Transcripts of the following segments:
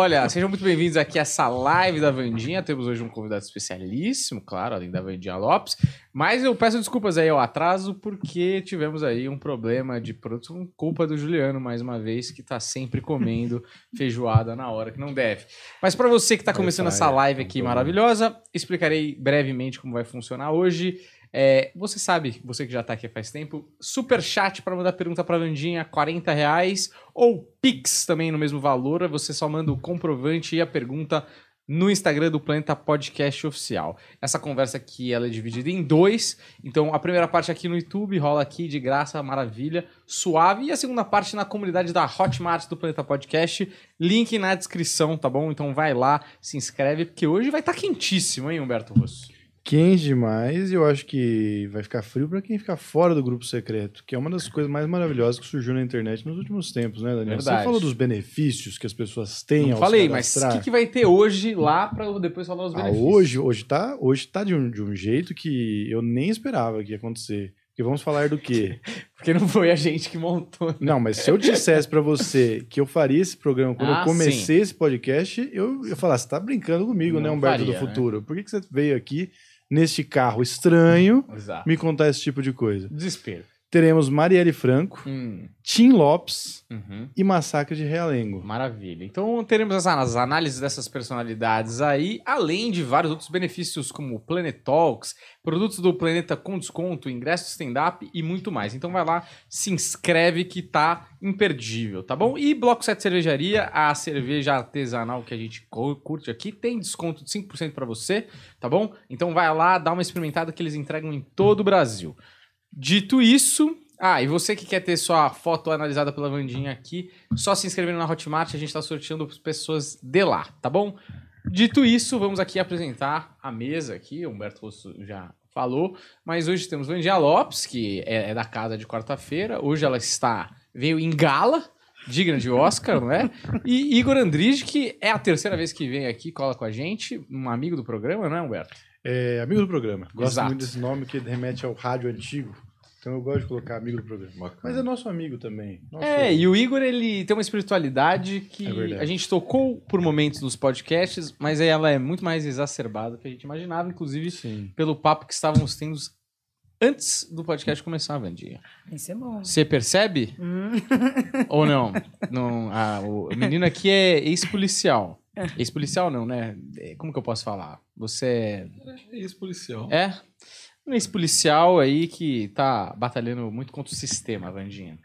Olha, sejam muito bem-vindos aqui a essa live da Vandinha. Temos hoje um convidado especialíssimo, claro, além da Vandinha Lopes. Mas eu peço desculpas aí ao atraso, porque tivemos aí um problema de produção, culpa do Juliano, mais uma vez, que tá sempre comendo feijoada na hora que não deve. Mas para você que tá começando essa live aqui maravilhosa, explicarei brevemente como vai funcionar hoje. É, você sabe, você que já tá aqui faz tempo, super chat para mandar pergunta pra Vandinha, 40 reais, ou Pix também no mesmo valor, você só manda o comprovante e a pergunta no Instagram do Planeta Podcast Oficial. Essa conversa aqui ela é dividida em dois, então a primeira parte aqui no YouTube rola aqui de graça, maravilha, suave, e a segunda parte na comunidade da Hotmart do Planeta Podcast, link na descrição, tá bom? Então vai lá, se inscreve, porque hoje vai estar tá quentíssimo, hein, Humberto Rosso? Quente demais e eu acho que vai ficar frio para quem ficar fora do grupo secreto, que é uma das coisas mais maravilhosas que surgiu na internet nos últimos tempos, né, Daniel? Verdade. Você falou dos benefícios que as pessoas têm Não ao falei, mas o que, que vai ter hoje lá para depois falar os Ah, benefícios? hoje, hoje tá, hoje tá de um, de um jeito que eu nem esperava que ia acontecer. Porque vamos falar do quê? Porque não foi a gente que montou. Não, mas se eu dissesse para você que eu faria esse programa quando Ah, eu comecei esse podcast, eu ia falar, você tá brincando comigo, né, Não Humberto faria, do né? Futuro? Por que, que você veio aqui neste carro estranho Exato. me contar esse tipo de coisa? Desespero. Teremos Marielle Franco, Hum, Tim Lopes uhum. e Massacre de Realengo. Maravilha. Então teremos as, as análises dessas personalidades aí, além de vários outros benefícios como Planet Talks, produtos do Planeta com desconto, ingresso stand-up e muito mais. Então vai lá, se inscreve que tá imperdível, tá bom? E Bloco 7 Cervejaria, a cerveja artesanal que a gente curte aqui, tem desconto de 5% para você, tá bom? Então vai lá, dá uma experimentada que eles entregam em todo o Brasil. Dito isso, ah, e você que quer ter sua foto analisada pela Vandinha aqui, só se inscrevendo na Hotmart, a gente tá sorteando pessoas de lá, tá bom? Dito isso, vamos aqui apresentar a mesa aqui, o Humberto Rosso já falou, mas hoje temos Vandinha Lopes, que é, é da casa de quarta-feira, hoje ela está, veio em gala, digna de Oscar, não é? E Igor Andrige, que é a terceira vez que vem aqui, cola com a gente, um amigo do programa, não é, Humberto? É, amigo do programa. Gosto Exato. muito desse nome que remete ao rádio antigo. Então eu gosto de colocar amigo do programa. Mas é nosso amigo também. Nosso- É, e o Igor, ele tem uma espiritualidade que É a gente tocou por momentos nos podcasts, mas ela é muito mais exacerbada do que a gente imaginava, inclusive Sim. pelo papo que estávamos tendo antes do podcast começar, Vandinha. Isso é bom. Você percebe? Hum. Ou não? não ah, o menino aqui é ex-policial. Ex-policial não, né? É, Como que eu posso falar? Você é... Ex-policial. É? Um ex-policial aí que tá batalhando muito contra o sistema, Vandinha.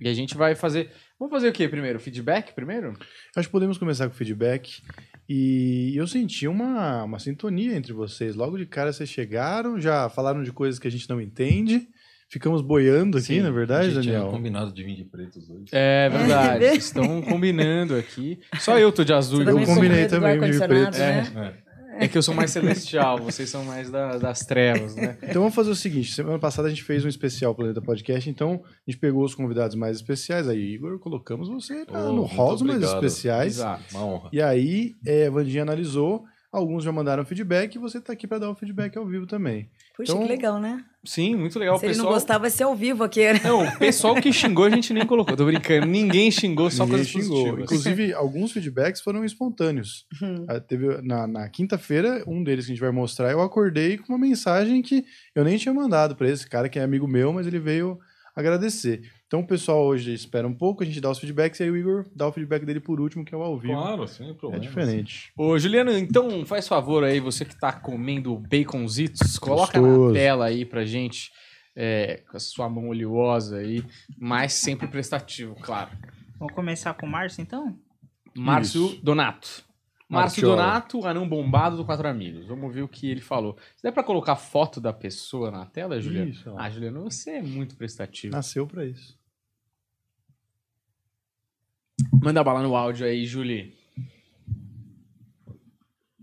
E a gente vai fazer... Vamos fazer o quê primeiro? Feedback primeiro? Acho que podemos começar com o feedback. E eu senti uma, uma sintonia entre vocês. Logo de cara vocês chegaram, já falaram de coisas que a gente não entende. Ficamos boiando aqui, Sim, na A verdade, gente tinha Daniel? combinado de vir de pretos hoje. É verdade. Vocês estão combinando aqui. Só eu tô de azul. E o- combinei também, ar-condicionado, Preto. né? É. É que eu sou mais celestial, vocês são mais da- das trevas, né? Então vamos fazer o seguinte: semana passada a gente fez um especial Planeta Podcast, então a gente pegou os convidados mais especiais. Aí, Igor, colocamos você Oh, no hall dos mais especiais. Exato. Uma honra. E aí, é, a Vandinha analisou, alguns já mandaram feedback e você tá aqui para dar o feedback ao vivo também. Puxa, Então- que legal, né? Sim, muito legal. Se o ele não pessoal... gostar, vai ser ao vivo aqui. né? Não, o pessoal que xingou a gente nem colocou. Tô brincando. Ninguém xingou, só Ninguém coisas xingou. positivas. Inclusive, alguns feedbacks foram espontâneos. Hum. Ah, Teve, na na quinta-feira, um deles que a gente vai mostrar, eu acordei com uma mensagem que eu nem tinha mandado para esse cara que é amigo meu, mas ele veio agradecer. Então o pessoal hoje espera um pouco, a gente dá os feedbacks e aí o Igor dá o feedback dele por último, que é o ao vivo. Claro, sem é problema. diferente. Ô, Juliano, então faz favor aí, você que tá comendo baconzitos, coloca Gostoso. na tela aí pra gente, é, com a sua mão oleosa aí, mas sempre prestativo, claro. Vamos começar com o Márcio, então? Márcio Isso. Donato. Márcio. Donato, anão bombado do Quatro Amigos. Vamos ver o que ele falou. Se der pra colocar foto da pessoa na tela, Juliano? Isso, ó. Ah, Juliano, você é muito prestativo. Nasceu para isso. Manda bala no áudio aí, Julie.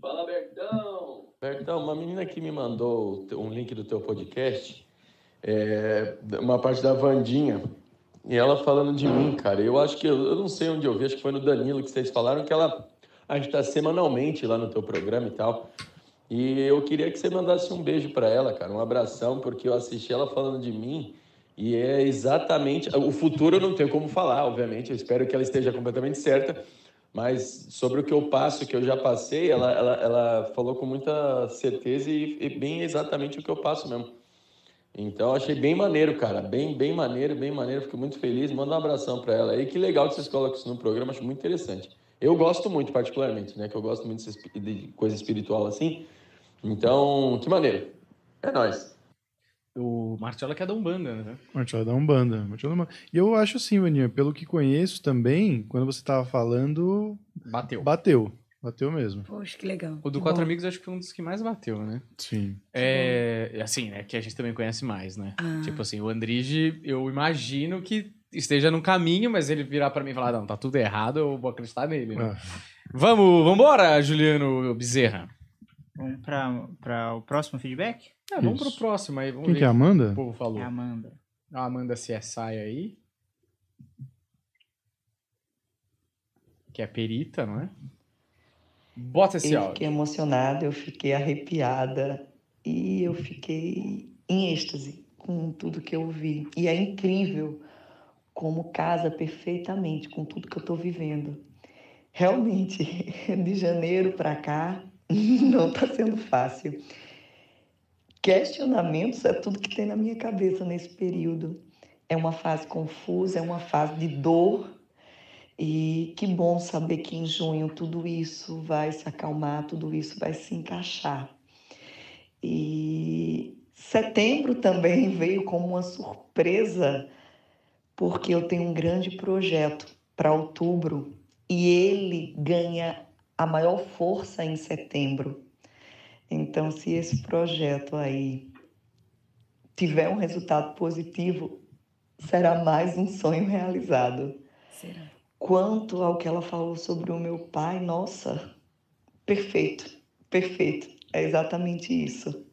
Fala, Bertão! Bertão, uma menina que me mandou um link do teu podcast, é, uma parte da Vandinha, e ela falando de mim, cara. Eu acho que, eu, eu não sei onde eu vi, acho que foi no Danilo que vocês falaram, que ela, a gente tá semanalmente lá no teu programa e tal. E eu queria que você mandasse um beijo para ela, cara, um abração, porque eu assisti ela falando de mim e é exatamente. O futuro eu não tenho como falar, obviamente, eu espero que ela esteja completamente certa, Mas sobre o que eu passo, que eu já passei, ela, ela, ela falou com muita certeza e, e bem exatamente o que eu passo mesmo. Então, achei bem maneiro, cara. Bem, bem maneiro, bem maneiro. Fico muito feliz. Manda um abração para ela aí. Que legal que vocês colocam isso no programa. Acho muito interessante. Eu gosto muito, particularmente, né? Que eu gosto muito de coisa espiritual assim. Então, que maneiro. É nóis. O Martiola que é da Umbanda, né? Martiola da Umbanda. Martiola da Umbanda. E eu acho assim, Vaninha, pelo que conheço também, quando você tava falando, Bateu. bateu. Bateu mesmo. Poxa, que legal. O do Que Quatro bom. Amigos acho que foi um dos que mais bateu, né? Sim. É, assim, né? Que a gente também conhece mais, né? Ah. Tipo assim, o Andrige, eu imagino que esteja no caminho, mas ele virar pra mim e falar, não, tá tudo errado, eu vou acreditar nele, né? Ah, Vamos, vambora, Juliano Bezerra. Vamos para o próximo feedback? É, vamos Isso. pro próximo aí, vamos Quem ver que é a Amanda? o povo falou. É a Amanda. A Amanda CSI aí. Que é perita, não é? Bota esse Eu áudio. fiquei emocionada, eu fiquei arrepiada e eu fiquei em êxtase com tudo que eu vi. E é incrível como casa perfeitamente com tudo que eu estou vivendo. Realmente, de janeiro para cá, não está sendo fácil. Questionamentos é tudo que tem na minha cabeça nesse período. É uma fase confusa, é uma fase de dor, e que bom saber que em junho tudo isso vai se acalmar, tudo isso vai se encaixar. E setembro também veio como uma surpresa, porque eu tenho um grande projeto para outubro e ele ganha a maior força em setembro. Então, se esse projeto aí tiver um resultado positivo, será mais um sonho realizado. Será? Quanto ao que ela falou sobre o meu pai, nossa, perfeito, perfeito. É exatamente isso.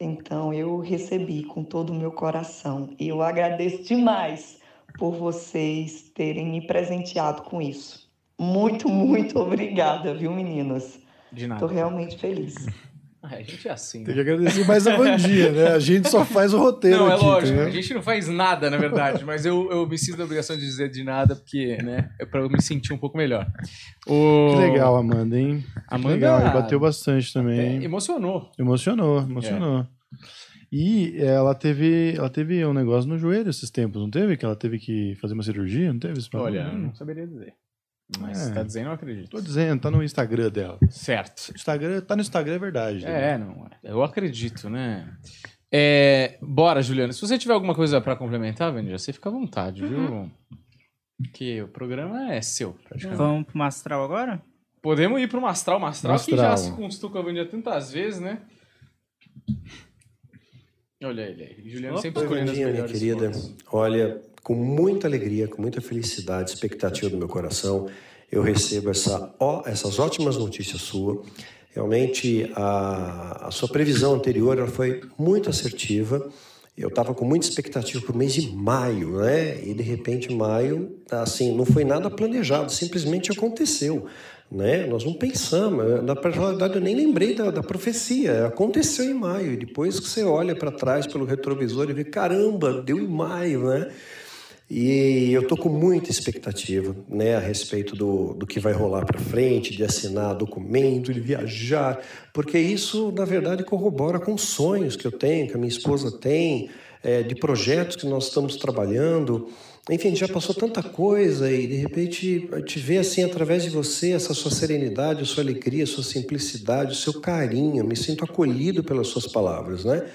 Então eu recebi com todo o meu coração e eu agradeço demais por vocês terem me presenteado com isso. Muito, muito obrigada, viu, meninas? De Estou nada. realmente feliz. Ah, a gente é assim, Tem né? que agradecer mais a Vandinha, né? A gente só faz o roteiro Não, é aqui, lógico, entendeu? a gente não faz nada, na verdade, mas eu, eu me sinto na obrigação de dizer de nada, porque, né, é pra eu me sentir um pouco melhor. O... Que legal, Amanda, hein? Que Amanda- legal, e bateu bastante É, também. emocionou. Emocionou, emocionou. E ela teve, ela teve um negócio no joelho esses tempos, não teve? Que ela teve que fazer uma cirurgia, não teve esse Olha, não saberia dizer. Mas É. tá dizendo, eu acredito. Tô dizendo, tá no Instagram dela. Certo. Instagram, tá no Instagram, é verdade. né? É, não, eu acredito, né? É, bora, Juliana. Se você tiver alguma coisa pra complementar, Vendia, você fica à vontade, viu? Que o programa é seu, praticamente. Vamos pro Mastral agora? Podemos ir pro Mastral, Mastral, que Mastral. já se consultou com a Vendia tantas vezes, né? Olha ele aí. Juliano Opa. sempre escolhendo as Vandinha, minha melhores querida. Olha, com muita alegria, com muita felicidade, expectativa do meu coração, eu recebo essa, ó, essas ótimas notícias suas. Realmente, a, a sua previsão anterior ela foi muito assertiva. Eu estava com muita expectativa para o mês de maio, né? E de repente, maio, assim, não foi nada planejado, simplesmente aconteceu. Né? Nós não pensamos, na verdade eu nem lembrei da, da profecia, aconteceu em maio, e depois que você olha para trás pelo retrovisor e vê, caramba, deu em maio, né? E eu tô com muita expectativa, né, a respeito do, do que vai rolar para frente, de assinar documento, de viajar, porque isso, na verdade, corrobora com sonhos que eu tenho, que a minha esposa tem, é, de projetos que nós estamos trabalhando. Enfim, já passou tanta coisa e, de repente, gente vê, assim, através de você, essa sua serenidade, a sua alegria, a sua simplicidade, o seu carinho. Me sinto acolhido pelas suas palavras, né?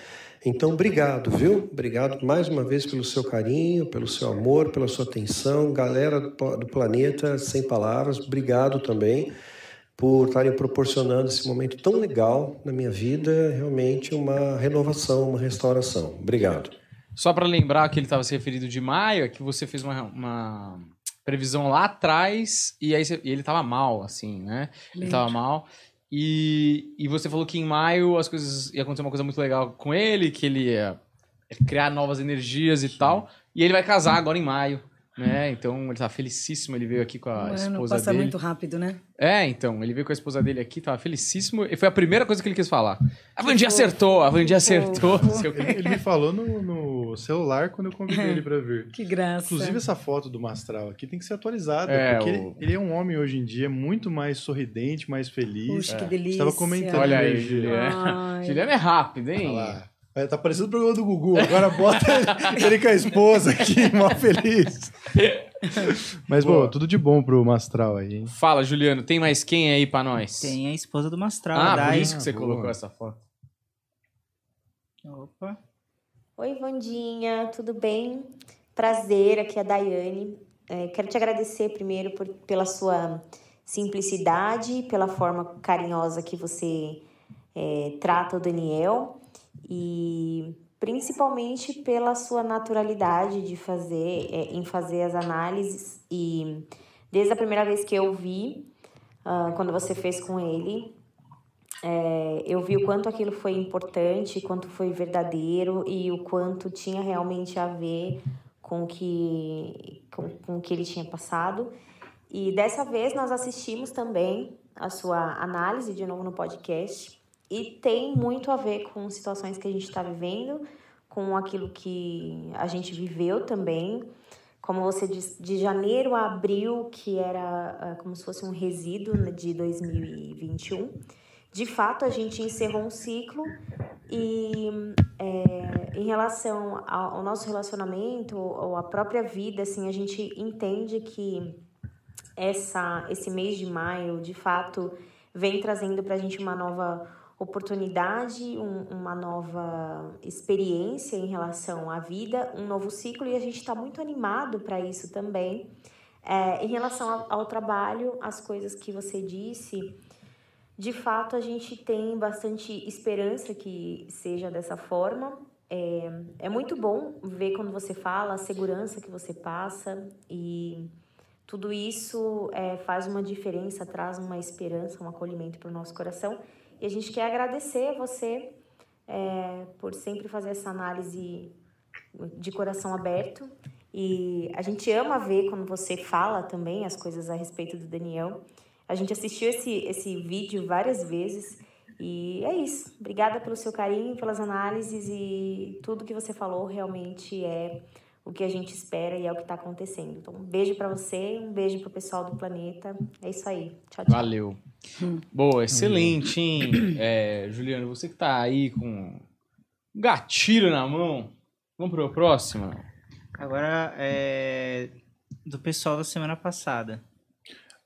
Então, obrigado, viu? Obrigado mais uma vez pelo seu carinho, pelo seu amor, pela sua atenção. Galera do planeta, sem palavras, obrigado também por estarem proporcionando esse momento tão legal na minha vida. Realmente uma renovação, uma restauração. Obrigado. Só pra lembrar que ele estava se referindo de maio, é que você fez uma, uma previsão lá atrás e aí você- e ele tava mal, assim, né? Ele tava mal. E, e você falou que em maio as coisas ia acontecer uma coisa muito legal com ele, que ele ia criar novas energias e tal. E ele vai casar agora em maio É, então ele tá felicíssimo, ele veio aqui com a O ano esposa passa dele. muito rápido, né? É, então, ele veio com a esposa dele aqui, tava felicíssimo, e foi a primeira coisa que ele quis falar. A Vandinha acertou, a Vandinha acertou. Ele, ele me falou no, no celular quando eu convidei ele pra vir. Que graça. Inclusive, essa foto do Mastral aqui tem que ser atualizada. É, porque o- ele, ele é um homem hoje em dia muito mais sorridente, mais feliz. Puxa, que A gente delícia. tava comentando Olha aí. Juliana. Juliana é rápido, hein? Olha lá. É, tá parecendo o programa do Gugu. Agora bota ele, com a esposa aqui, mó feliz. Mas, Boa. bom, tudo de bom pro Mastral aí, hein? Fala, Juliano, tem mais quem aí pra nós? Tem a esposa do Mastral, Ah, a por Dai. isso que você boa. colocou essa foto. Opa. Oi, Vandinha, tudo bem? Prazer, aqui é a Daiane. É, quero te agradecer primeiro por- pela sua simplicidade, pela forma carinhosa que você é, trata o Daniel e principalmente pela sua naturalidade de fazer, é, em fazer as análises e desde a primeira vez que eu vi, ah, quando você fez com ele, é, eu vi o quanto aquilo foi importante, quanto foi verdadeiro e o quanto tinha realmente a ver com que, com, com o que ele tinha passado. E dessa vez nós assistimos também a sua análise de novo no podcast e tem muito a ver com situações que a gente está vivendo, com aquilo que a gente viveu também. Como você disse, de janeiro a abril, que era ah, como se fosse um resíduo né, de 2021 de fato a gente encerrou um ciclo e é, em relação ao, nosso relacionamento ou à própria vida assim a gente entende que essa esse mês de maio de fato vem trazendo para a gente uma nova oportunidade um- uma nova experiência em relação à vida um novo ciclo e a gente está muito animado para isso também É, em relação ao, ao trabalho as coisas que você disse de fato, a gente tem bastante esperança que seja dessa forma. É, é muito bom ver quando você fala a segurança que você passa e tudo isso é, faz uma diferença, traz uma esperança, um acolhimento para o nosso coração. E a gente quer agradecer você é, por sempre fazer essa análise de coração aberto. E a gente ama ver quando você fala também as coisas a respeito do Daniel. A gente assistiu esse, esse vídeo várias vezes e é isso. Obrigada pelo seu carinho, pelas análises e tudo que você falou realmente é o que a gente espera e é o que está acontecendo. Então, um beijo para você, um beijo pro pessoal do planeta. É isso aí. Tchau, tchau. Valeu. Boa, excelente, hein? É, Juliano, você que tá aí com um gatilho na mão, vamos pro próximo? Agora é do pessoal da semana passada.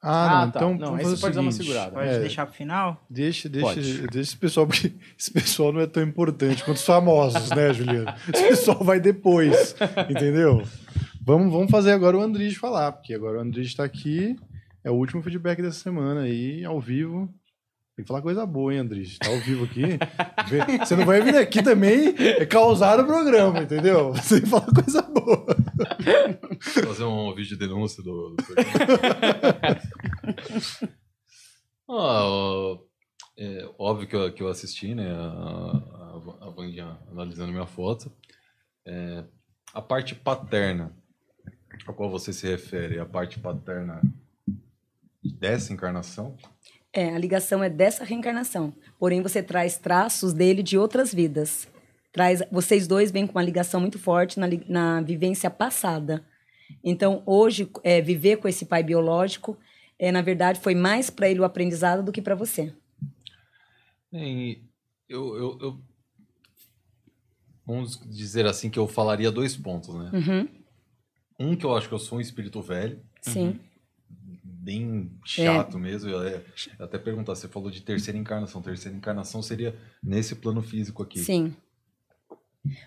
Ah, Ah, não, tá. então Não, vamos fazer você pode o dar uma seguinte, segurada. Pode é, deixar pro final? Deixa, deixa, Pode. deixa esse pessoal, porque esse pessoal não é tão importante quanto os famosos, né, Juliano? Esse pessoal vai depois, entendeu? Vamos, vamos fazer agora o Andrige falar, porque agora o Andrige tá aqui, é o último feedback dessa semana aí, ao vivo. Tem que falar coisa boa, hein, Andrige? Tá ao vivo aqui. Você não vai vir aqui também é causar o programa, entendeu? Você tem que falar coisa boa. Fazer um vídeo de denúncia do. do programa. ah, é, óbvio que eu, que eu assisti, né? A, a, Vandinha analisando minha foto. É, a parte paterna, a qual você se refere, a parte paterna dessa encarnação. É, a ligação é dessa reencarnação. Porém, você traz traços dele de outras vidas. Traz, vocês dois vêm com uma ligação muito forte na, na vivência passada. Então, hoje, é, viver com esse pai biológico, é, na verdade, foi mais para ele o aprendizado do que para você. Bem, eu, eu, eu- Vamos dizer assim que eu falaria dois pontos, né? Uhum, Um que eu acho que eu sou um espírito velho, sim. bem chato mesmo. Eu, é, eu até perguntar, você falou de terceira encarnação. Terceira encarnação seria nesse plano físico aqui. Sim.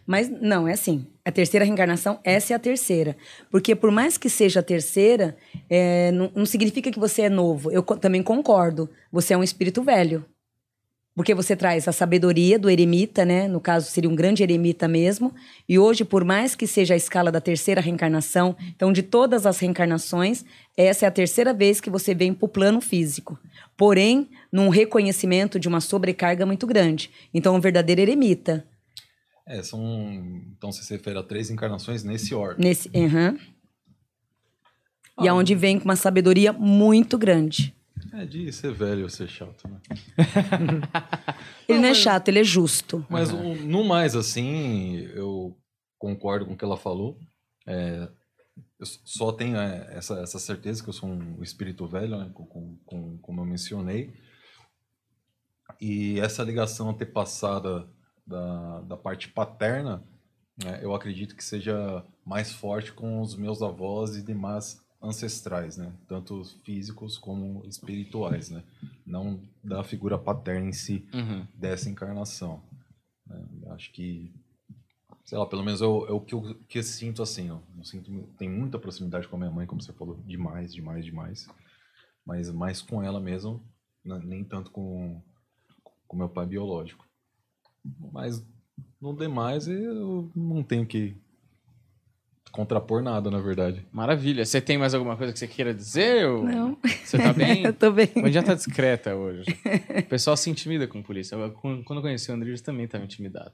Mas não, é assim. A terceira reencarnação, essa é a terceira. Porque por mais que seja a terceira, é, não, não significa que você é novo. Eu co- também concordo. Você é um espírito velho. Porque você traz a sabedoria do eremita, né? No caso, seria um grande eremita mesmo. E hoje, por mais que seja a escala da terceira reencarnação, então, de todas as reencarnações, essa é a terceira vez que você vem para o plano físico. Porém, num reconhecimento de uma sobrecarga muito grande. Então, um verdadeiro eremita. É, são. Então você se refere a três encarnações nesse ordem. Nesse, aham. E aonde vem com uma sabedoria muito grande. É de ser velho ou ser chato, né? Ele não é chato, ele é justo. Mas o- no mais, assim, eu concordo com o que ela falou. É, eu só tenho é, essa, essa certeza que eu sou um espírito velho, né? com, com- com- como eu mencionei. E essa ligação antepassada da, da parte paterna, né, eu acredito que seja mais forte com os meus avós e demais ancestrais, né? Tanto físicos como espirituais, né? Não da figura paterna em si Uhum. dessa encarnação. né? Acho que, sei lá, pelo menos é o, o que, eu, que eu sinto assim, ó. Eu sinto, tem muita proximidade com a minha mãe, como você falou, demais, demais, demais. Mas mais com ela mesmo, né, nem tanto com com meu pai biológico. Mas no demais eu não tenho que contrapor nada, na verdade. Maravilha. Você tem mais alguma coisa que você queira dizer? ou- Não. Você tá bem? Eu tô bem. A já tá discreta hoje. O pessoal se intimida com polícia. Eu, Quando eu conheci o Andrés também estava intimidado.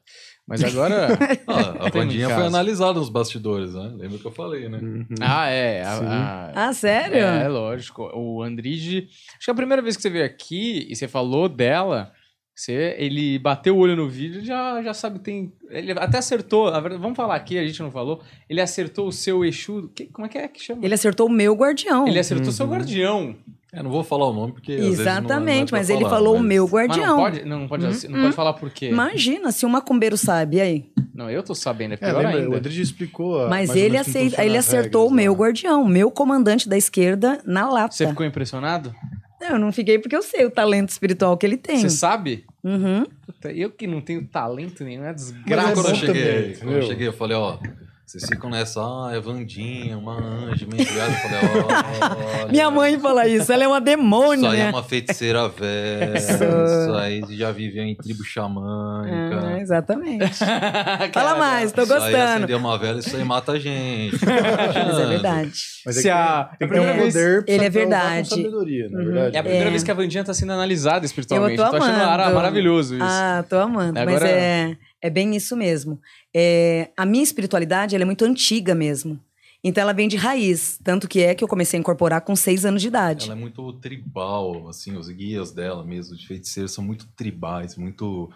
Mas agora. Ah, a em foi analisada nos bastidores, né? Lembra que eu falei, né? Ah, é. a- a- Ah, sério? É, lógico. O Andrige. Acho que a primeira vez que você veio aqui e você falou dela, você, ele bateu o olho no vídeo já já sabe, tem. Ele até acertou. verdade, vamos falar aqui, a gente não falou. Ele acertou o seu Exu. que- como é que é que chama? Ele acertou o meu guardião. Ele acertou o seu guardião. É, não vou falar o nome porque. às vezes, não- não é Exatamente, mas ele falar, falou o mas- meu Mas guardião. não pode, não, não pode, assim, não pode falar por quê. Imagina, se um macumbeiro sabe, e aí? Não, eu tô sabendo, é É, pior o ainda. André explicou. a- Mas ele, aceita, ele acertou o regras meu lá. guardião, meu comandante da esquerda na lata. Você ficou impressionado? Eu não fiquei porque eu sei o talento espiritual que ele tem. Você sabe? Uhum. Puta, eu que não tenho talento nenhum, é Mas desgraça. é quando eu cheguei, também, quando eu cheguei, eu falei, ó, vocês ficam nessa, ah, é Vandinha, uma anja, meio criada. Eu falei, olha, Minha mãe fala isso, ela é uma demônia, Isso aí é né? uma feiticeira velha, isso aí já viveu em tribo xamânica. Ah, exatamente. Fala Cara, mais, tô Isso aí gostando. acender uma vela, isso aí mata a gente. Mas é verdade. Mas é Se que a- um primeira vez- poder Ele é verdade. sabedoria, na Uhum. verdade. É a primeira É. vez que a Vandinha tá sendo analisada Eu espiritualmente. tô tô achando amando. ara- maravilhoso isso. Ah, tô amando. Agora- Mas é, é bem isso mesmo. É, a minha espiritualidade ela é muito antiga mesmo. Então ela vem de raiz. Tanto que é que eu comecei a incorporar com seis anos de idade. Ela é muito tribal, assim, os guias dela mesmo, de feiticeiro, são muito tribais, muito.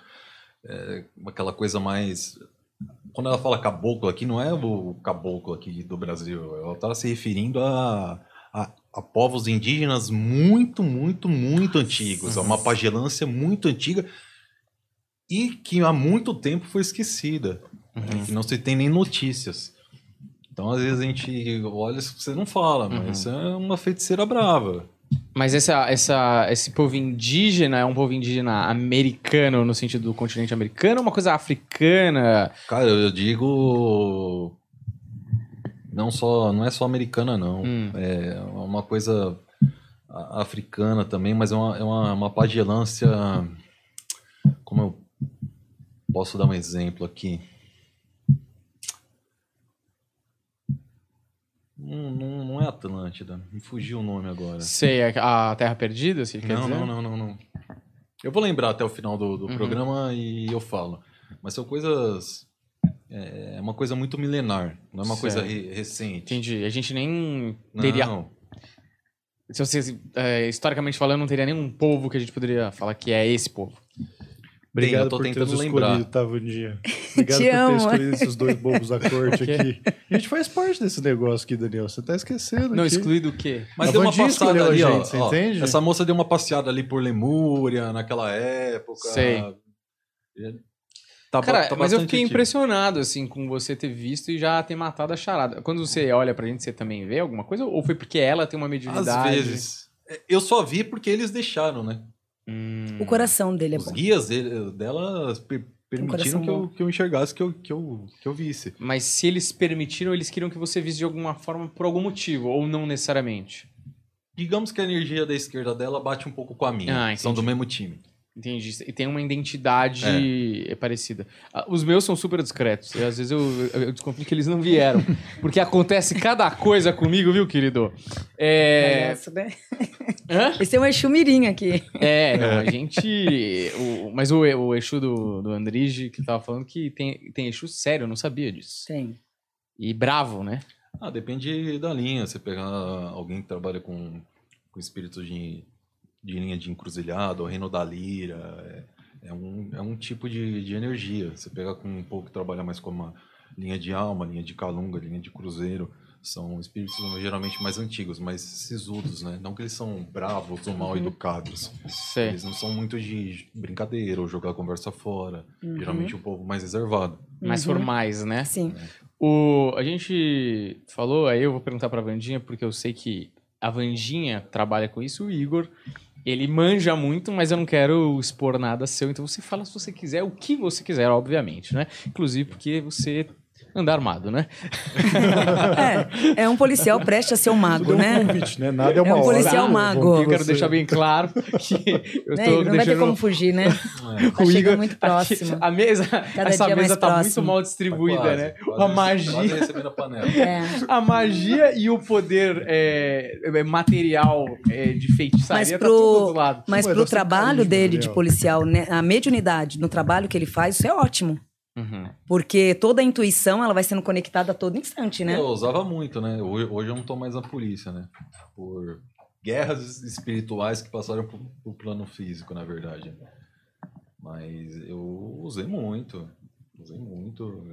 é, aquela coisa mais. Quando ela fala caboclo aqui, não é o caboclo aqui do Brasil, ela está se referindo a, a, a povos indígenas muito, muito, muito antigos, a uma pagelância muito antiga e que há muito tempo foi esquecida, né, que não se tem nem notícias. Então, às vezes a gente olha, você não fala, mas é uma feiticeira brava. Mas essa, essa, esse povo indígena é um povo indígena americano no sentido do continente americano ou uma coisa africana? Cara, eu digo. Não só. Não é só americana, não. Hum. É uma coisa africana também, mas é uma, é uma, uma pagelância. Como eu posso dar um exemplo aqui? Não, não, não é Atlântida. Me fugiu o nome agora. Sei, a a Terra Perdida, se quer Não, dizer? não, não, não, não. Eu vou lembrar até o final do, do Uhum. programa e eu falo. Mas são coisas. É uma coisa muito milenar, não é uma coisa Certo. re- recente. Entendi. A gente nem teria... Não, Se você, é, historicamente falando, não teria nenhum povo que a gente poderia falar que é esse povo. Obrigado eu tô por ter tentando nos lembrar. escolhido, tá, Vandinha? Obrigado Te por ter amo. escolhido esses dois bobos da corte aqui. A gente faz parte desse negócio aqui, Daniel. Você tá esquecendo Não, aqui. excluído o quê? Mas A deu uma Vandinha passada escolheu a ali, ó, gente, você ó. entende? Essa moça deu uma passeada ali por Lemúria naquela época. Sei. Tá, Cara, tá mas eu fiquei impressionado, assim, com você ter visto e já ter matado a charada. Quando você olha pra gente, você também vê alguma coisa? Ou foi porque ela tem uma mediunidade? Às vezes. É, Eu só vi porque eles deixaram, né? Hum. O coração dele é Os bom. guias dele, dela per- permitiram coração que eu, que eu enxergasse, que eu, que, eu, que eu visse. Mas se eles permitiram, eles queriam que você visse de alguma forma por algum motivo, ou não necessariamente. Digamos que a energia da esquerda dela bate um pouco com a minha. Ah, São do mesmo time. Entendi. E tem uma identidade é parecida. Ah, Os meus são super discretos. E às vezes eu, eu, desconfio que eles não vieram. Porque acontece cada coisa comigo, viu, querido? É. Palhaço, né? Hã? Esse é um Exu-mirim aqui. É, não, a gente. o- mas o, o Exu do, do Andrige que tava falando que tem, tem Exu sério, eu não sabia disso. Tem. E bravo, né? Ah, depende da linha. Você pegar alguém que trabalha com, com espírito de, de linha de encruzilhada, o reino da lira, é, é um, é um tipo de, de energia. Você pega com um pouco que trabalha mais com uma linha de alma, linha de calunga, linha de cruzeiro. São espíritos geralmente mais antigos, mais sisudos, né? Não que eles são bravos ou mal educados. Sei. Eles não são muito de brincadeira ou jogar a conversa fora. Uhum. Geralmente um povo mais reservado. Mais Uhum. formais, né? Sim. O, a gente falou, aí eu vou perguntar pra Vandinha, porque eu sei que a Vandinha trabalha com isso, o Igor, ele manja muito, mas eu não quero expor nada seu, então você fala se você quiser, o que você quiser, obviamente, né? Inclusive porque você anda armado, né? É, é um policial preste a ser um mago, Deu um né? convite, né? Nada é uma É um hora. policial Bom, mago. Eu quero deixar bem claro que eu Né, tô Igor? Não vai ter como fugir, né? Tá chegando muito próximo. A mesa, essa dia mesa tá muito próximo. mal distribuída, Quase, né? quase- a magia... Quase a panela. É. A magia e o poder é, é, material é, de feitiçaria Mas tá pro- tudo do lado. Mas pro trabalho carisma, dele de policial, né, a mediunidade no trabalho que ele faz, isso é ótimo. Uhum. Porque toda a intuição, ela vai sendo conectada a todo instante, né? Eu usava muito, né? Hoje, hoje eu não tô mais na polícia, né? Por guerras espirituais que passaram pro, pro plano físico, na verdade. Mas eu usei muito. Usei muito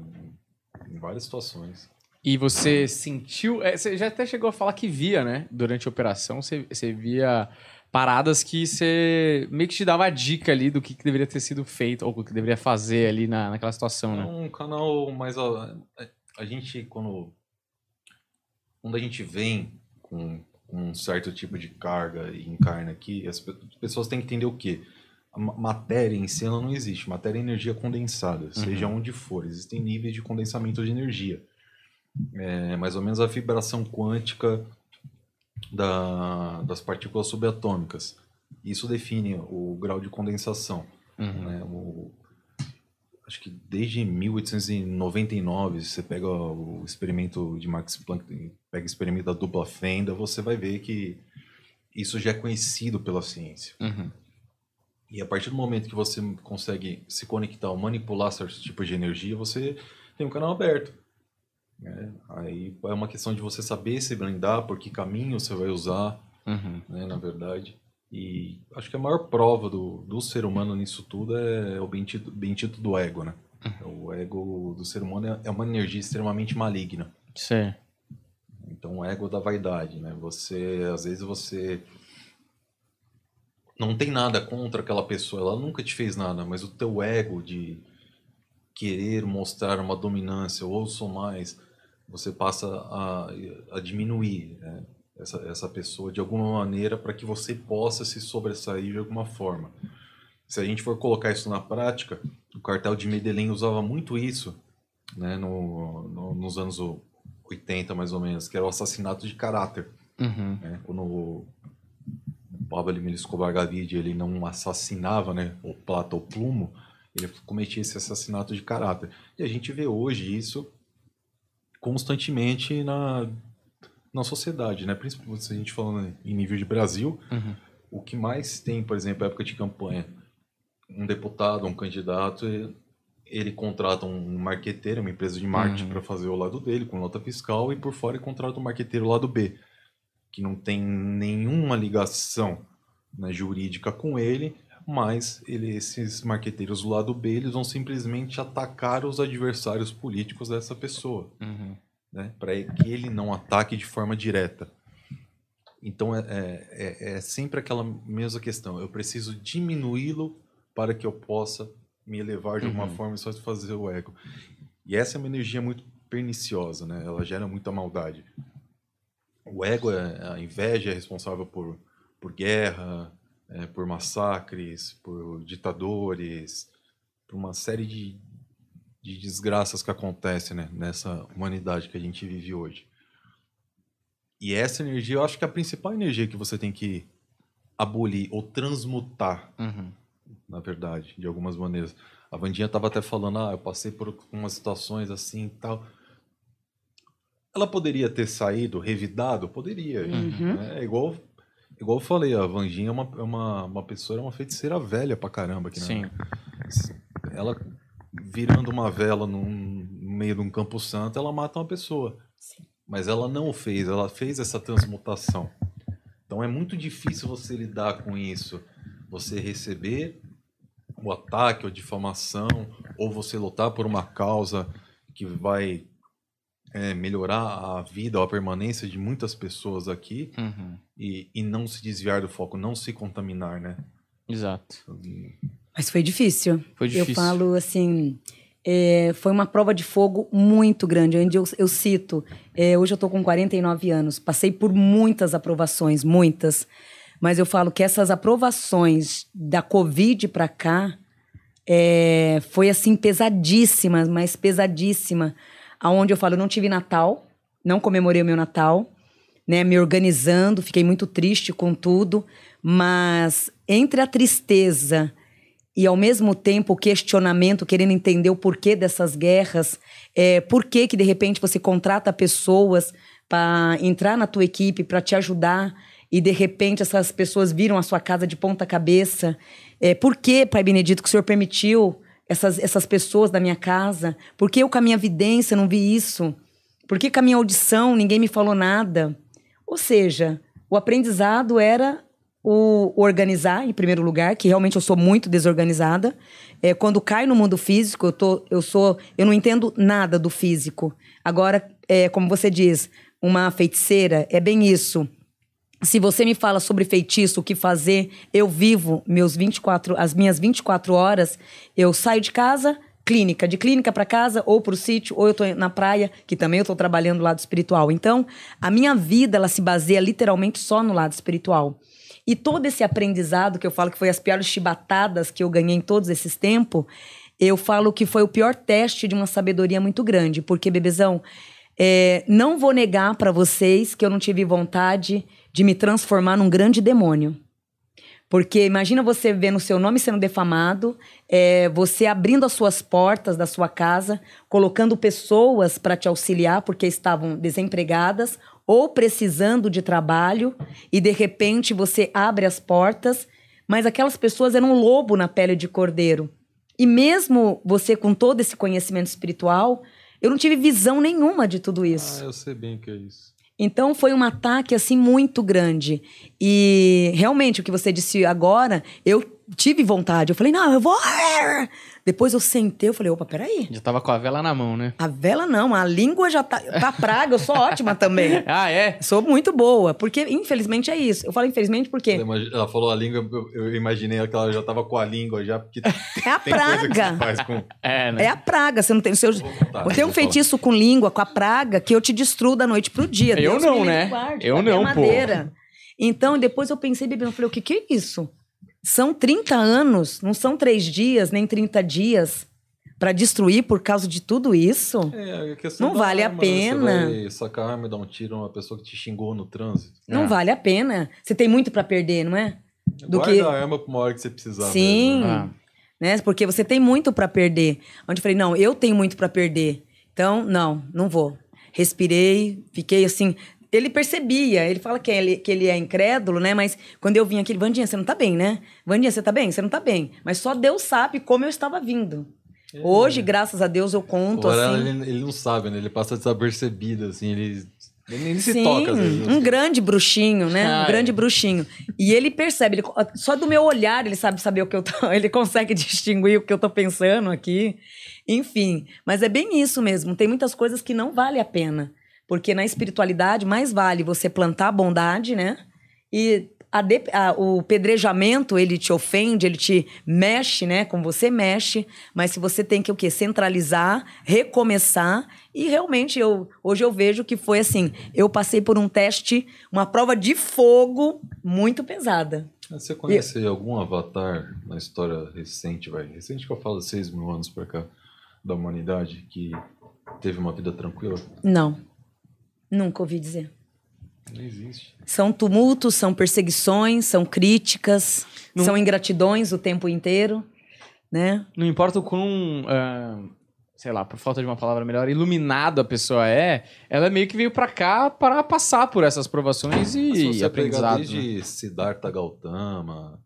em, em várias situações. E você sentiu. é, você já até chegou a falar que via, né? Durante a operação, você, você via paradas que você meio que te dava a dica ali do que, que deveria ter sido feito, ou o que deveria fazer ali na, naquela situação, É né? um canal mais. A, a gente, quando. Quando a gente vem com, com um certo tipo de carga e encarna aqui, as pe- pessoas têm que entender o quê? A ma- matéria em si não existe. Matéria é energia condensada, seja onde for. Existem níveis de condensamento de energia. É mais ou menos a vibração quântica da, das partículas subatômicas. Isso define o grau de condensação Uhum. né? O- acho que desde 1899, se você pega o experimento de Max Planck, pega o experimento da dupla fenda, você vai ver que isso já é conhecido pela ciência. Uhum. E a partir do momento que você consegue se conectar ou manipular certos tipos de energia, você tem um canal aberto. Né? Aí é uma questão de você saber se blindar, por que caminho você vai usar, Uhum. né, na verdade. E acho que a maior prova do, do ser humano nisso tudo é o bendito, bendito do ego, né? O ego do ser humano é, é uma energia extremamente maligna. Sei. Então, o ego da vaidade, né? Você, às vezes, você não tem nada contra aquela pessoa, ela nunca te fez nada, mas o teu ego de querer mostrar uma dominância, ou sou mais, você passa a, a diminuir né? essa, essa pessoa de alguma maneira para que você possa se sobressair de alguma forma. Se a gente for colocar isso na prática, o cartel de Medellín usava muito isso né, no, no- nos anos 80, mais ou menos, que era o assassinato de caráter. Uhum. né? Quando o Pablo Emílio Escobar Gavidia ele não assassinava né, o Plata ou Plumo, ele cometia esse assassinato de caráter. E a gente vê hoje isso constantemente na, na sociedade, né? principalmente se a gente falando em nível de Brasil, Uhum. o que mais tem, por exemplo, época de campanha, um deputado, um candidato, ele, ele contrata um marqueteiro, uma empresa de marketing Uhum. para fazer o lado dele, com nota fiscal, e por fora ele contrata um marqueteiro lado B, que não tem nenhuma ligação né, jurídica com ele, mas ele, esses marqueteiros do lado B, eles vão simplesmente atacar os adversários políticos dessa pessoa Uhum. né, para que ele não ataque de forma direta. Então é, é, é- é sempre aquela mesma questão. Eu preciso diminuí-lo para que eu possa me elevar de alguma Uhum. forma e só fazer o ego. E essa é uma energia muito perniciosa, né? Ela gera muita maldade. O ego, é, a inveja é responsável por, por guerra, é, por massacres, por ditadores, por uma série de, de desgraças que acontecem né, nessa humanidade que a gente vive hoje. E essa energia, eu acho que é a principal energia que você tem que abolir ou transmutar, Uhum. na verdade, de algumas maneiras. A Vandinha estava até falando, ah, eu passei por umas situações assim e tal. Ela poderia ter saído revidado? Poderia. Uhum. né? É igual, igual eu falei, a Vandinha é uma, é uma, uma pessoa, é uma feiticeira velha pra caramba. Aqui, Sim. né? Ela virando uma vela num- no meio de um campo santo, ela mata uma pessoa. mas ela não o fez, ela fez essa transmutação. Então é muito difícil você lidar com isso. Você receber o ataque ou difamação, ou você lutar por uma causa que vai é, melhorar a vida ou a permanência de muitas pessoas aqui Uhum. e, e não se desviar do foco, não se contaminar, né? Exato. Mas foi difícil. Foi difícil. Eu falo assim, é, foi uma prova de fogo muito grande. Onde eu, eu cito, é, hoje eu tô com 49 anos, passei por muitas aprovações, muitas. Mas eu falo que essas aprovações da Covid para cá é, foi assim pesadíssima, mas pesadíssima. Aonde eu falo, eu não tive Natal, não comemorei o meu Natal, né? Me organizando, fiquei muito triste com tudo, mas entre a tristeza e ao mesmo tempo o questionamento, querendo entender o porquê dessas guerras, é, por que que de repente você contrata pessoas para entrar na tua equipe, para te ajudar, e de repente essas pessoas viram a sua casa de ponta cabeça. É, por que, Pai Benedito, que o Senhor permitiu essas, essas pessoas da minha casa? Por que eu com a minha vidência não vi isso? Por que com a minha audição ninguém me falou nada? Ou seja, o aprendizado era o organizar, em primeiro lugar, que realmente eu sou muito desorganizada. É, quando cai no mundo físico, eu, tô, eu sou. Eu não entendo nada do físico. Agora, é, como você diz, uma feiticeira, é bem isso. Se você me fala sobre feitiço, o que fazer, eu vivo meus 24, as minhas 24 horas, eu saio de casa, clínica, de clínica para casa ou para o sítio, ou eu tô na praia, que também eu tô trabalhando no lado espiritual. Então, a minha vida ela se baseia literalmente só no lado espiritual. E todo esse aprendizado que eu falo que foi as piores chibatadas que eu ganhei em todos esses tempos, eu falo que foi o pior teste de uma sabedoria muito grande, porque bebezão, é, não vou negar para vocês que eu não tive vontade de me transformar num grande demônio. Porque imagina você vendo o seu nome sendo defamado, é, você abrindo as suas portas da sua casa, colocando pessoas para te auxiliar porque estavam desempregadas ou precisando de trabalho, e de repente você abre as portas, mas aquelas pessoas eram um lobo na pele de cordeiro. E mesmo você com todo esse conhecimento espiritual, eu não tive visão nenhuma de tudo isso. Ah, eu sei bem o que é isso. Então foi um ataque assim muito grande. E realmente o que você disse agora, eu tive vontade. Eu falei, não, eu vou. Depois eu sentei, eu falei, opa, peraí. Já tava com a vela na mão, né? A vela não, a língua já tá. Pra praga, eu sou ótima também. Ah, é? Sou muito boa, porque infelizmente é isso. Eu falo infelizmente porque Ela Ela falou a língua, eu, eu imaginei que ela já tava com a língua já, porque é a tem coisa que se praga. faz com... É, né? É a praga. Você não tem. Se eu, Vou contar, eu tenho um vou falar. feitiço com língua, com a praga, que eu te destruo da noite pro dia. Eu Deus não, né? guarde, Eu não, pô. Então, depois eu pensei, bebê, eu falei, o que, que é isso? São 30 anos, não são três dias, nem 30 dias, pra destruir por causa de tudo isso? É, a Não vale a arma, né? pena. Você vai sacar a arma e dar um tiro numa pessoa que te xingou no trânsito. Não É. vale a pena. Você tem muito pra perder, não é? Do Guarda que- a arma pra uma hora que você precisar. Sim. mesmo, né? Ah. né? Porque você tem muito pra perder. Onde eu falei, não, eu tenho muito pra perder. Então, não, não vou. Respirei, fiquei assim. Ele percebia, ele fala que ele, que ele é incrédulo, né? Mas quando eu vim aqui, ele, Vandinha, você não tá bem, né? Vandinha, você tá bem? Você não tá bem. Mas só Deus sabe como eu estava vindo. Hoje, graças a Deus, eu conto O assim. ele, ele não sabe, né? Ele passa desapercebido, assim, ele, ele se Sim, toca. Às vezes, um assim. grande bruxinho, né? Ah, um grande é. bruxinho. E ele percebe, ele- só do meu olhar ele sabe saber o que eu tô, ele consegue distinguir o que eu tô pensando aqui. Enfim, mas é bem isso mesmo. Tem muitas coisas que não vale a pena, porque na espiritualidade mais vale você plantar a bondade, né? E a de- a- o pedrejamento, ele te ofende, ele te mexe, né? Como você mexe, mas se você tem que o quê? Centralizar, recomeçar. E realmente, eu, hoje eu vejo que foi assim: eu passei por um teste, uma prova de fogo muito pesada. Você conhece algum avatar na história recente, vai? Recente que eu falo seis mil anos pra cá, da humanidade, que teve uma vida tranquila? Não. Nunca ouvi dizer. Não existe. São tumultos, são perseguições, são críticas, Não- são ingratidões o tempo inteiro, né? Não importa o quão, ah, sei lá, por falta de uma palavra melhor, iluminado a pessoa é, ela meio que veio pra cá para passar por essas provações Se e, você pegar aprendizado. né? desde Siddhartha Gautama,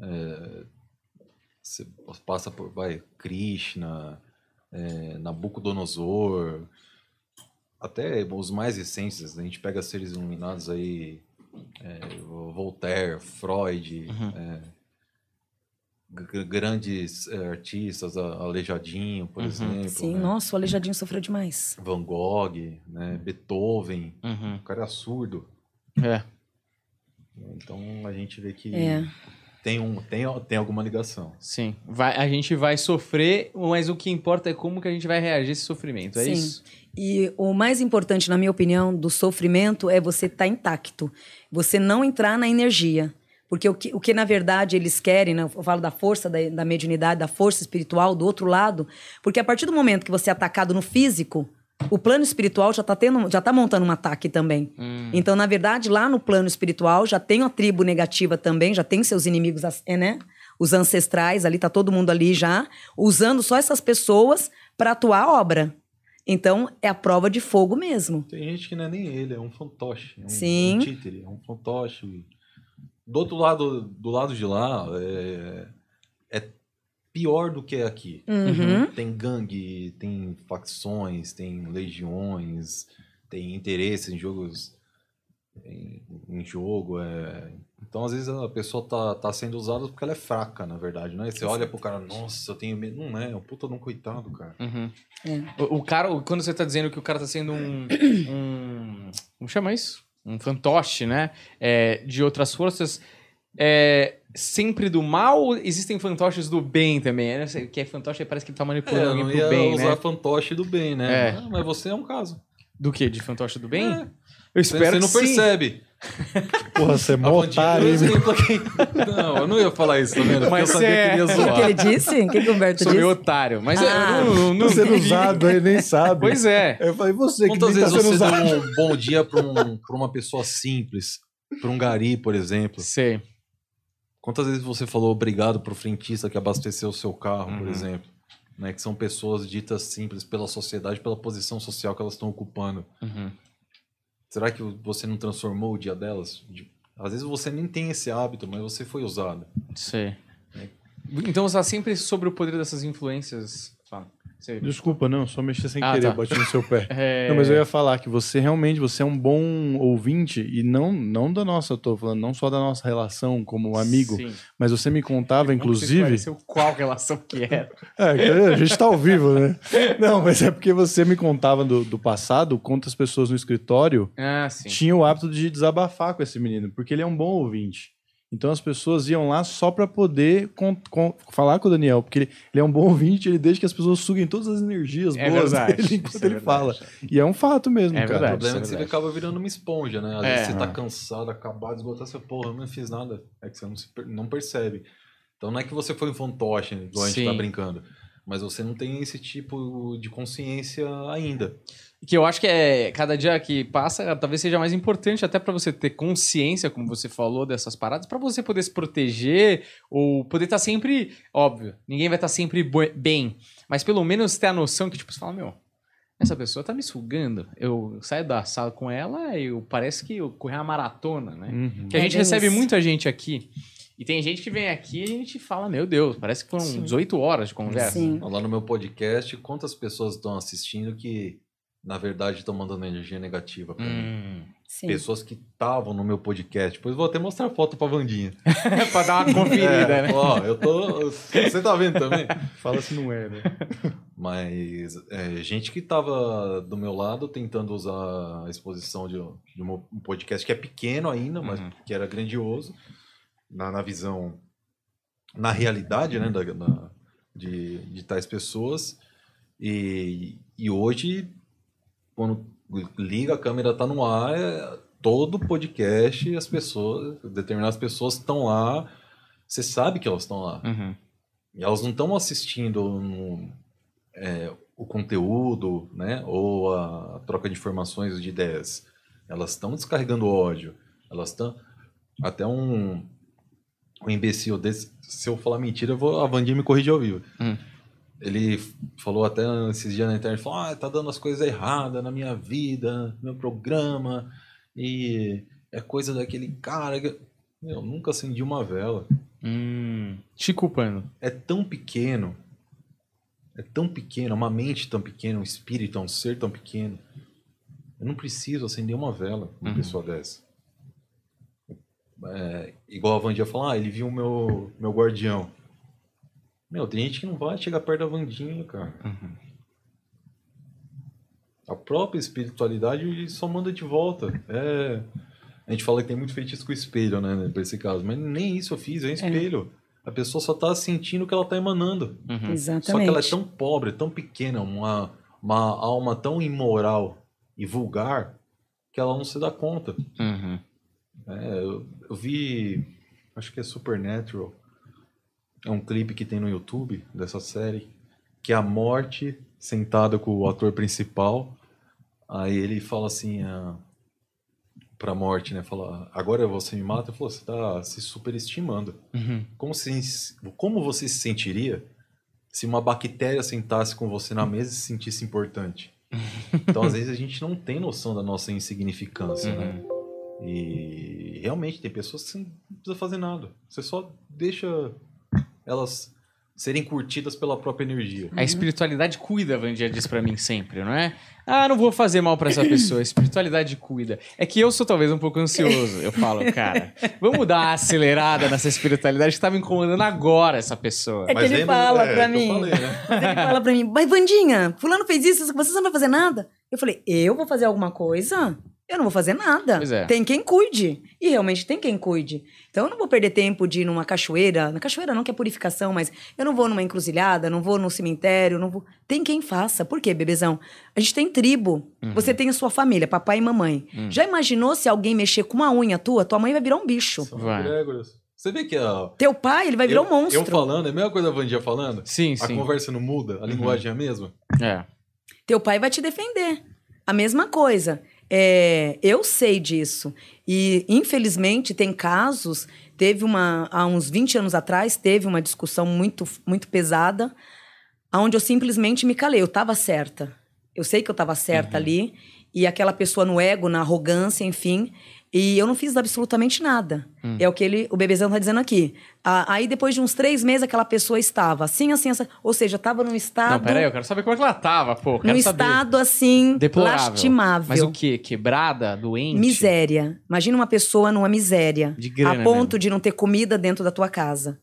é, você passa por, vai, Krishna, é, Nabucodonosor, até os mais recentes, a gente pega seres iluminados aí, é, Voltaire, Freud, Uhum. é, grandes é, artistas, a- Aleijadinho, por Uhum. exemplo. Sim, né? nossa, o Aleijadinho sofreu demais. Van Gogh, né? Beethoven, Uhum. o cara é surdo. É. Então a gente vê que É. tem, um, tem, tem alguma ligação. Sim. Vai, a gente vai sofrer, mas o que importa é como que a gente vai reagir a esse sofrimento. É Sim. isso? E o mais importante, na minha opinião, do sofrimento é você estar intacto. Você não entrar na energia. Porque o que, o que na verdade, eles querem, né? eu falo da força da, da mediunidade, da força espiritual, do outro lado. Porque a partir do momento que você é atacado no físico, o plano espiritual já está tendo, já tá montando um ataque também. Então, na verdade, lá no plano espiritual já tem uma tribo negativa também, já tem seus inimigos, é, né? Os ancestrais ali, tá todo mundo ali já, usando só essas pessoas para atuar a obra. Então, é a prova de fogo mesmo. Tem gente que não é nem ele, é um fantoche. É um, Sim. um títere, é um fantoche. Do outro lado, do lado de lá, é, é pior do que aqui. Uhum. Tem gangue, tem facções, tem legiões, tem interesses em jogos em, em jogo. É... Então, às vezes, a pessoa tá, tá sendo usada porque ela é fraca, na verdade, né? Você olha pro cara, nossa, eu tenho medo. Não é, é um puta de um coitado, cara. Uhum. É. O, o cara, quando você tá dizendo que o cara tá sendo um. um como chama isso? Um fantoche, né? É, de outras forças. É sempre do mal? Existem fantoches do bem também? Não sei, o que é fantoche parece que ele tá É, manipulando eu alguém não pro ia bem, usar né? fantoche do bem, né? É. Ah, mas você é um caso. Do que? De fantoche do bem? É. Eu Você, espero você não que sim. percebe. Porra, você é A mó otário, hein. Não, eu não ia falar isso, tá vendo? Mas eu sabia é- que ele ia O que, que zoar. ele disse? O que, que o Humberto Sou meio disse? otário. Mas Ah. eu não, não, não Tá sendo vi. usado aí, nem sabe. Pois é. Eu falei, você que Quantas nem tá vezes sendo você usado. deu um bom dia pra, um, pra uma pessoa simples? Pra um gari, por exemplo? Sei. Quantas vezes você falou obrigado pro frentista que abasteceu o seu carro, por Uhum. exemplo? Né, que são pessoas ditas simples pela sociedade, pela posição social que elas estão ocupando. Uhum. Será que você não transformou o dia delas? De- Às vezes você nem tem esse hábito, mas você foi usado. Sei. Então você tá sempre sobre o poder dessas influências. Você- Desculpa, não, só mexer sem Ah, querer, tá. bati no seu pé. É... Não, mas eu ia falar que você realmente você é um bom ouvinte e não não da nossa, eu tô falando, não só da nossa relação como amigo, Sim. mas você me contava, você inclusive. esclareceu qual relação que era. É, a gente tá ao vivo, né? Não, mas é porque você me contava do, do passado, quantas pessoas no escritório Ah, tinham o hábito de desabafar com esse menino, porque ele é um bom ouvinte. Então as pessoas iam lá só pra poder con- con- falar com o Daniel, porque ele, ele é um bom ouvinte, ele deixa que as pessoas suguem todas as energias É boas verdade, dele enquanto é ele verdade. fala. E é um fato mesmo, É cara. O verdade. problema é que isso você é acaba virando uma esponja, né? Às É. vezes você tá cansado, acabado, esgotado, você, porra, eu não fiz nada. É que você não, se não percebe. Então não é que você foi um fantoche, igual a gente Sim. tá brincando. Mas você não tem esse tipo de consciência ainda. Que eu acho que é cada dia que passa, talvez seja mais importante até pra você ter consciência, como você falou, dessas paradas, pra você poder se proteger ou poder estar sempre, óbvio, ninguém vai estar sempre boi- bem, mas pelo menos ter a noção que tipo você fala, meu, essa pessoa tá me sugando. Eu saio da sala com ela e eu parece que eu corri uma maratona, né? Uhum. Que a É gente bem recebe isso. muita gente aqui. E tem gente que vem aqui e a gente fala, meu Deus, parece que foram Sim. 18 horas de conversa. Sim. Lá no meu podcast, quantas pessoas estão assistindo que, na verdade, estão mandando energia negativa pra mim? Hum. Sim. Pessoas que estavam no meu podcast. Depois vou até mostrar foto pra Vandinha. pra dar uma conferida, É, né? Ó, eu tô. Você tá vendo também? Fala se não é, né? Mas é, gente que tava do meu lado tentando usar a exposição de, de um um podcast que é pequeno ainda, mas Uhum. que era grandioso, na, na visão, na realidade, né, da, da- de, de tais pessoas. E, e hoje, quando liga a câmera, tá no ar, é, todo podcast, as pessoas, determinadas pessoas estão lá, você sabe que elas estão lá. Uhum. E elas não estão assistindo no- é, o conteúdo, né? Ou a troca de informações de ideias. Elas estão descarregando ódio. Elas estão. Até um, um imbecil desse. Se eu falar mentira, eu vou, a Vandinha me corrigir ao vivo. Hum. Ele falou até esses dias na internet: falou, ah, tá dando as coisas erradas na minha vida, no meu programa. E é coisa daquele cara. que-" Eu nunca acendi uma vela Hum. Te culpando. é tão pequeno, é tão pequeno, uma mente tão pequena, um espírito, um ser tão pequeno, Eu não preciso acender uma vela uma Uhum. pessoa dessa. É, igual a Vandinha falou, ah, ele viu o meu, meu guardião. Meu, tem gente que não vai chegar perto da Vandinha, cara. A própria espiritualidade só manda de volta. É, a gente fala que tem muito feitiço com o espelho, né, pra esse caso. Mas nem isso eu fiz, é um espelho. A pessoa só tá sentindo o que ela tá emanando. Uhum. Exatamente. Só que ela é tão pobre, tão pequena, uma, uma alma tão imoral e vulgar que ela não se dá conta. Uhum. É, eu, eu vi, acho que é Supernatural, é um clipe que tem no YouTube dessa série, que é a morte sentada com o ator principal, aí ele fala assim a, pra morte, né, fala, agora você me mata, ele falou, você tá se superestimando. Uhum. Como, se, como você se sentiria se uma bactéria sentasse com você na mesa e se sentisse importante? Então, às vezes, a gente não tem noção da nossa insignificância, né? E realmente tem pessoas que não precisa fazer nada. Você só deixa elas serem curtidas pela própria energia. A espiritualidade cuida, a Vandia diz pra mim sempre, não é? Ah, não vou fazer mal pra essa pessoa. A espiritualidade cuida. É que eu sou talvez um pouco ansioso. Eu falo, cara, vamos dar uma acelerada nessa espiritualidade que tá me incomodando agora essa pessoa. É que ele fala pra é, que eu mim. falei, né? Mas ele fala pra mim, mas Vandinha, fulano fez isso, você não vai fazer nada? Eu falei, eu vou fazer alguma coisa? Eu não vou fazer nada. Pois é. Tem quem cuide. E realmente tem quem cuide. Então eu não vou perder tempo de ir numa cachoeira. Na cachoeira não que é purificação, mas eu não vou numa encruzilhada, não vou no cemitério, não vou. Tem quem faça. Por quê, bebezão? A gente tem tribo. Uhum. Você tem a sua família, papai e mamãe. Hum. Já imaginou se alguém mexer com uma unha tua? Tua mãe vai virar um bicho. Vai. Você vê que a, Teu pai, ele vai virar eu, um monstro. eu falando, é a mesma coisa da Vandinha falando? Sim, A sim. conversa não muda, a linguagem é a mesma? É. Teu pai vai te defender. A mesma coisa. É, eu sei disso. E, infelizmente, tem casos. Teve uma. Há uns 20 anos atrás, teve uma discussão muito, muito pesada, onde eu simplesmente me calei. Eu estava certa. Eu sei que eu estava certa ali. E aquela pessoa no ego, na arrogância, enfim. E eu não fiz absolutamente nada. Hum. É o que ele, o bebezão tá dizendo aqui. Ah, aí, depois de uns três meses, aquela pessoa estava assim, assim, assim. Ou seja, estava num estado. Não, peraí, eu quero saber como é que ela tava, pô. Quero num saber. estado assim, Deplorável. lastimável. Mas o quê? Quebrada? Doente? Miséria. Imagina uma pessoa numa miséria. De grana a ponto mesmo. de não ter comida dentro da tua casa.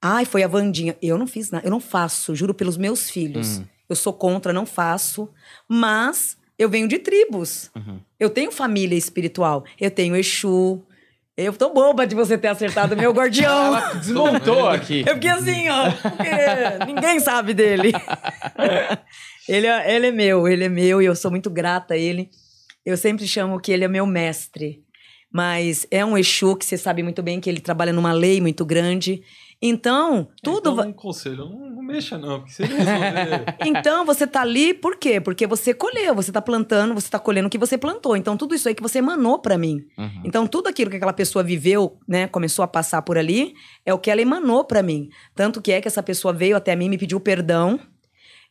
Ai, foi a Vandinha. Eu não fiz nada. Eu não faço, juro pelos meus filhos. Hum. Eu sou contra, não faço. Mas eu venho de tribos. Uhum. Eu tenho família espiritual. Eu tenho Exu. Eu tô boba de você ter acertado meu guardião. Ela desmontou aqui. Eu fiquei assim, ó. porque ninguém sabe dele. ele, é, ele é meu, ele é meu e eu sou muito grata a ele. Eu sempre chamo que ele é meu mestre. Mas é um Exu que você sabe muito bem que ele trabalha numa lei muito grande. Então, tudo. Então, um conselho, não, não mexa não, porque resolver... Então, você tá ali por quê? Porque você colheu, você tá plantando, você tá colhendo o que você plantou. Então, tudo isso aí que você emanou pra mim. Uhum. Então, tudo aquilo que aquela pessoa viveu, né, começou a passar por ali, é o que ela emanou pra mim. Tanto que é que essa pessoa veio até mim e me pediu perdão.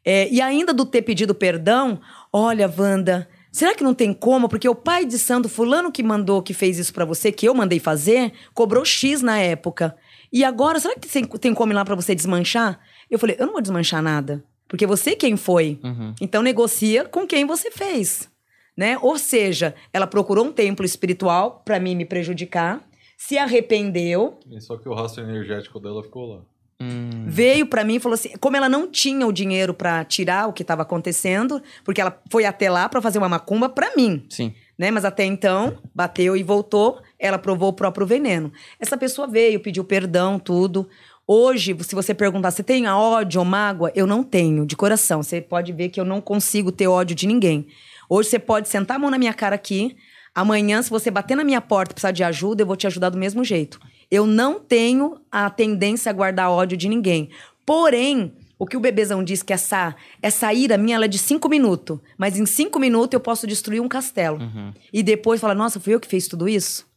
É, e ainda do ter pedido perdão, olha, Wanda, será que não tem como? Porque o pai de santo, fulano que mandou, que fez isso pra você, que eu mandei fazer, cobrou X na época. E agora, será que tem, tem como ir lá pra você desmanchar? Eu falei, eu não vou desmanchar nada. Porque você quem foi. Uhum. Então negocia com quem você fez, né? Ou seja, ela procurou um templo espiritual pra mim me prejudicar, se arrependeu, Só que o rastro energético dela ficou lá. Hum. veio pra mim e falou assim, como ela não tinha o dinheiro pra tirar o que estava acontecendo, porque ela foi até lá pra fazer uma macumba pra mim, Sim. né? Mas até então, bateu e voltou, ela provou o próprio veneno. Essa pessoa veio, pediu perdão, tudo. Hoje, se você perguntar, você tem ódio ou mágoa? Eu não tenho, de coração. Você pode ver que eu não consigo ter ódio de ninguém. Hoje você pode sentar a mão na minha cara aqui. Amanhã, se você bater na minha porta e precisar de ajuda, eu vou te ajudar do mesmo jeito. Eu não tenho a tendência a guardar ódio de ninguém. Porém, o que o bebezão diz que essa, essa ira minha ela é de cinco minutos. Mas em cinco minutos eu posso destruir um castelo. Uhum. E depois falar, nossa, fui eu que fiz tudo isso?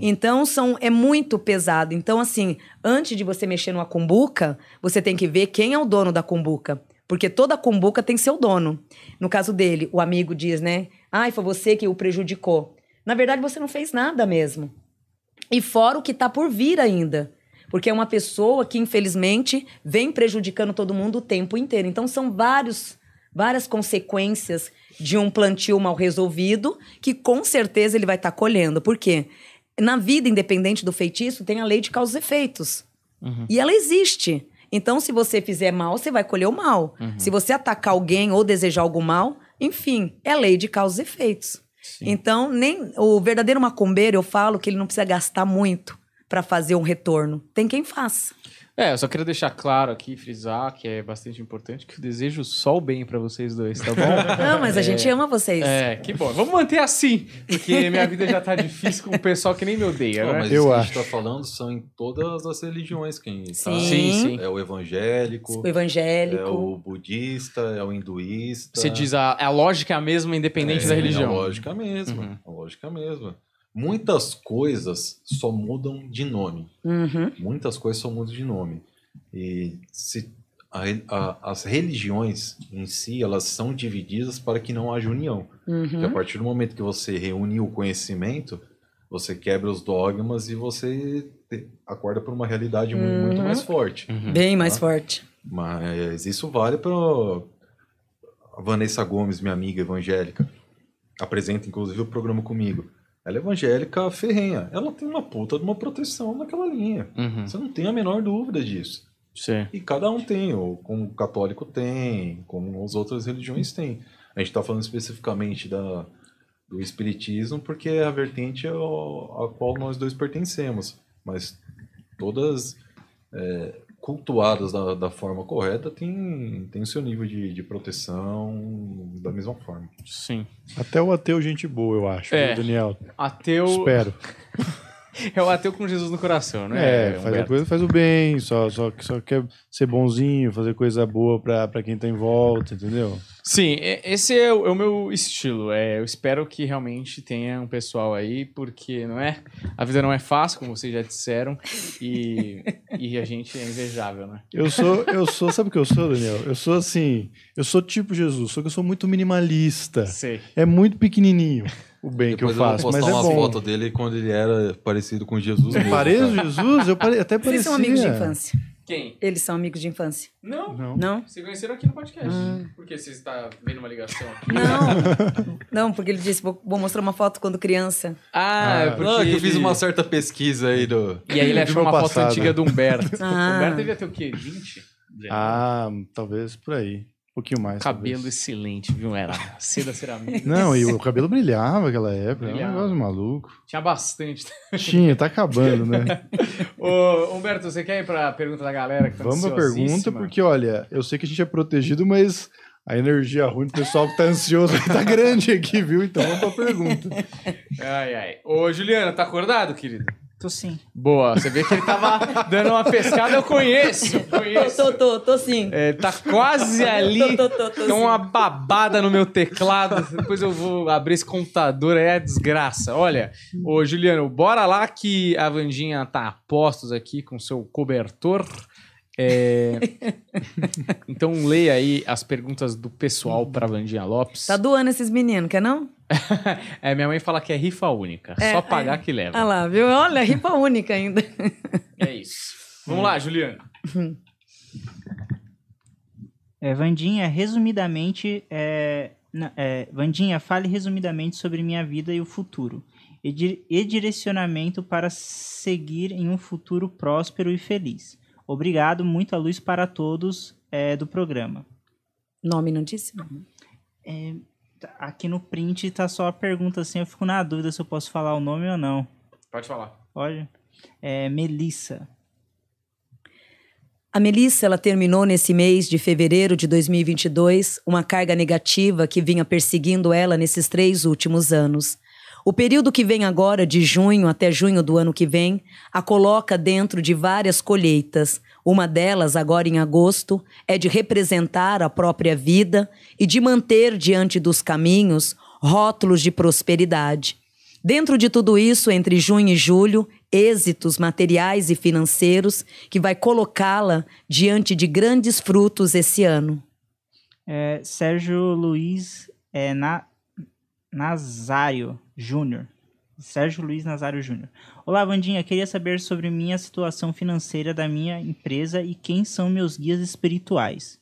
Então são é muito pesado. Então assim, antes de você mexer numa cumbuca, você tem que ver quem é o dono da cumbuca, porque toda cumbuca tem seu dono. No caso dele, o amigo diz, né? Ai, foi você que o prejudicou. Na verdade, você não fez nada mesmo. E fora o que tá por vir ainda. Porque é uma pessoa que, infelizmente, vem prejudicando todo mundo o tempo inteiro. Então, são vários, várias consequências de um plantio mal resolvido, que com certeza ele vai estar colhendo. Por quê? Na vida, independente do feitiço, tem a lei de causa e efeitos. E ela existe. Então, se você fizer mal, você vai colher o mal. Se você atacar alguém ou desejar algo mal, enfim, é lei de causa e efeitos. Então, nem o verdadeiro macumbeiro, eu falo que ele não precisa gastar muito para fazer um retorno. Tem quem faça. É, eu só queria deixar claro aqui, frisar, que é bastante importante, que eu desejo só o bem pra vocês dois, tá bom? Não, mas a gente ama vocês. É, que bom. Vamos manter assim, porque minha vida já tá difícil com o pessoal que nem me odeia, Pô, né? mas Eu isso que a acho. gente tá falando são em todas as religiões. Quem tá, Sim. Sim, sim. É o evangélico, O evangélico. é o budista, é o hinduísta. Você diz a, a lógica é a mesma, independente É, da religião. A lógica mesma. Uhum. A lógica mesma. Muitas coisas só mudam de nome. Uhum. Muitas coisas só mudam de nome. E se a a- as religiões em si, elas são divididas para que não haja união. Porque a Uhum. partir do momento que você reúne o conhecimento, você quebra os dogmas e você te- acorda para uma realidade mu- muito Uhum. mais forte. Bem mais Tá. forte. Mas isso vale para a Vanessa Gomes, minha amiga evangélica. Apresenta inclusive o programa comigo. Ela é evangélica ferrenha. Ela tem uma puta de uma proteção naquela linha. Uhum. Você não tem a menor dúvida disso. Sim. E cada um tem, ou como o católico tem, como as outras religiões têm. A gente está falando especificamente da, do espiritismo porque é a vertente ao- a qual nós dois pertencemos. Mas todas é, cultuadas da, da forma correta têm, têm o seu nível de, de proteção da mesma forma. Sim. Até o ateu, gente boa, eu acho, É. viu, Daniel. Ateu. Espero. É o ateu com Jesus no coração, né? É, faz, a Humberto? coisa, faz o bem, só, só, só quer ser bonzinho, fazer coisa boa pra, pra quem tá em volta, entendeu? Sim, esse é o, é o meu estilo. É, eu espero que realmente tenha um pessoal aí, porque não é? A vida não é fácil, como vocês já disseram, e, e a gente é invejável, né? Eu sou, eu sou, sabe o que eu sou, Daniel? Eu sou assim, eu sou tipo Jesus, só que eu sou muito minimalista. Sei. É muito pequenininho o bem que eu Depois faço, vou mas postar é uma bom. foto dele quando ele era parecido com Jesus mesmo. Pareço cara. Jesus? Eu pare... até Vocês parecia. são amigos de infância. Quem? Eles são amigos de infância. Não. Não. Não? Vocês conheceram aqui no podcast. Hum. Por que você está vendo uma ligação aqui? Não. Não, porque ele disse, vou, vou mostrar uma foto quando criança. Ah, é Ah, porque Não, é que eu fiz uma certa pesquisa aí do. E aí ele achou uma foto passado. antiga do Humberto. Ah. O Humberto devia ter o quê? 20? Ah, talvez por aí. Pouquinho mais. Cabelo talvez. excelente, viu? Era seda cerâmica. Não, e o cabelo brilhava naquela época. Era um Brilhava. negócio maluco. Tinha bastante. Tinha, tá acabando, né? Ô, Humberto, você quer ir pra pergunta da galera que tá Vamos pra pergunta, porque, olha, eu sei que a gente é protegido, mas a energia ruim do pessoal que tá ansioso tá grande aqui, viu? Então vamos pra pergunta. Ai, ai. Ô, Juliano, tá acordado, querido? Tô sim. Boa, você vê que ele tava dando uma pescada, eu conheço, Tô, conheço. tô, tô, tô sim. É, tá quase ali. Tô, tô, tô, tô Tem uma babada no meu teclado. Depois eu vou abrir esse computador, aí é desgraça. Olha, ô Juliano, bora lá que a Vandinha tá a postos aqui com seu cobertor. É, Então leia aí as perguntas do pessoal pra Vandinha Lopes. Tá doando esses meninos, quer não? É, minha mãe fala que é rifa única. É, Só pagar que leva. Ah lá, viu? Olha, ripa única ainda. É isso. Vamos lá, Juliano. É, Vandinha, resumidamente, é, é, Vandinha, fale resumidamente sobre minha vida e o futuro. E, e direcionamento para seguir em um futuro próspero e feliz. Obrigado, muita luz para todos é, do programa. Nome não disse? É, tá- aqui no print tá só a pergunta assim, eu fico na dúvida se eu posso falar o nome ou não. Pode falar. Pode? É, Melissa. A Melissa, ela terminou nesse mês de fevereiro de 2022 uma carga negativa que vinha perseguindo ela nesses três últimos anos. O período que vem agora, de junho até junho do ano que vem, a coloca dentro de várias colheitas. Uma delas, agora em agosto, é de representar a própria vida e de manter diante dos caminhos rótulos de prosperidade. Dentro de tudo isso, entre junho e julho, êxitos materiais e financeiros que vai colocá-la diante de grandes frutos esse ano. É, Sérgio Luiz é, Na- Nazário Júnior. Sérgio Luiz Nazário Júnior. Olá, Vandinha. Queria saber sobre minha situação financeira da minha empresa e quem são meus guias espirituais.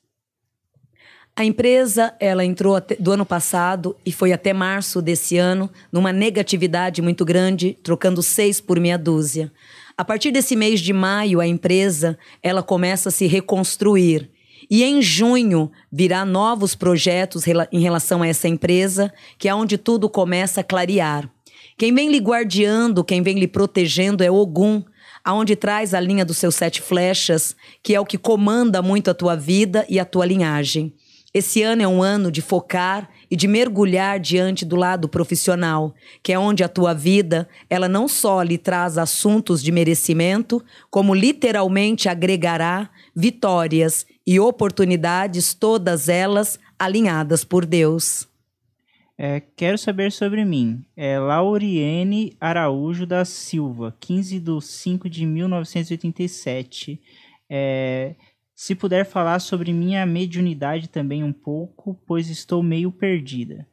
A empresa, ela entrou do ano passado e foi até março desse ano numa negatividade muito grande, trocando seis por meia dúzia. A partir desse mês de maio, a empresa, ela começa a se reconstruir. E em junho virá novos projetos em relação a essa empresa, que é onde tudo começa a clarear. Quem vem lhe guardiando, quem vem lhe protegendo é Ogum, aonde traz a linha dos seus sete flechas, que é o que comanda muito a tua vida e a tua linhagem. Esse ano é um ano de focar e de mergulhar diante do lado profissional, que é onde a tua vida, ela não só lhe traz assuntos de merecimento, como literalmente agregará vitórias e oportunidades, todas elas alinhadas por Deus. É, quero saber sobre mim. É Lauriene Araújo da Silva, 15 de 5 de 1987. É, se puder falar sobre minha mediunidade também um pouco, pois estou meio perdida.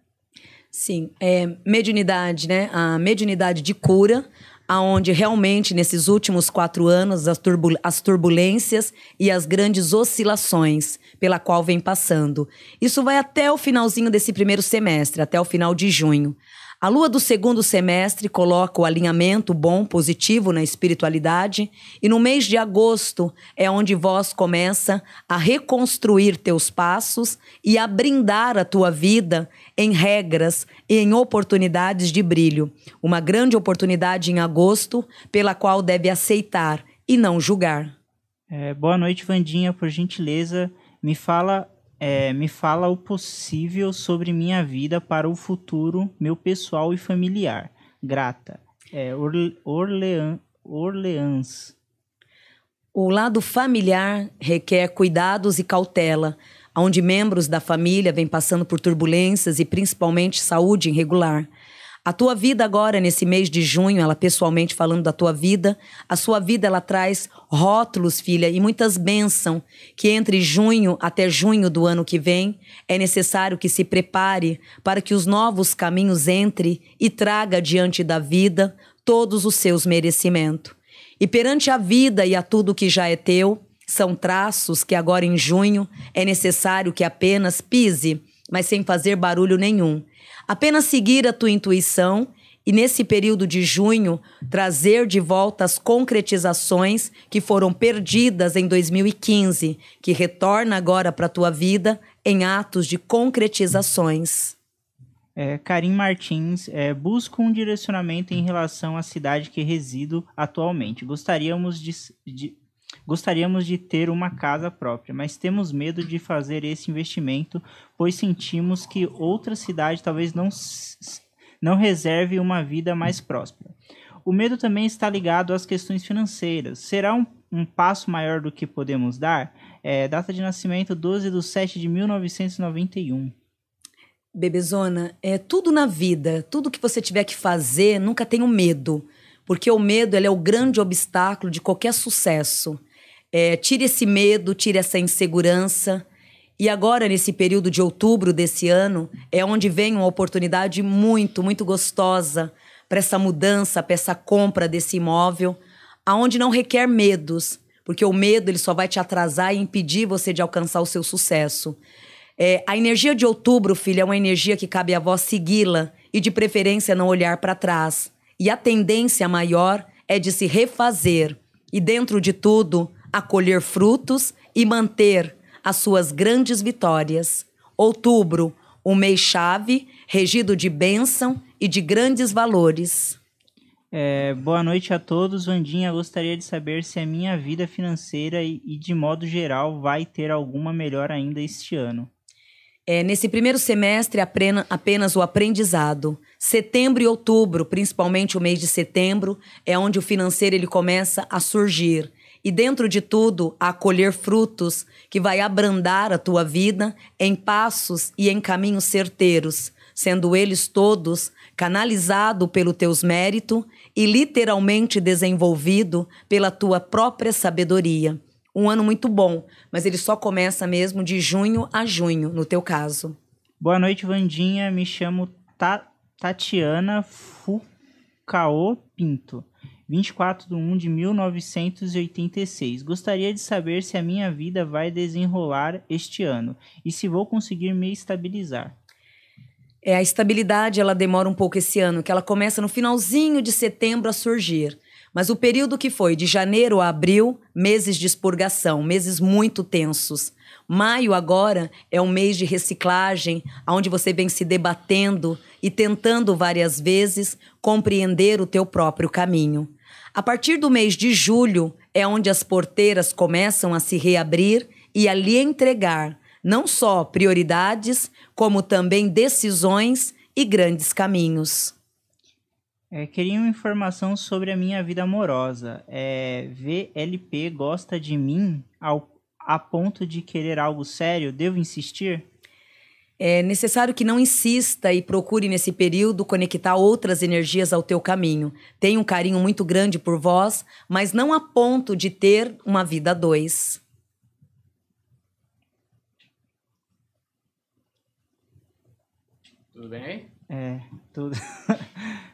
Sim, é mediunidade, né? A mediunidade de cura, aonde realmente nesses últimos quatro anos as, turbu- as turbulências e as grandes oscilações pela qual vem passando. Isso vai até o finalzinho desse primeiro semestre, até o final de junho. A lua do segundo semestre coloca o alinhamento bom, positivo na espiritualidade, e no mês de agosto é onde vós começa a reconstruir teus passos e a brindar a tua vida em regras e em oportunidades de brilho. Uma grande oportunidade em agosto, pela qual deve aceitar e não julgar. É, boa noite, Vandinha. Por gentileza, me fala, é, me fala o possível sobre minha vida para o futuro, meu pessoal e familiar. Grata. É, Orle, Orlean, Orleans. O lado familiar requer cuidados e cautela, onde membros da família vêm passando por turbulências e principalmente saúde irregular. A tua vida agora, nesse mês de junho, ela pessoalmente falando da tua vida, a sua vida ela traz rótulos, filha, e muitas bênçãos, que entre junho até junho do ano que vem, é necessário que se prepare para que os novos caminhos entre e traga diante da vida todos os seus merecimentos. E perante a vida e a tudo que já é teu, são traços que agora em junho é necessário que apenas pise, mas sem fazer barulho nenhum. Apenas seguir a tua intuição e nesse período de junho trazer de volta as concretizações que foram perdidas em 2015, que retorna agora para a tua vida em atos de concretizações. É, Karim Martins, é, busco um direcionamento em relação à cidade que resido atualmente. Gostaríamos de, de- gostaríamos de ter uma casa própria, mas temos medo de fazer esse investimento, pois sentimos que outra cidade talvez não, não reserve uma vida mais próspera. O medo também está ligado às questões financeiras. Será um, um passo maior do que podemos dar? É, data de nascimento 12 de 7 de 1991. Bebezona, é tudo na vida, tudo que você tiver que fazer, nunca tenha medo, porque o medo ele é o grande obstáculo de qualquer sucesso. É, tire esse medo, tire essa insegurança. E agora, nesse período de outubro desse ano, é onde vem uma oportunidade muito, muito gostosa para essa mudança, para essa compra desse imóvel, aonde não requer medos, porque o medo ele só vai te atrasar e impedir você de alcançar o seu sucesso. É, a energia de outubro, filha, é uma energia que cabe a vós segui-la e, de preferência, não olhar para trás. E a tendência maior é de se refazer e, dentro de tudo, acolher frutos e manter as suas grandes vitórias. Outubro, um mês-chave, regido de bênção e de grandes valores. É, boa noite a todos. Vandinha, gostaria de saber se a minha vida financeira e, e de modo geral vai ter alguma melhor ainda este ano. É, nesse primeiro semestre, apenas o aprendizado. Setembro e outubro, principalmente o mês de setembro, é onde o financeiro ele começa a surgir. E dentro de tudo, a colher frutos que vai abrandar a tua vida em passos e em caminhos certeiros, sendo eles todos canalizado pelo teus méritos e literalmente desenvolvido pela tua própria sabedoria. Um ano muito bom, mas ele só começa mesmo de junho a junho, no teu caso. Boa noite, Vandinha. Me chamo Ta- Tatiana Fucao Pinto. 24 de 1 de 1986. Gostaria de saber se a minha vida vai desenrolar este ano e se vou conseguir me estabilizar. É, a estabilidade ela demora um pouco esse ano, que ela começa no finalzinho de setembro a surgir. Mas o período que foi de janeiro a abril, meses de expurgação, meses muito tensos. Maio agora é um mês de reciclagem, onde você vem se debatendo e tentando várias vezes compreender o teu próprio caminho. A partir do mês de julho é onde as porteiras começam a se reabrir e a lhe entregar não só prioridades, como também decisões e grandes caminhos. É, queria uma informação sobre a minha vida amorosa. É, VLP gosta de mim ao, a ponto de querer algo sério? Devo insistir? É necessário que não insista e procure nesse período conectar outras energias ao teu caminho. Tenha um carinho muito grande por vós, mas não a ponto de ter uma vida a dois. Tudo bem? É, tudo.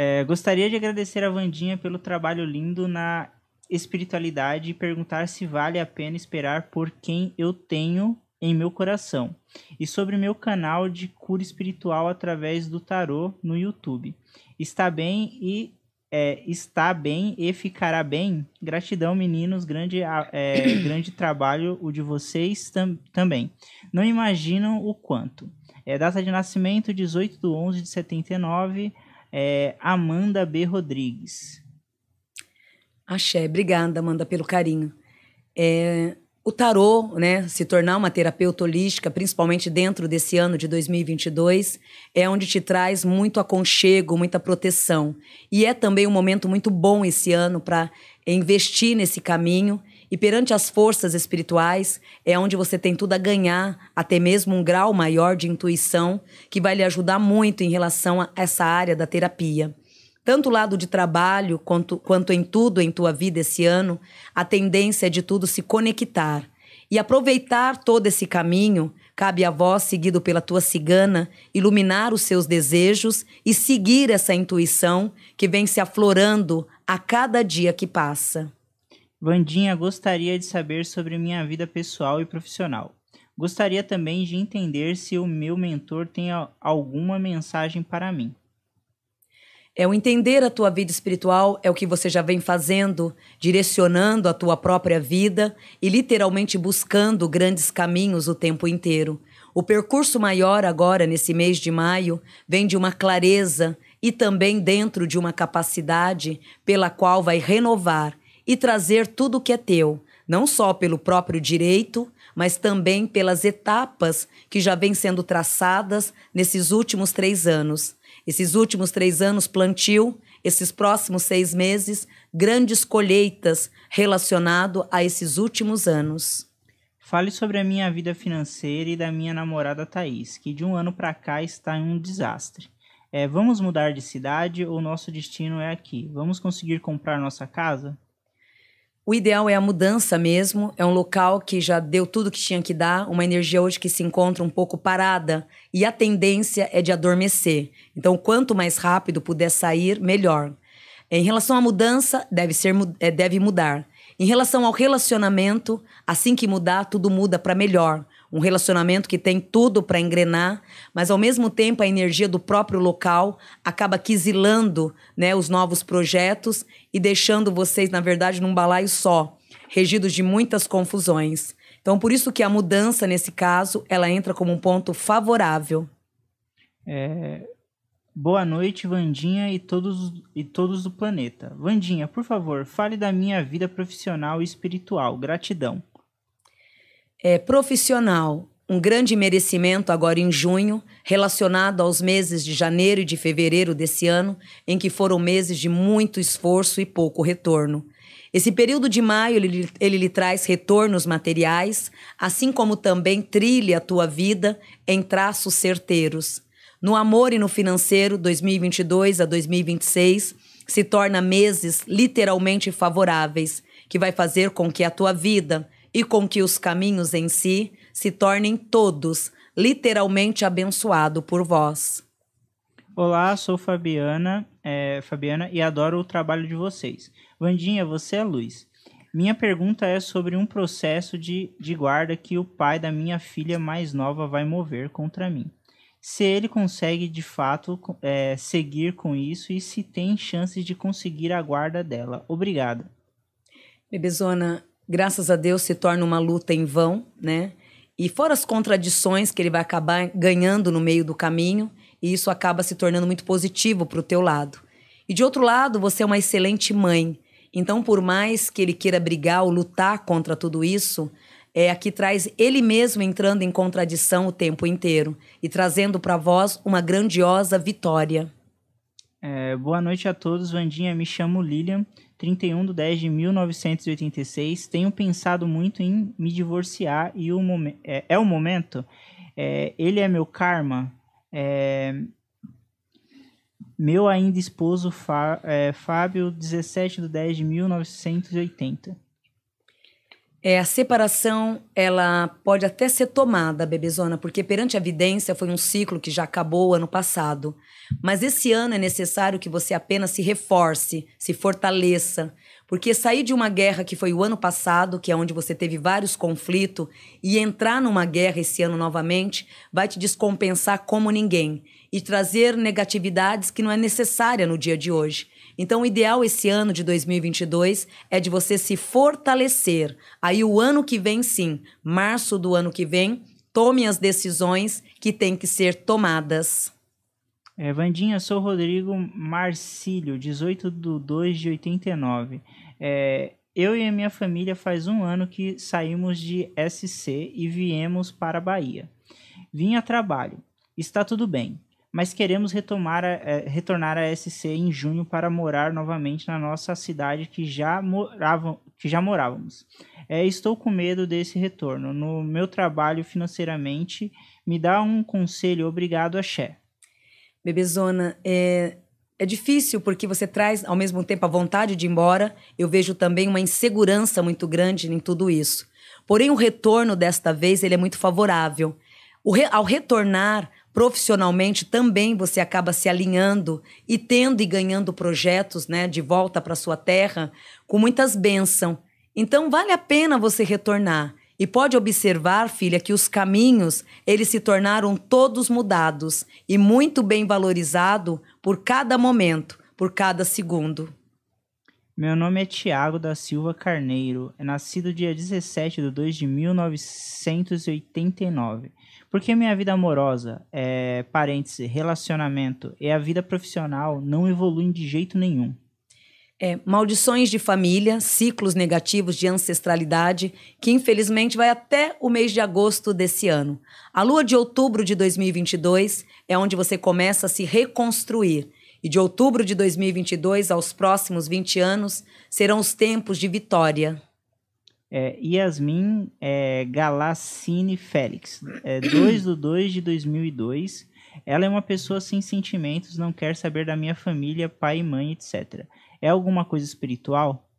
É, gostaria de agradecer a Vandinha pelo trabalho lindo na espiritualidade e perguntar se vale a pena esperar por quem eu tenho em meu coração. E sobre meu canal de cura espiritual através do tarô no YouTube. Está bem e é, está bem e ficará bem. Gratidão, meninos. Grande, é, grande trabalho o de vocês tam também. Não imaginam o quanto. É, data de nascimento: 18 de 11 de 79 é Amanda B. Rodrigues. Axé, obrigada, Amanda, pelo carinho. É, o tarô, né, se tornar uma terapeuta holística, principalmente dentro desse ano de 2022, é onde te traz muito aconchego, muita proteção. E é também um momento muito bom esse ano para investir nesse caminho e perante as forças espirituais, é onde você tem tudo a ganhar, até mesmo um grau maior de intuição, que vai lhe ajudar muito em relação a essa área da terapia. Tanto lado de trabalho quanto, quanto em tudo em tua vida esse ano, a tendência é de tudo se conectar. E aproveitar todo esse caminho, cabe a vós, seguido pela tua cigana, iluminar os seus desejos e seguir essa intuição que vem se aflorando a cada dia que passa. Vandinha gostaria de saber sobre minha vida pessoal e profissional. Gostaria também de entender se o meu mentor tem alguma mensagem para mim. É o entender a tua vida espiritual, é o que você já vem fazendo, direcionando a tua própria vida e literalmente buscando grandes caminhos o tempo inteiro. O percurso maior agora, nesse mês de maio, vem de uma clareza e também dentro de uma capacidade pela qual vai renovar e trazer tudo o que é teu, não só pelo próprio direito, mas também pelas etapas que já vêm sendo traçadas nesses últimos três anos. Esses últimos três anos, plantio, esses próximos seis meses, grandes colheitas relacionado a esses últimos anos. Fale sobre a minha vida financeira e da minha namorada Thaís, que de um ano para cá está em um desastre. É, vamos mudar de cidade ou nosso destino é aqui? Vamos conseguir comprar nossa casa? O ideal é a mudança mesmo. É um local que já deu tudo que tinha que dar, uma energia hoje que se encontra um pouco parada e a tendência é de adormecer. Então, quanto mais rápido puder sair, melhor. Em relação à mudança, deve ser é, deve mudar. Em relação ao relacionamento, assim que mudar, tudo muda para melhor um relacionamento que tem tudo para engrenar, mas ao mesmo tempo a energia do próprio local acaba quisilando né, os novos projetos e deixando vocês, na verdade, num balaio só, regidos de muitas confusões. Então, por isso que a mudança, nesse caso, ela entra como um ponto favorável. É... Boa noite, Vandinha e todos, e todos do planeta. Vandinha, por favor, fale da minha vida profissional e espiritual. Gratidão é, profissional, um grande merecimento agora em junho, relacionado aos meses de janeiro e de fevereiro desse ano, em que foram meses de muito esforço e pouco retorno. Esse período de maio ele, ele lhe traz retornos materiais, assim como também trilha a tua vida em traços certeiros. No amor e no financeiro, 2022 a 2026 se torna meses literalmente favoráveis, que vai fazer com que a tua vida e com que os caminhos em si se tornem todos literalmente abençoados por vós. Olá, sou Fabiana. é, Fabiana, e adoro o trabalho de vocês. Vandinha, você é luz. Minha pergunta é sobre um processo de, de guarda que o pai da minha filha mais nova vai mover contra mim. Se ele consegue de fato é, seguir com isso e se tem chances de conseguir a guarda dela. Obrigada. Bebezona, graças a Deus se torna uma luta em vão, né? E fora as contradições que ele vai acabar ganhando no meio do caminho, e isso acaba se tornando muito positivo para o teu lado. E de outro lado, você é uma excelente mãe. Então, por mais que ele queira brigar ou lutar contra tudo isso, é aqui traz ele mesmo entrando em contradição o tempo inteiro e trazendo para vós uma grandiosa vitória. É, boa noite a todos, Vandinha. Me chamo Lilian, 31 de 10 de 1986. Tenho pensado muito em me divorciar e o é, é o momento. É, ele é meu karma. É, meu ainda esposo Fá, é, Fábio, 17 de 10 de 1980. É, a separação, ela pode até ser tomada, bebezona, porque perante a evidência foi um ciclo que já acabou ano passado. Mas esse ano é necessário que você apenas se reforce, se fortaleça, porque sair de uma guerra que foi o ano passado, que é onde você teve vários conflitos, e entrar numa guerra esse ano novamente, vai te descompensar como ninguém e trazer negatividades que não é necessária no dia de hoje. Então, o ideal esse ano de 2022 é de você se fortalecer. Aí, o ano que vem, sim, março do ano que vem, tome as decisões que têm que ser tomadas. É, Vandinha, sou Rodrigo Marcílio, 18 de 2 de 89. É, eu e a minha família faz um ano que saímos de SC e viemos para a Bahia. Vim a trabalho. Está tudo bem mas queremos retomar a, é, retornar a SC em junho para morar novamente na nossa cidade que já, moravam, que já morávamos. É, estou com medo desse retorno. No meu trabalho financeiramente, me dá um conselho, obrigado, Axé. Bebezona, é, é difícil porque você traz ao mesmo tempo a vontade de ir embora. Eu vejo também uma insegurança muito grande em tudo isso. Porém, o retorno desta vez ele é muito favorável. Re, ao retornar, profissionalmente também você acaba se alinhando e tendo e ganhando projetos, né, de volta para sua terra com muitas bênçãos. Então vale a pena você retornar. E pode observar, filha, que os caminhos, eles se tornaram todos mudados e muito bem valorizados por cada momento, por cada segundo. Meu nome é Tiago da Silva Carneiro, é nascido dia 17 de 2 de 1989. Porque minha vida amorosa, é, parêntese, relacionamento e a vida profissional não evoluem de jeito nenhum. É, maldições de família, ciclos negativos de ancestralidade, que infelizmente vai até o mês de agosto desse ano. A lua de outubro de 2022 é onde você começa a se reconstruir. E de outubro de 2022 aos próximos 20 anos serão os tempos de vitória é, Yasmin é, Galassini Félix, é, 2 do 2 de 2002. Ela é uma pessoa sem sentimentos, não quer saber da minha família, pai e mãe, etc. É alguma coisa espiritual?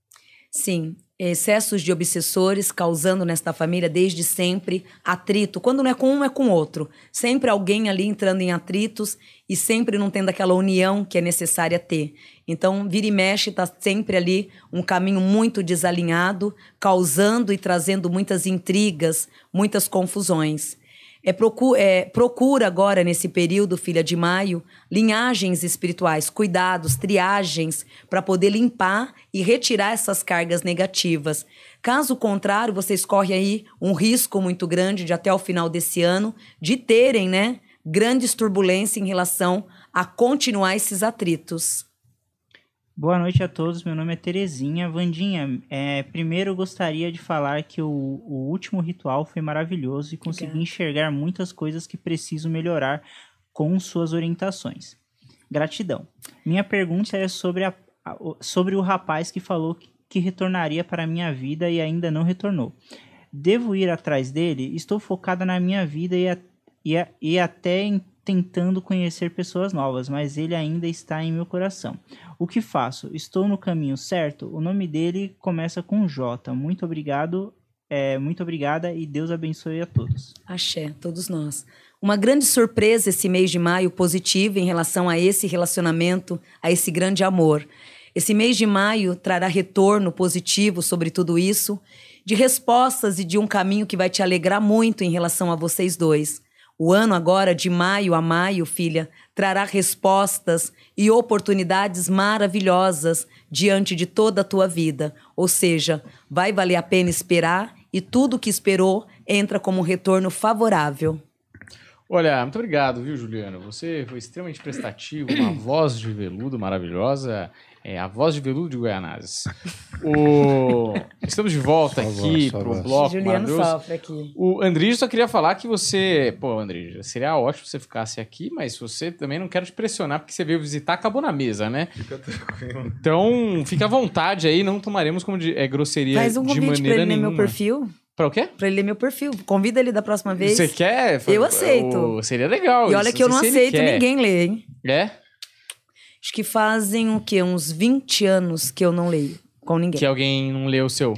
Sim, excessos de obsessores causando nesta família desde sempre atrito. Quando não é com um, é com outro. Sempre alguém ali entrando em atritos e sempre não tendo aquela união que é necessária ter. Então, vira e mexe está sempre ali um caminho muito desalinhado, causando e trazendo muitas intrigas, muitas confusões. É, procura, é, procura agora, nesse período, filha de maio, linhagens espirituais, cuidados, triagens, para poder limpar e retirar essas cargas negativas. Caso contrário, você escorre aí um risco muito grande de até o final desse ano de terem, né, grandes turbulências em relação a continuar esses atritos. Boa noite a todos, meu nome é Terezinha. Vandinha, é, primeiro gostaria de falar que o, o último ritual foi maravilhoso e consegui Obrigada. enxergar muitas coisas que preciso melhorar com suas orientações. Gratidão. Minha pergunta é sobre, a, sobre o rapaz que falou que, que retornaria para a minha vida e ainda não retornou. Devo ir atrás dele? Estou focada na minha vida e, a, e, a, e até tentando conhecer pessoas novas, mas ele ainda está em meu coração. O que faço? Estou no caminho certo? O nome dele começa com J. Muito obrigado, é, muito obrigada e Deus abençoe a todos. Axé, todos nós. uma grande surpresa esse mês de maio positiva em relação a esse relacionamento, a esse grande amor. Esse mês de maio trará retorno positivo sobre tudo isso, de respostas e de um caminho que vai te alegrar muito em relação a vocês dois. O ano agora, de maio a maio, filha, trará respostas e oportunidades maravilhosas diante de toda a tua vida. Ou seja, vai valer a pena esperar e tudo que esperou entra como um retorno favorável. Olha, muito obrigado, viu, Juliano? Você foi extremamente prestativo, uma voz de veludo maravilhosa. É a voz de veludo de Goianazes. O... Estamos de volta Só aqui para o bloco Juliano maravilhoso. sofre aqui. O Andrige só queria falar que você. Pô, Andrige, seria ótimo se você ficasse aqui, mas você também não quero te pressionar, porque você veio visitar, acabou na mesa, né? Fica tranquilo. Então, fica à vontade aí, não tomaremos como de, é, grosseria Faz um de convite pra maneira ele ler nenhuma. meu perfil. Pra o quê? Pra ele ler meu perfil. Convida ele da próxima vez. Você quer? Eu aceito. O- Seria legal. E olha isso, que eu não ele aceito ninguém ler, hein? É? Acho que fazem o quê? Uns 20 anos que eu não leio com ninguém. Que alguém não leu o seu.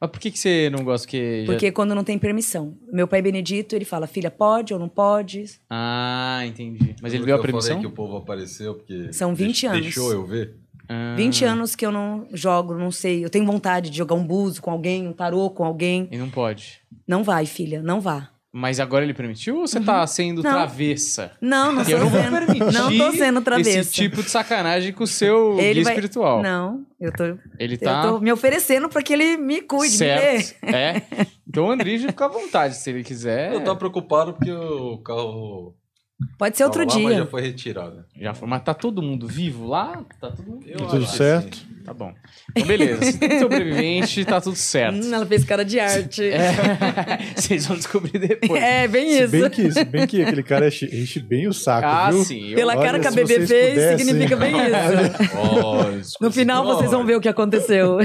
Mas por que, que você não gosta que. já- Porque quando não tem permissão. Meu pai Benedito, ele fala, filha, pode ou não pode? Ah, entendi. Mas ele deu a que eu permissão? falei que o povo apareceu porque. São 20 deix- anos. Deixou eu ver? Ah, 20 anos que eu não jogo, não sei. Eu tenho vontade de jogar um buzo com alguém, um tarô com alguém. E não pode. Não vai, filha, não vá. Mas agora ele permitiu ou você tá sendo Uhum. Não. travessa? Não, não eu não vou sendo, permitir não tô sendo travessa. esse tipo de sacanagem com o seu Ele guia vai- espiritual. Não, eu tô, Ele tá eu tô me oferecendo pra que ele me cuide, me certo. dê. É. Então o Andrige fica à vontade se ele quiser. Eu tava preocupado porque o carro. Pode ser outro lá, Mas já dia. foi retirado. Já foi. Mas tá todo mundo vivo lá? Tá todo mundo Eu Tudo certo? sim. Tá bom. Então, beleza. Se tem sobrevivente, tá tudo certo. Hum, ela fez cara de arte. É, É, Vocês vão descobrir depois. bem Se isso. bem, que, se bem que aquele cara enche, enche bem o saco, ah, viu? sim. Pela Olha, cara que a vocês fez, pudessem- significa bem isso. Olha, No final, vocês vão ver o que aconteceu.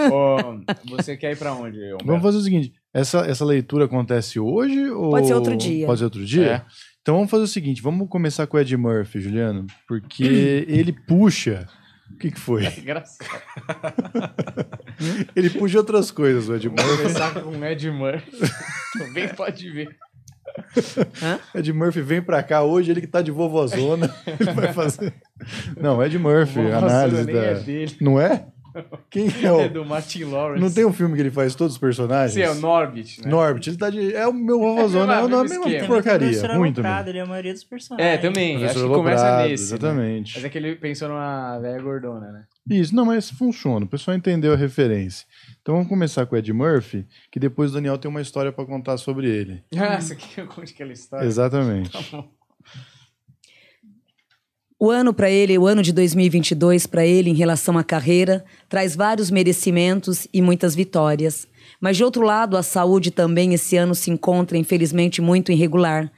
Ó, você quer ir pra onde, Humberto? Vamos fazer o seguinte: essa, essa leitura acontece hoje ou. Pode ser outro dia. Pode ser outro dia? É. Então vamos fazer o seguinte: vamos começar com o Ed Murphy, Juliano, porque ele puxa. O que, que foi? Engraçado. Ele puxa outras coisas, o Ed Murphy. começar com o Ed Murphy. Também pode ver. Ed Murphy vem pra cá hoje, ele que tá de vovozona. Ele vai fazer. Não, Ed Murphy, Vovozona análise da. é dele. Não é? Quem é o. É do Martin Lawrence. Não tem um filme que ele faz todos os personagens? Sim, é o Norbit, né? Norbit, ele tá de. É o meu vovozona, É é, o nome mesmo mesmo esquema. porcaria. Também. Aloprado, ele é a maioria dos personagens. É, também. Acho que começa Aloprado, nesse. né? Exatamente. Mas é que ele pensou numa velha gordona, né? Isso, não, mas funciona. O pessoal entendeu a referência. Então vamos começar com o Ed Murphy, que depois o Daniel tem uma história pra contar sobre ele. Ah, essa aqui eu conto aquela história. Exatamente. Tá bom. O ano para ele, o ano de 2022 para ele em relação à carreira, traz vários merecimentos e muitas vitórias. Mas de outro lado, a saúde também esse ano se encontra infelizmente muito irregular.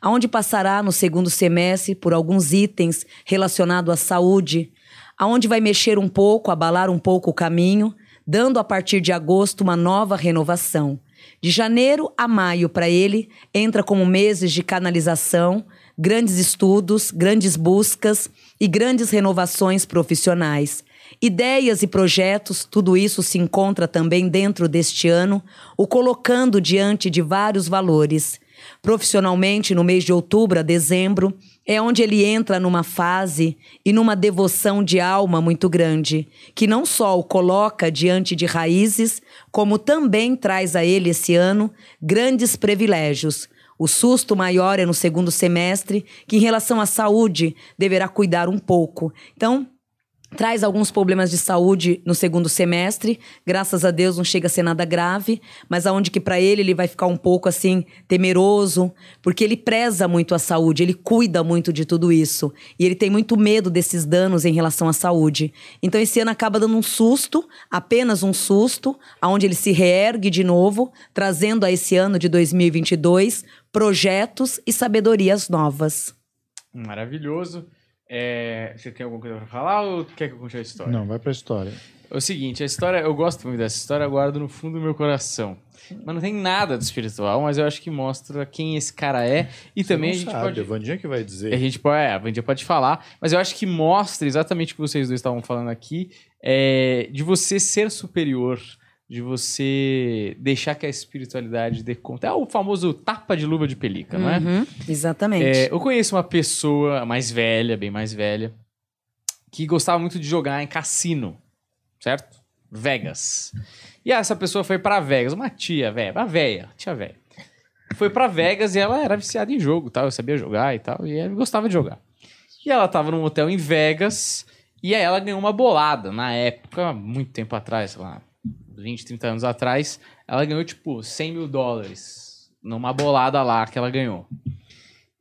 Aonde passará no segundo semestre por alguns itens relacionados à saúde, aonde vai mexer um pouco, abalar um pouco o caminho, dando a partir de agosto uma nova renovação. De janeiro a maio para ele entra como meses de canalização, grandes estudos, grandes buscas e grandes renovações profissionais. Ideias e projetos, tudo isso se encontra também dentro deste ano, o colocando diante de vários valores. Profissionalmente, no mês de outubro a dezembro, é onde ele entra numa fase e numa devoção de alma muito grande, que não só o coloca diante de raízes, como também traz a ele esse ano grandes privilégios. O susto maior é no segundo semestre, que em relação à saúde deverá cuidar um pouco. Então, traz alguns problemas de saúde no segundo semestre. Graças a Deus não chega a ser nada grave, mas aonde que para ele ele vai ficar um pouco assim temeroso, porque ele preza muito a saúde, ele cuida muito de tudo isso e ele tem muito medo desses danos em relação à saúde. Então esse ano acaba dando um susto, apenas um susto, aonde ele se reergue de novo, trazendo a esse ano de 2022 projetos e sabedorias novas. Maravilhoso. É, você tem alguma coisa pra falar ou quer que eu conte a história? Não, vai pra história. É o seguinte, a história, eu gosto muito dessa história, eu guardo no fundo do meu coração. Mas não tem nada de espiritual, mas eu acho que mostra quem esse cara é. E também a Você gente sabe, pode. A Vandinha que vai dizer. A gente pode, é, a Vandia pode falar, mas eu acho que mostra exatamente o que vocês dois estavam falando aqui, é, de você ser superior de você deixar que a espiritualidade dê conta. É o famoso tapa de luva de pelica, não é? Uhum, exatamente. É, eu conheço uma pessoa mais velha, bem mais velha, que gostava muito de jogar em cassino, certo? Vegas. E essa pessoa foi pra Vegas, uma tia velha, uma velha, tia velha. Foi pra Vegas e ela era viciada em jogo, tal, eu sabia jogar e tal, e ela gostava de jogar. E ela tava num hotel em Vegas e aí ela ganhou uma bolada na época, muito tempo atrás, sei lá, 20, 30 anos atrás, ela ganhou tipo 100 mil dólares numa bolada lá que ela ganhou.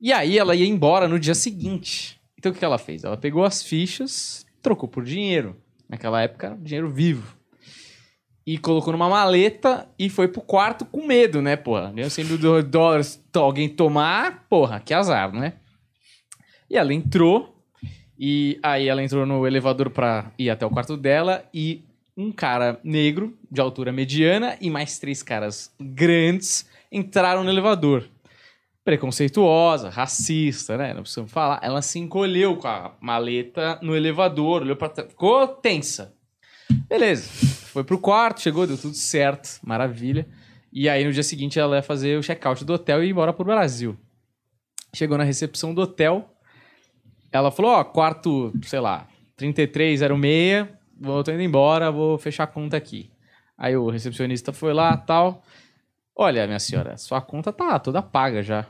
E aí ela ia embora no dia seguinte. Então o que ela fez? Ela pegou as fichas, trocou por dinheiro. Naquela época dinheiro vivo. E colocou numa maleta e foi pro quarto com medo, né, porra? Ganhou 100 mil dó- dólares, alguém tomar, porra, que azar, né? E ela entrou, e aí ela entrou no elevador pra ir até o quarto dela, e um cara negro, de altura mediana, e mais três caras grandes entraram no elevador. Preconceituosa, racista, né? Não precisamos falar. Ela se encolheu com a maleta no elevador, olhou pra trás, ficou tensa. Beleza. Foi pro quarto, chegou, deu tudo certo, maravilha. E aí no dia seguinte ela ia fazer o check-out do hotel e ir embora pro Brasil. Chegou na recepção do hotel, ela falou: Ó, quarto, sei lá, 3306, vou tô indo embora, vou fechar a conta aqui. Aí o recepcionista foi lá tal. Olha, minha senhora, sua conta tá toda paga já.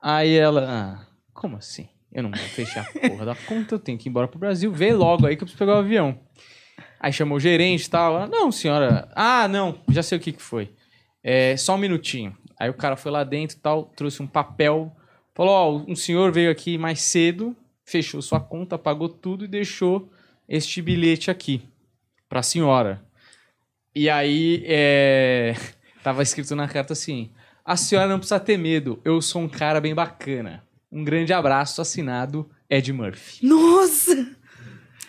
Aí ela, ah, como assim? Eu não vou fechar a porra da conta, eu tenho que ir embora pro Brasil, vê logo aí que eu preciso pegar o avião. Aí chamou o gerente e tal. Ela, não, senhora. Ah, não, já sei o que que foi. É, só um minutinho. Aí o cara foi lá dentro tal, trouxe um papel. Falou, ó, um senhor veio aqui mais cedo, fechou sua conta, pagou tudo e deixou este bilhete aqui pra senhora. E aí, é... tava escrito na carta assim, a senhora não precisa ter medo, eu sou um cara bem bacana. Um grande abraço, assinado Ed Murphy. Nossa!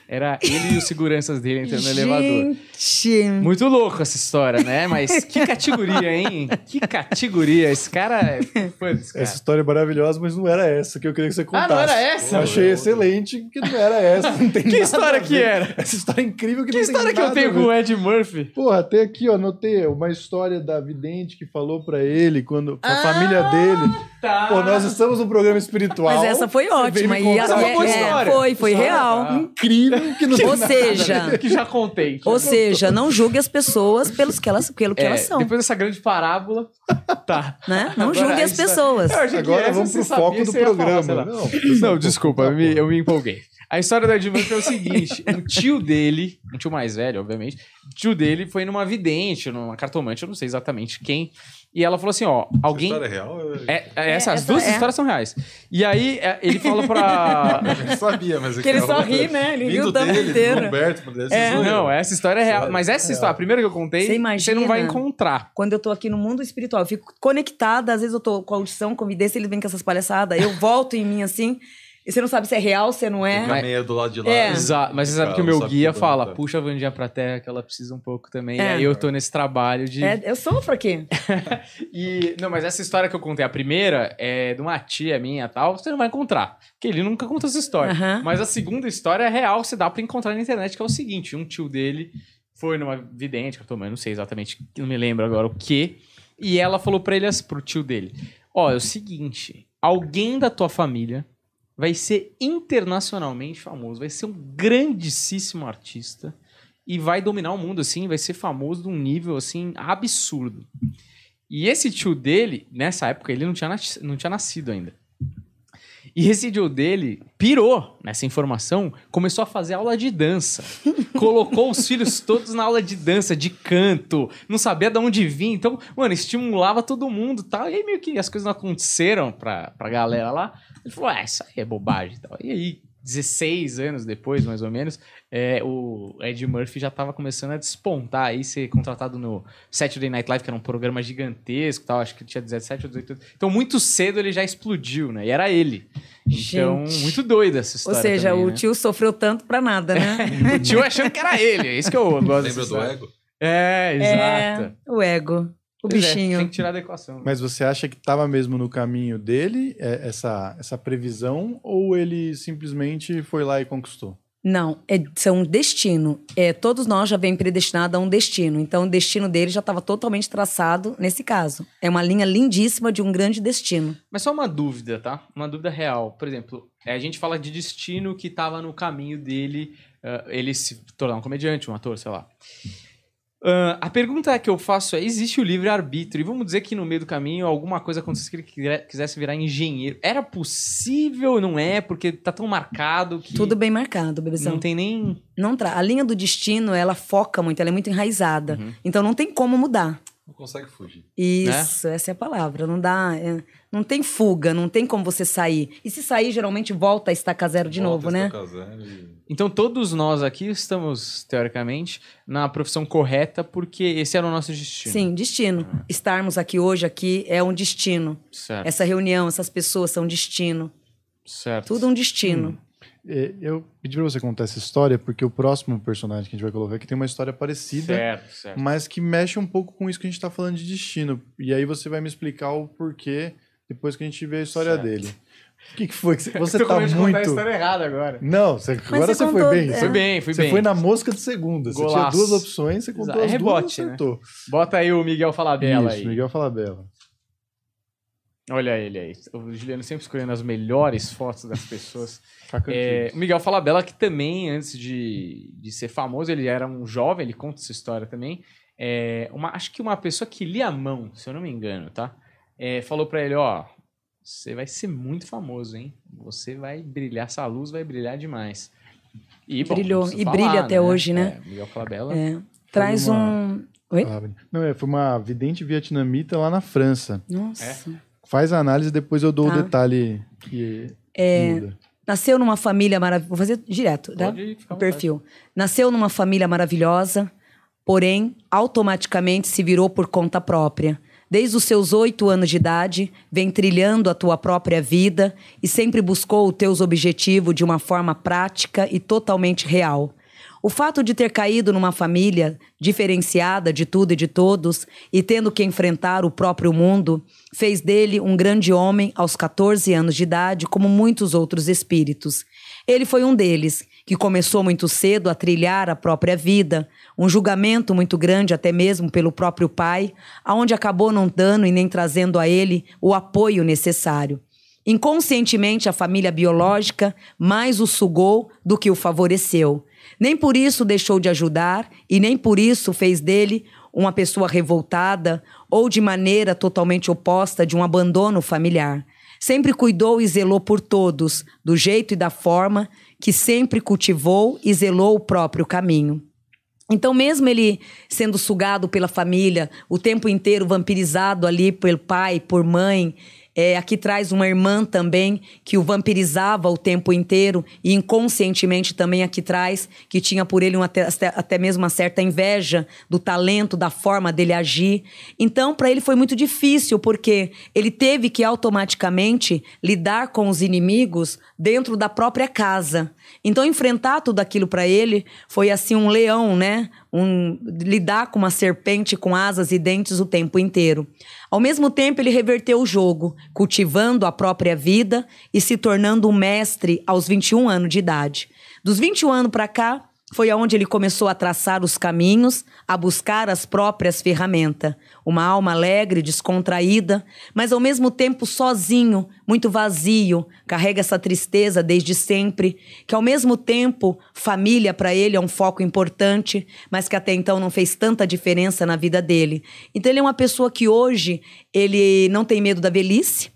Era ele e os seguranças dele entrando no elevador. Gente! Muito louco essa história, né? Mas que categoria, hein? Que categoria. Esse cara é... Cara. Essa história é maravilhosa, mas não era essa que eu queria que você Ah, contasse. não era essa? Eu achei excelente que não era essa. Não tem Que nada história a que era? Essa história é incrível que, Que não história tem que eu nada a tenho ver. com o Ed Murphy? Porra, até aqui, ó, anotei uma história da vidente que falou pra ele, quando a Ah, família dele. Tá. Pô, nós estamos num programa espiritual. Mas essa foi ótima. E, a- é- é, história. foi, foi História, real. tá. Incrível que não tem Ou nada a seja. Que já contei. ou seja, não julgue as pessoas pelos que elas, pelo que É, elas são. Depois dessa grande parábola. Tá. Né? Não Agora, julgue as é- pessoas. Agora vamos pro sabia, foco do falar, programa. lá. Não, Não, desculpa, eu me, eu me empolguei. A história do Ed Murphy é o seguinte: um tio dele, um tio mais velho, obviamente, o tio dele foi numa vidente, numa cartomante, eu não sei exatamente quem. E ela falou assim: ó, alguém. Essa história é real? É, é, essa, as essa duas é. histórias são reais. E aí é, ele falou pra. eu sabia, mas... é Que ele é só ri, né? Ele riu do inteiro. Humberto, É. Não, essa história é real. Mas essa história, a primeira que eu contei, Você você, imagina? não vai encontrar. Quando eu tô aqui no mundo espiritual, eu fico conectada, às vezes eu tô com audição, convidência, eles vêm com essas palhaçadas, eu volto em mim assim, e você não sabe se é real, se não é. Fica meio do lado de lá. É. Exato. Mas você sabe que o meu guia fala: tá. puxa a Vandinha pra terra, que ela precisa um pouco também. É. E aí eu tô nesse trabalho de. É, eu sofro aqui. E, não, mas essa história que eu contei, a primeira, é de uma tia minha e tal, você não vai encontrar. Porque ele nunca conta essa história. Mas a segunda história é real, você dá pra encontrar na internet, que é o seguinte: um tio dele foi numa vidente, que eu tô, não sei exatamente, não me lembro agora o que. E ela falou pra ele, assim, pro tio dele: Ó, é o seguinte, alguém da tua família vai ser internacionalmente famoso, vai ser um grandíssimo artista e vai dominar o mundo, assim, vai ser famoso de um nível, assim, absurdo. E esse tio dele, nessa época, ele não tinha, não tinha nascido ainda. E esse tio dele pirou nessa informação, começou a fazer aula de dança. Colocou os filhos todos na aula de dança, de canto, não sabia de onde vinha. Então, mano, estimulava todo mundo e tal. E aí meio que as coisas não aconteceram pra, pra galera lá. Ele falou, ah, isso aí é bobagem e tal. E aí, 16 anos depois, mais ou menos, é, o Ed Murphy já tava começando a despontar aí, ser contratado no Saturday Night Live, que era um programa gigantesco e tal, acho que tinha 17 ou 18 anos. Então, muito cedo ele já explodiu, né? E era ele. Então, Gente. muito doida essa Ou história seja, também, o né? tio sofreu tanto pra nada, né? O tio achando que era ele, é isso que eu gosto Lembra do ego? É, exato. É, o ego. O Pois é, bichinho. tem que tirar da equação. Mas você acha que estava mesmo no caminho dele, é, essa, essa previsão, ou ele simplesmente foi lá e conquistou? Não, é, são destino. É, todos nós já vem predestinados a um destino. Então, o destino dele já estava totalmente traçado nesse caso. É uma linha lindíssima de um grande destino. Mas só uma dúvida, tá? Uma dúvida real. Por exemplo, é, a gente fala de destino que estava no caminho dele, uh, ele se tornar um comediante, um ator, sei lá. Uh, a pergunta que eu faço é: existe o livre-arbítrio? E vamos dizer que no meio do caminho alguma coisa acontecesse que ele quisesse virar engenheiro. Era possível, não é? Porque tá tão marcado que. Tudo bem marcado, bebezão. Não tem nem. Não tra... A linha do destino, ela foca muito, ela é muito enraizada. Uhum. Então não tem como mudar. Não consegue fugir. Isso, essa é a palavra. Não dá. é, não tem fuga, não tem como você sair. E se sair, geralmente volta a estacar zero de Volta, novo, né? zero e- Então todos nós aqui estamos, teoricamente, na profissão correta porque esse era o nosso destino. Sim, destino. Estarmos aqui hoje aqui é um destino. Certo. Essa reunião, essas pessoas são destino. certo. Tudo um destino. É, Eu pedi pra você contar essa história porque o próximo personagem que a gente vai colocar aqui tem uma história parecida, Certo, certo. mas que mexe um pouco com isso que a gente tá falando de destino. E aí você vai me explicar o porquê depois que a gente vê a história Certo. dele. O que, que foi que você, você tá contar a muito. história errada agora. Não, você- agora você você, contou- foi bem. é. Fui bem, Você bem. foi na mosca de segunda. Você tinha Golaço. duas opções, você contou Exato. É as rebote, duas e né? Bota aí o Miguel Falabella Isso, aí. Miguel Falabella. Olha ele aí. O Juliano sempre escolhendo as melhores fotos das pessoas. É, o Miguel Falabella, que também, antes de, de ser famoso, ele era um jovem, ele conta essa história também. É, uma, acho que uma pessoa que lia a mão, se eu não me engano, tá? É, falou pra ele, ó, você vai ser muito famoso, hein? Você vai brilhar, essa luz vai brilhar demais. E, bom, Brilhou. E brilha até hoje, né? É, Miguel Falabella. É. Traz uma- um. Oi? Ah, Não, é, foi uma vidente vietnamita lá na França. Nossa. Faz a análise, depois eu dou Tá. o detalhe que É, muda. Nasceu numa família maravilhosa. Vou fazer direto, tá? À O perfil. Nasceu numa família maravilhosa, porém, automaticamente se virou por conta própria. Desde os seus oito anos de idade, vem trilhando a tua própria vida e sempre buscou os teus objetivos de uma forma prática e totalmente real. O fato de ter caído numa família diferenciada de tudo e de todos e tendo que enfrentar o próprio mundo fez dele um grande homem aos 14 anos de idade, como muitos outros espíritos. Ele foi um deles, que começou muito cedo a trilhar a própria vida, um julgamento muito grande até mesmo pelo próprio pai, aonde acabou não dando e nem trazendo a ele o apoio necessário. Inconscientemente, a família biológica mais o sugou do que o favoreceu. Nem por isso deixou de ajudar e nem por isso fez dele uma pessoa revoltada ou de maneira totalmente oposta de um abandono familiar. Sempre cuidou e zelou por todos, do jeito e da forma que sempre cultivou e zelou o próprio caminho. Então, mesmo ele sendo sugado pela família, o tempo inteiro vampirizado ali pelo pai, por mãe, é, aqui traz uma irmã também que o vampirizava o tempo inteiro e inconscientemente também aqui traz que tinha por ele uma, até, até mesmo uma certa inveja do talento, da forma dele agir. Então, para ele foi muito difícil porque ele teve que automaticamente lidar com os inimigos dentro da própria casa. Então, enfrentar tudo aquilo para ele foi assim um leão, né? Um, lidar com uma serpente com asas e dentes o tempo inteiro. Ao mesmo tempo, ele reverteu o jogo, cultivando a própria vida e se tornando um mestre aos 21 anos de idade. Dos 21 anos para cá, foi aonde ele começou a traçar os caminhos, a buscar as próprias ferramentas. Uma alma alegre, descontraída, mas ao mesmo tempo sozinho, muito vazio, carrega essa tristeza desde sempre, que ao mesmo tempo família para ele é um foco importante, mas que até então não fez tanta diferença na vida dele. Então ele é uma pessoa que hoje ele não tem medo da velhice,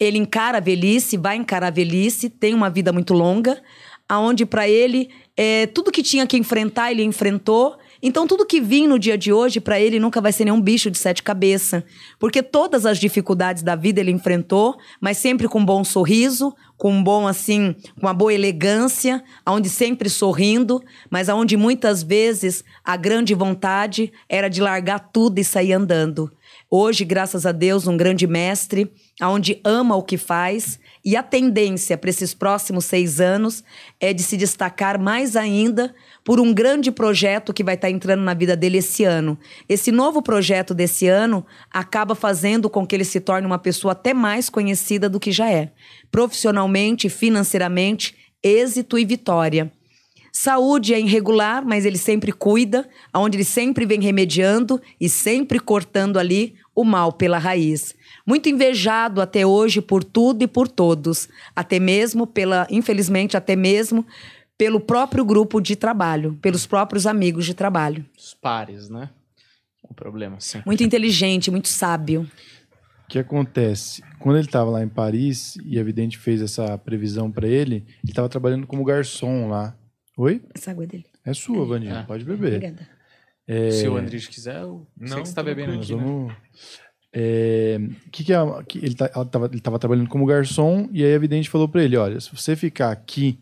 ele encara a velhice, vai encarar a velhice, tem uma vida muito longa, aonde para ele é, tudo que tinha que enfrentar ele enfrentou. Então tudo que vinha no dia de hoje para ele nunca vai ser nenhum bicho de sete cabeças, porque todas as dificuldades da vida ele enfrentou, mas sempre com um bom sorriso, com um bom assim, com uma boa elegância, aonde sempre sorrindo, mas aonde muitas vezes a grande vontade era de largar tudo e sair andando. Hoje, graças a Deus, um grande mestre, aonde ama o que faz, e a tendência para esses próximos seis anos é de se destacar mais ainda por um grande projeto que vai estar entrando na vida dele esse ano. Esse novo projeto desse ano acaba fazendo com que ele se torne uma pessoa até mais conhecida do que já é, profissionalmente, financeiramente, êxito e vitória. Saúde é irregular, mas ele sempre cuida, aonde ele sempre vem remediando e sempre cortando ali o mal pela raiz. Muito invejado até hoje por tudo e por todos, até mesmo pela, infelizmente, até mesmo pelo próprio grupo de trabalho, pelos próprios amigos de trabalho. Os pares, né? O problema, sim. Muito inteligente, muito sábio. O que acontece? Quando ele estava lá em Paris e a vidente fez essa previsão para ele, ele estava trabalhando como garçom lá. Oi? Essa água é dele. É sua, Vandinha. É. Pode beber. Obrigada. É, Se o Andrés quiser, eu sei Não, que você tá bebendo aqui, né? É, que que é, que ele, tá, ela tava, ele tava trabalhando como garçom e aí a vidente falou para ele, olha, se você ficar aqui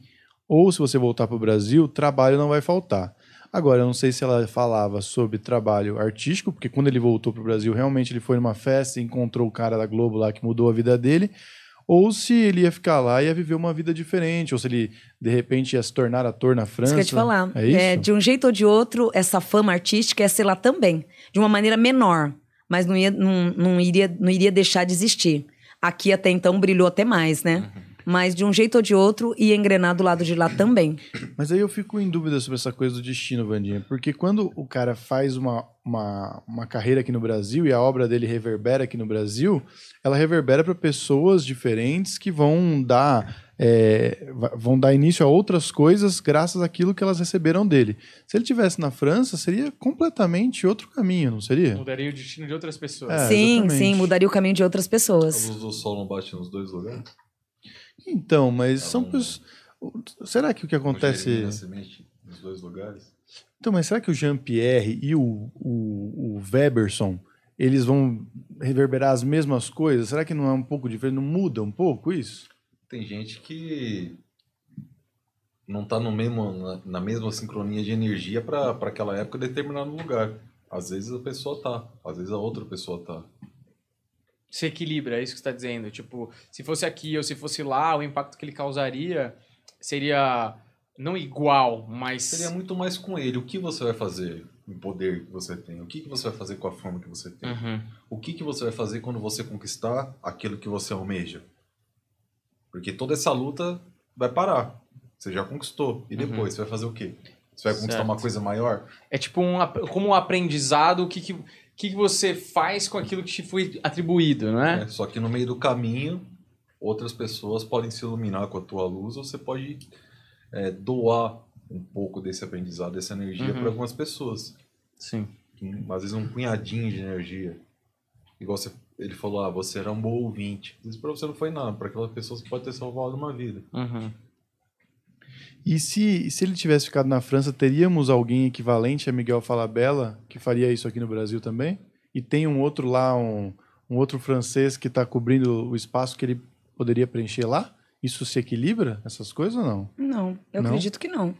ou se você voltar para o Brasil, trabalho não vai faltar. Agora, eu não sei se ela falava sobre trabalho artístico, porque quando ele voltou para o Brasil, realmente ele foi numa festa e encontrou o cara da Globo lá que mudou a vida dele, ou se ele ia ficar lá e ia viver uma vida diferente, ou se ele, de repente, ia se tornar ator na França. Isso que eu ia te falar. É isso? de um jeito ou de outro, essa fama artística ia ser lá também. De uma maneira menor. Mas não, ia, não, não, iria, não iria deixar de existir. Aqui até então brilhou até mais, né? Uhum. Mas de um jeito ou de outro, ia engrenar do lado de lá também. Mas aí eu fico em dúvida sobre essa coisa do destino, Vandinha. Porque quando o cara faz uma, uma, uma carreira aqui no Brasil e a obra dele reverbera aqui no Brasil, ela reverbera para pessoas diferentes que vão dar, é, vão dar início a outras coisas graças àquilo que elas receberam dele. Se ele tivesse na França, seria completamente outro caminho, não seria? Mudaria o destino de outras pessoas. É, sim, exatamente. sim, mudaria o caminho de outras A pessoas. luz do sol não bate nos dois lugares? Então, mas são pessoas. Será que o que acontece. Germina semente nos dois lugares? Então, mas será que o Jean-Pierre e o, o, o Weberson, eles vão reverberar as mesmas coisas? Será que não é um pouco diferente? Não muda um pouco isso? Tem gente que não tá no mesmo, na, na mesma sincronia de energia para aquela época determinado lugar. Às vezes a pessoa tá, às vezes a outra pessoa tá. Se equilibra, é isso que você tá dizendo. Tipo, se fosse aqui ou se fosse lá, o impacto que ele causaria seria não igual, mas. Seria muito mais com ele. O que você vai fazer com o poder que você tem? O que, que você vai fazer com a forma que você tem? Uhum. O que, que você vai fazer quando você conquistar aquilo que você almeja? Porque toda essa luta vai parar. Você já conquistou. E depois, você vai fazer o quê? Você vai conquistar Certo. uma coisa maior? É tipo um, como um aprendizado, o que, que, que, você faz com aquilo que te foi atribuído, não é? É, Só que no meio do caminho, outras pessoas podem se iluminar com a tua luz, ou você pode é, doar um pouco desse aprendizado, dessa energia Uhum. para algumas pessoas. Sim. Às vezes um punhadinho de energia. Igual você, ele falou, ah, você era um bom ouvinte. Vezes pra você não foi nada, para aquela pessoa você pode ter salvado uma vida. Uhum. E se, se ele tivesse ficado na França, teríamos alguém equivalente a Miguel Falabella que faria isso aqui no Brasil também? E tem um outro lá, um, um outro francês que está cobrindo o espaço que ele poderia preencher lá? Isso se equilibra, essas coisas ou não? Não, eu Não? acredito que não.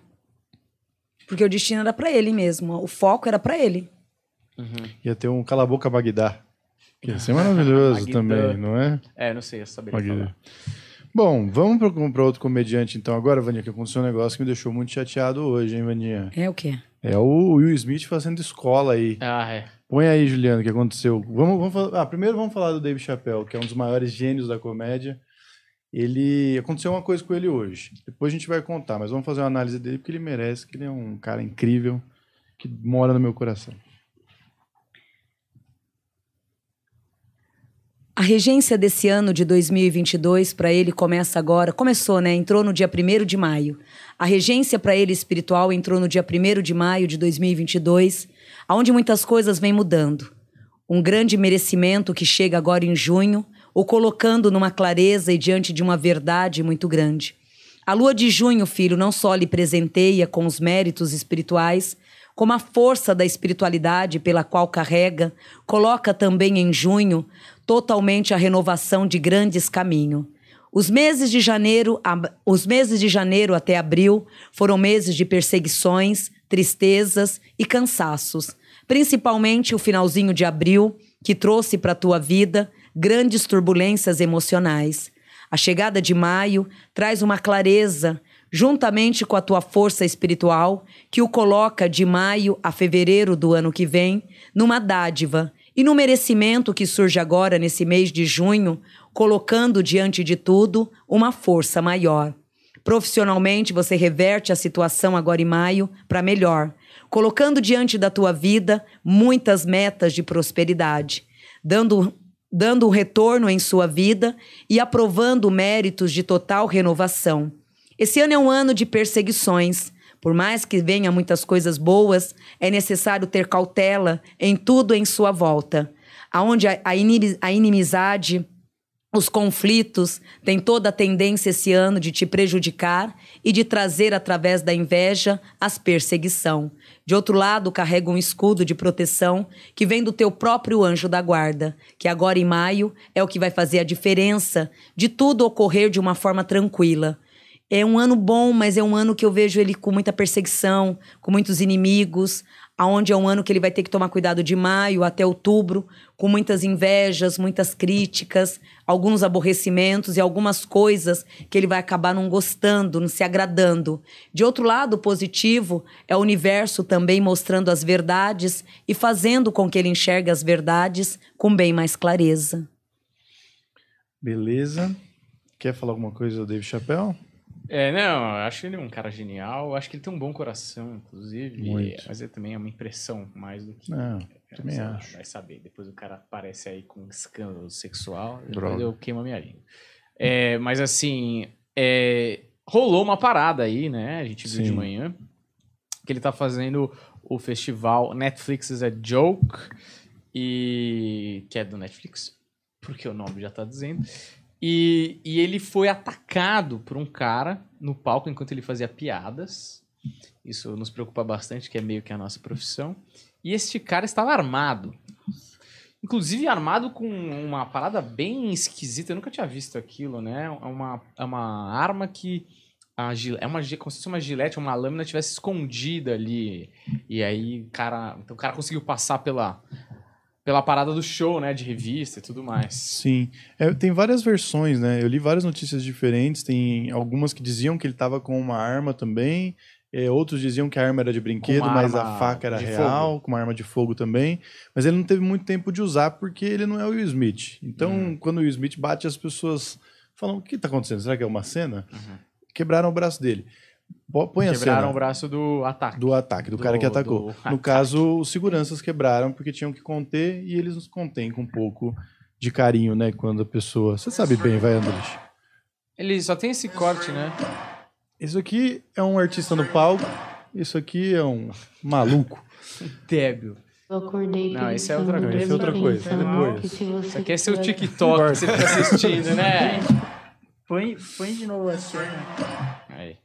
Porque o destino era pra ele mesmo. O foco era pra ele. Ia ter um Cala a Boca Bagdá. Que ia ser maravilhoso também, não é? É, não sei, eu saberia Bagdá. falar. Bom, vamos para outro comediante então agora, Vandinha, que aconteceu um negócio que me deixou muito chateado hoje, hein, Vandinha? É o quê? É o Will Smith fazendo escola aí. Ah, é. Põe aí, Juliano, o que aconteceu. Vamos, vamos falar, ah, primeiro vamos falar do Dave Chappelle, que é um dos maiores gênios da comédia. Ele aconteceu uma coisa com ele hoje. Depois a gente vai contar, mas vamos fazer uma análise dele porque ele merece, que ele é um cara incrível que mora no meu coração. A regência desse ano de 2022 para ele começa agora, começou, né? Entrou no dia 1 de maio. A regência para ele espiritual entrou no dia 1 de maio de 2022, aonde muitas coisas vêm mudando. Um grande merecimento que chega agora em junho, o colocando numa clareza e diante de uma verdade muito grande. A lua de junho, filho, não só lhe presenteia com os méritos espirituais, como a força da espiritualidade pela qual carrega, coloca também em junho totalmente a renovação de grandes caminhos. Os meses de janeiro, ab- os meses de janeiro até abril foram meses de perseguições, tristezas e cansaços, principalmente o finalzinho de abril, que trouxe para a tua vida grandes turbulências emocionais. A chegada de maio traz uma clareza, juntamente com a tua força espiritual, que o coloca de maio a fevereiro do ano que vem numa dádiva e no merecimento que surge agora nesse mês de junho, colocando diante de tudo uma força maior. Profissionalmente, você reverte a situação agora em maio para melhor, colocando diante da tua vida muitas metas de prosperidade, dando dando um retorno em sua vida e aprovando méritos de total renovação. Esse ano é um ano de perseguições. Por mais que venha muitas coisas boas, é necessário ter cautela em tudo em sua volta. Aonde a, a inimi- a inimizade, os conflitos têm toda a tendência esse ano de te prejudicar e de trazer, através da inveja, as perseguição. De outro lado, carrega um escudo de proteção que vem do teu próprio anjo da guarda, que agora em maio é o que vai fazer a diferença de tudo ocorrer de uma forma tranquila. É um ano bom, mas é um ano que eu vejo ele com muita perseguição, com muitos inimigos, aonde é um ano que ele vai ter que tomar cuidado de maio até outubro, com muitas invejas, muitas críticas, alguns aborrecimentos e algumas coisas que ele vai acabar não gostando, não se agradando. De outro lado, positivo é o universo também mostrando as verdades e fazendo com que ele enxergue as verdades com bem mais clareza. Beleza. Quer falar alguma coisa Dave Chappelle? É, não, eu acho ele um cara genial. eu Acho que ele tem um bom coração, inclusive. Muito. Mas ele também é uma impressão mais do que. Não, é, também lá, acho. Vai saber. Depois o cara aparece aí com um escândalo sexual. Depois Droga. eu queimo a minha língua. É, mas assim, é, rolou uma parada aí, né? A gente viu de Sim. manhã. Que ele tá fazendo o festival Netflix is a Joke. E. Que é do Netflix. Porque o nome já tá dizendo. E, e ele foi atacado por um cara no palco enquanto ele fazia piadas. Isso nos preocupa bastante, que é meio que a nossa profissão. E este cara estava armado. Inclusive armado com uma parada bem esquisita. Eu nunca tinha visto aquilo, né? É uma, é uma arma que. A, é uma, como se fosse uma gilete, uma lâmina tivesse escondida ali. E aí, cara. Então o cara conseguiu passar pela, pela parada do show, né? De revista e tudo mais. Sim. É, tem várias versões, né? Eu li várias notícias diferentes. Tem algumas que diziam que ele tava com uma arma também. é, outros diziam que a arma era de brinquedo, mas a faca era real, fogo. com uma arma de fogo também. Mas ele não teve muito tempo de usar porque ele não é o Will Smith. Então, Uhum. quando o Will Smith bate, as pessoas falam: o que tá acontecendo? Será que é uma cena? Uhum. Quebraram o braço dele. Põe a Quebraram cena o braço do ataque. do ataque, do, Do- cara que atacou. No ataque. caso, os seguranças quebraram porque tinham que conter e eles nos contêm com um pouco de carinho, né? Quando a pessoa. Você sabe bem, vai, Andrés. Ele só tem esse corte, né? Isso aqui é um artista no palco, isso aqui é um maluco. Débil. Eu acordei Não, esse é outra coisa. Esse é outra coisa, depois. Isso aqui é seu TikTok que você fica assistindo, né? Põe, põe de novo a cena. Aí.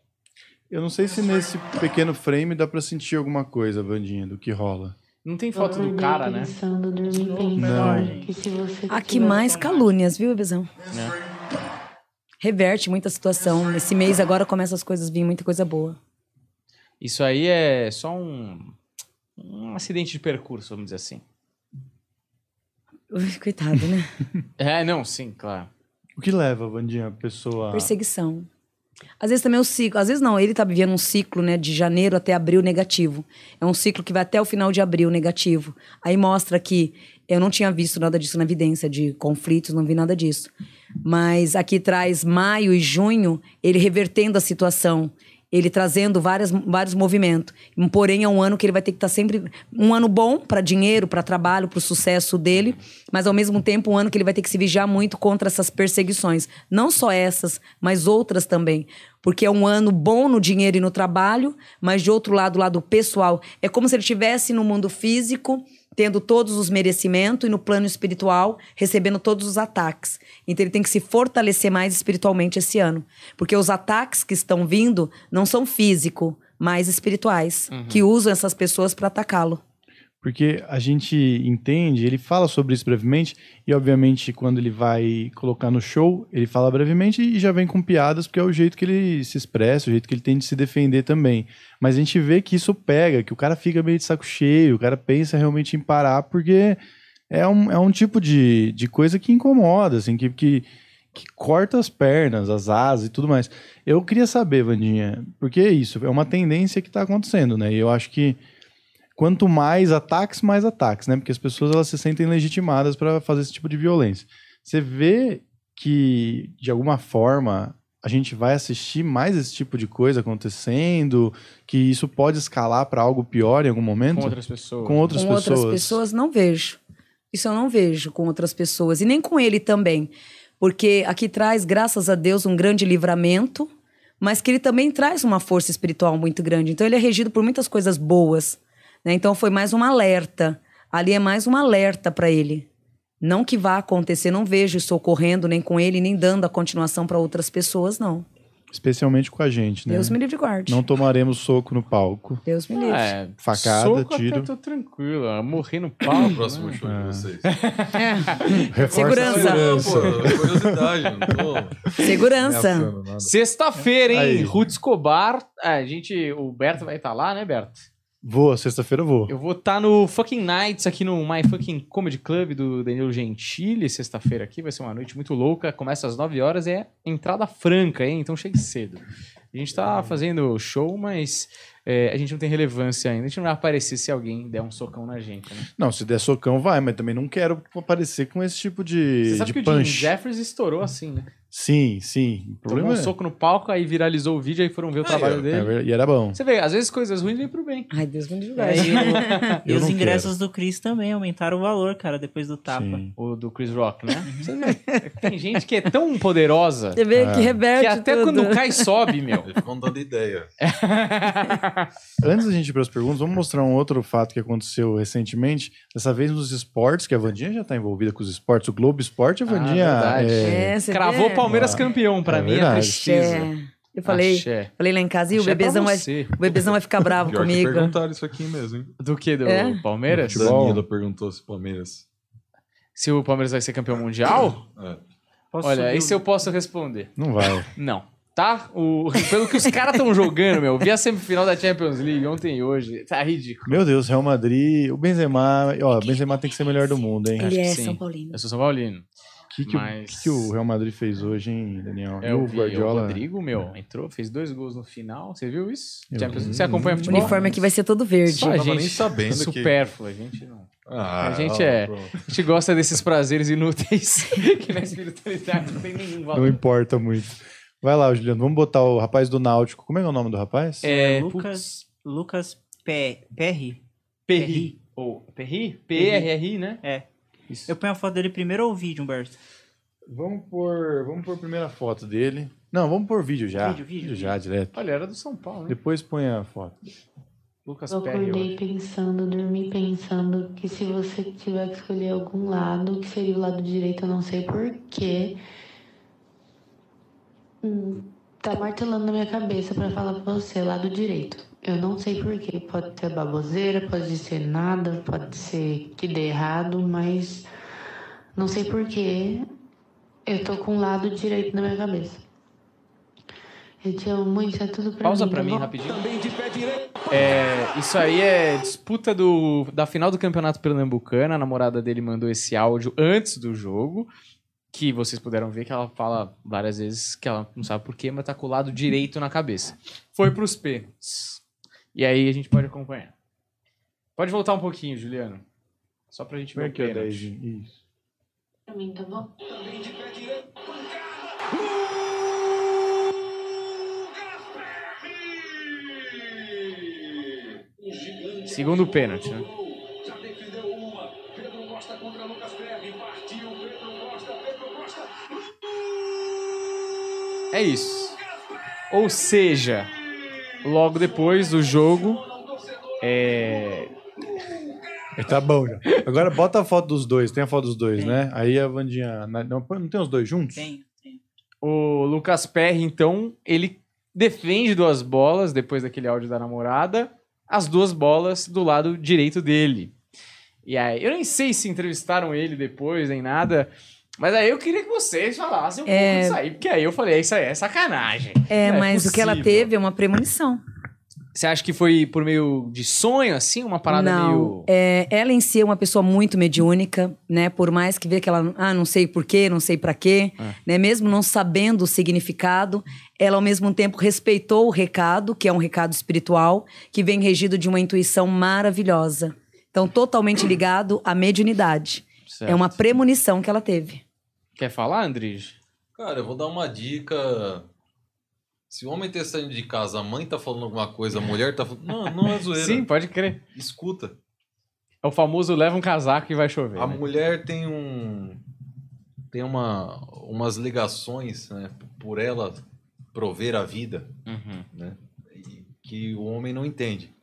Eu não sei se nesse pequeno frame dá pra sentir alguma coisa, Vandinha, do que rola. Não tem foto do cara, né? pensando, Não. pensando que se você Aqui mais calúnias, viu, Ebezão? Né? Reverte muita situação. Esse mês agora começa as coisas a vir, muita coisa boa. Isso aí é só um, um acidente de percurso, vamos dizer assim. Coitado, né? É, não, sim, claro. O que leva, Vandinha, a pessoa. Perseguição. Às vezes também o ciclo, às vezes não, ele tá vivendo um ciclo, né, de janeiro até abril negativo. É um ciclo que vai até o final de abril negativo. Aí mostra que eu não tinha visto nada disso na evidência de conflitos, não vi nada disso. Mas aqui traz maio e junho, ele revertendo a situação, ele trazendo várias, vários movimentos. Porém, é um ano que ele vai ter que estar sempre. Um ano bom para dinheiro, para trabalho, para o sucesso dele, mas ao mesmo tempo um ano que ele vai ter que se vigiar muito contra essas perseguições. Não só essas, mas outras também. Porque é um ano bom no dinheiro e no trabalho, mas de outro lado, o lado pessoal. É como se ele estivesse no mundo físico, tendo todos os merecimentos, e no plano espiritual, recebendo todos os ataques. Então ele tem que se fortalecer mais espiritualmente esse ano. Porque os ataques que estão vindo não são físico, mas espirituais, que usam essas pessoas para atacá-lo. Porque a gente entende, ele fala sobre isso brevemente, e obviamente quando ele vai colocar no show, ele fala brevemente e já vem com piadas, porque é o jeito que ele se expressa, o jeito que ele tem de se defender também. Mas a gente vê que isso pega, que o cara fica meio de saco cheio, o cara pensa realmente em parar, porque é um, é um tipo de, de coisa que incomoda, assim, que, que, que corta as pernas, as asas e tudo mais. Eu queria saber, Vandinha, porque é isso, é uma tendência que está acontecendo, né? E eu acho que quanto mais ataques, mais ataques, né? Porque as pessoas elas se sentem legitimadas para fazer esse tipo de violência. Você vê que, de alguma forma, a gente vai assistir mais esse tipo de coisa acontecendo, que isso pode escalar para algo pior em algum momento? Com outras pessoas. Com outras com pessoas. outras pessoas, não vejo. Isso eu não vejo com outras pessoas. E nem com ele também. Porque aqui traz, graças a Deus, um grande livramento, mas que ele também traz uma força espiritual muito grande. Então ele é regido por muitas coisas boas. Né? Então foi mais um alerta. Ali é mais um alerta para ele. Não que vá acontecer, não vejo isso ocorrendo nem com ele, nem dando a continuação para outras pessoas, não. Especialmente com a gente, né? Deus me livre guarde. Não tomaremos soco no palco. Deus me livre. É, Facada, soco tiro. Até tô tranquilo. Morrer no palco. Próximo né? show de vocês. Reforça Segurança. segurança. pô, curiosidade, não tô Segurança. Sexta-feira, hein? Aí. Ruth Escobar. É, a gente, o Berto vai estar lá, né, Berto? Vou, sexta-feira eu vou. Eu vou estar no Fucking Nights aqui no My Fucking Comedy Club do Danilo Gentili, sexta-feira aqui. Vai ser uma noite muito louca. Começa às 9 horas e é entrada franca, hein? Então chegue cedo. A gente tá fazendo show, mas é, a gente não tem relevância ainda. A gente não vai aparecer se alguém der um socão na gente, né? Não, se der socão, vai, mas também não quero aparecer com esse tipo de, Você sabe de que o Jim punch. Jeffries estourou assim, né? Sim, sim. O Tomou problema um é... soco no palco, aí viralizou o vídeo, aí foram ver o Aí, trabalho é dele. ver- E era bom. Você vê, às vezes coisas ruins vêm pro bem. Ai, Deus me livre. É, e o- e Eu os ingressos do Chris também aumentaram o valor, cara, depois do tapa. Sim. O do Chris Rock, né? Você vê, tem gente que é tão poderosa Você vê que reverte que até tudo. quando cai, sobe, meu. Eles ficam dando ideia. Antes da gente ir para as perguntas, vamos mostrar um outro fato que aconteceu recentemente. Dessa vez nos esportes, que a Vandinha já está envolvida com os esportes. O Globo Esporte, a Ah, Vandinha. verdade. é, É, você Cravou vê? Palmeiras campeão. Pra é mim é tristeza. É. Eu falei, Axé. falei lá em casa, e o pra bebezão vai, o bebezão vai ficar bravo Pior que comigo. perguntaram isso aqui mesmo, hein? Do que? Do É? Palmeiras? Futebol. Danilo perguntou se Palmeiras. Se o Palmeiras vai ser campeão mundial? É. Olha, subir esse o- eu posso responder. Não vai. Não. Tá? O... Pelo que os caras estão jogando, meu. Vi a semifinal da Champions League ontem e hoje. Tá ridículo. Meu Deus, Real Madrid. O Benzema. Ó, o Benzema tem que ser melhor do mundo, hein? Acho Ele que é sim. São Paulino. Eu sou São Paulino. O que, que, o- Mas- que que o Real Madrid fez hoje, hein, Daniel? É e o, o Vi- Guardiola. o Rodrigo, meu, entrou, fez dois gols no final. Você viu isso? Eu Champions-. Você acompanha O futebol? uniforme aqui vai ser todo verde. Só Não a gente nem sabendo que- supérfluo, a gente não. Ah, A gente ó, é- pronto. A gente gosta desses prazeres inúteis que na espiritualidade não tem nenhum Não valor. importa muito. Vai lá, Juliano. Vamos botar o rapaz do Náutico. Como é que é o nome do rapaz? É, Lucas, Lucas Pe- Perry. Perri. Ou Perri? P-R-R-I, né? É. Isso. Eu ponho a foto dele primeiro ou o vídeo, Humberto? Vamos por, vamos por primeira foto dele. Não, vamos por vídeo já. Vídeo, vídeo, já, direto. Olha, era do São Paulo, né? Depois põe a foto. Lucas Eu Perry. acordei pensando, dormi pensando que se você tiver que escolher algum lado, que seria o lado direito, eu não sei porquê. Hum, tá martelando na minha cabeça pra falar pra você, lado direito. Eu não sei porquê. Pode ser baboseira, pode ser nada, pode ser que dê errado, mas não sei porquê. Eu tô com o lado direito na minha cabeça. Eu te amo muito, isso é tudo pra Pausa mim. pra tá mim bom? rapidinho. É, isso aí é disputa do, da final do Campeonato Pernambucano. A namorada dele mandou esse áudio antes do jogo. Que vocês puderam ver que ela fala várias vezes que ela não sabe porquê, mas tá com o lado direito na cabeça. Foi pros pênaltis. E aí a gente pode acompanhar. Pode voltar um pouquinho, Juliano. Só pra gente ver Põe o aqui, ó, pênalti. 10. Isso. Pra mim, tá bom? Segundo pênalti, né? É isso. Ou seja, logo depois do jogo, é, Tá bom já. Agora bota a foto dos dois. Tem a foto dos dois, né? Aí a Vandinha. na- Não, não tem os dois juntos? Tem, tem. o Lucas Perry, então, ele defende duas bolas depois daquele áudio da namorada, as duas bolas do lado direito dele. E aí, eu nem sei se entrevistaram ele depois nem nada, mas aí eu queria que vocês falassem um É. pouco disso aí, porque aí eu falei, isso aí é sacanagem. É, Não mas o que ela teve é uma premonição. Você acha que foi por meio de sonho, assim, uma parada não, meio... é, ela em si é uma pessoa muito mediúnica, né? Por mais que vê que ela, ah, não sei porquê, não sei pra quê, É. né? Mesmo não sabendo o significado, ela ao mesmo tempo respeitou o recado, que é um recado espiritual, que vem regido de uma intuição maravilhosa. Então, totalmente ligado à mediunidade. Certo. É uma premonição que ela teve. Quer falar, Andrige? Cara, eu vou dar uma dica Se o homem tá saindo de casa, a mãe tá falando alguma coisa, a mulher tá falando. Não, não é zoeira. Sim, pode crer. Escuta. É o famoso leva um casaco e vai chover. A né? mulher tem um. Tem uma, umas ligações, né? Por ela prover a vida, Uhum. né? Que o homem não entende.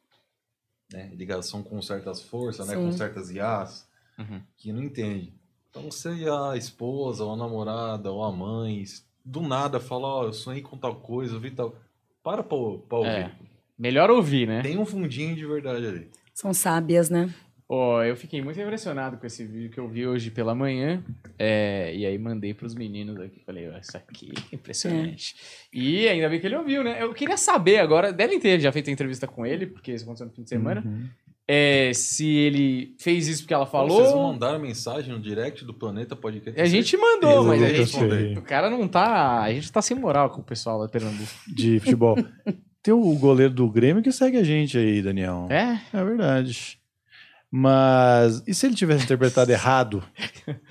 Né? Ligação com certas forças, né? Com certas IAs, Uhum. que não entende. Então, se a esposa, ou a namorada, ou a mãe, do nada fala, ó, eu sonhei com tal coisa, eu vi tal. Para pra, pra ouvir. É. Melhor ouvir, né? Tem um fundinho de verdade ali. São sábias, né? Ó, eu fiquei muito impressionado com esse vídeo que eu vi hoje pela manhã. é, e aí mandei pros meninos aqui. Falei, ó, isso aqui é impressionante. E ainda bem que ele ouviu, né? Eu queria saber agora, devem ter já feito a entrevista com ele, porque isso aconteceu no fim de semana. Uhum. É, se ele fez isso porque ela Pô, Vocês falou. mandaram mensagem no direct do Planeta Podcast? A gente mandou, Eu mas a gente, o cara não tá. A gente tá sem moral com o pessoal lá de Pernambuco. De futebol. Tem o goleiro do Grêmio que segue a gente aí, Daniel. É? É verdade. Mas e se ele tivesse interpretado errado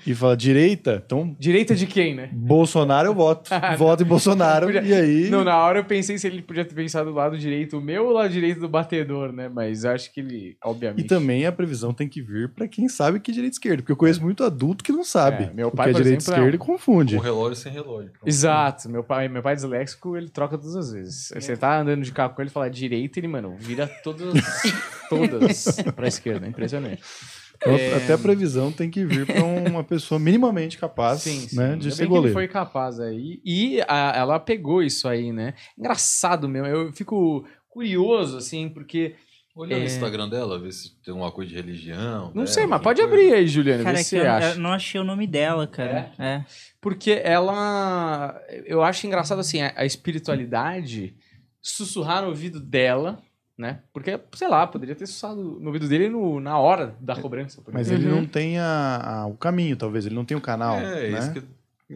e falar direita, então Direita de quem, né? Bolsonaro eu voto. voto em Bolsonaro. Podia- E aí. Não, na hora eu pensei se ele podia ter pensado do lado direito o meu ou do lado direito do batedor, né? Mas eu acho que ele, obviamente. E também a previsão tem que vir pra quem sabe que é direita e esquerda. Porque eu conheço muito adulto que não sabe. É, meu pai, que é direita e exemplo, é esquerda e confunde. Com relógio sem relógio. Exato, meu pai, meu pai disléxico, ele troca todas as vezes. Você tá andando de carro com ele e fala direita, ele, mano, vira todas, todas pra esquerda. Impressionante. Então, É. Até a previsão tem que vir pra uma pessoa minimamente capaz Sim, sim. né, Ainda de bem ser que ele goleiro. foi capaz aí. E a- ela pegou isso aí, né? Engraçado mesmo. Eu fico curioso, assim, porque. Olha É. no Instagram dela, ver se tem alguma coisa de religião. Não dela, sei, mas pode coisa. abrir aí, Juliano, Cara, vê é se que você eu, acha. eu não achei o nome dela, cara. É. Porque ela. Eu acho engraçado assim, a a espiritualidade sussurrar no ouvido dela, né? Porque, sei lá, poderia ter sussurrado no ouvido dele no- na hora da cobrança. por Mas exemplo. ele não tem a- a- o caminho, talvez. Ele não tem o canal. É, né? isso que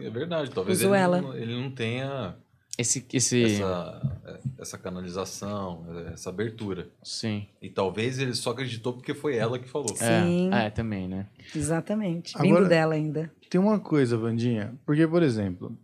é verdade. Talvez ele ela. não, ele não tenha Esse. esse... essa, essa canalização, essa abertura. Sim. E talvez ele só acreditou porque foi ela que falou. Sim. É, é, também, né? Exatamente. Agora- Vindo dela ainda. Tem uma coisa, Vandinha. Porque, por exemplo,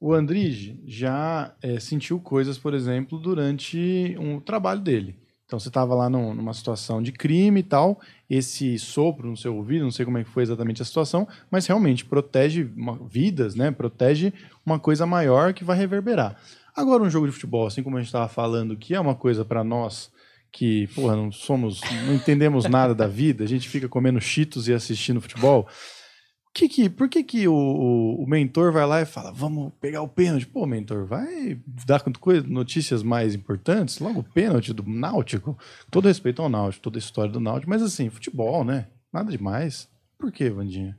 o Andrige já é, sentiu coisas, por exemplo, durante um trabalho dele. Então você estava lá num- numa situação de crime e tal, esse sopro no seu ouvido, não sei como é que foi exatamente a situação, mas realmente protege uma- vidas, né? Protege uma coisa maior que vai reverberar. Agora um jogo de futebol, assim como a gente estava falando, que é uma coisa para nós que, porra, não somos, não entendemos nada da vida, a gente fica comendo cheetos e assistindo futebol. Que que, por que, que o, o, o mentor vai lá e fala, vamos pegar o pênalti? Pô, mentor, vai dar coisa, notícias mais importantes? Logo o pênalti do Náutico. Todo respeito ao Náutico, toda a história do Náutico, mas assim, futebol, né? Nada demais. Por que, Vandinha?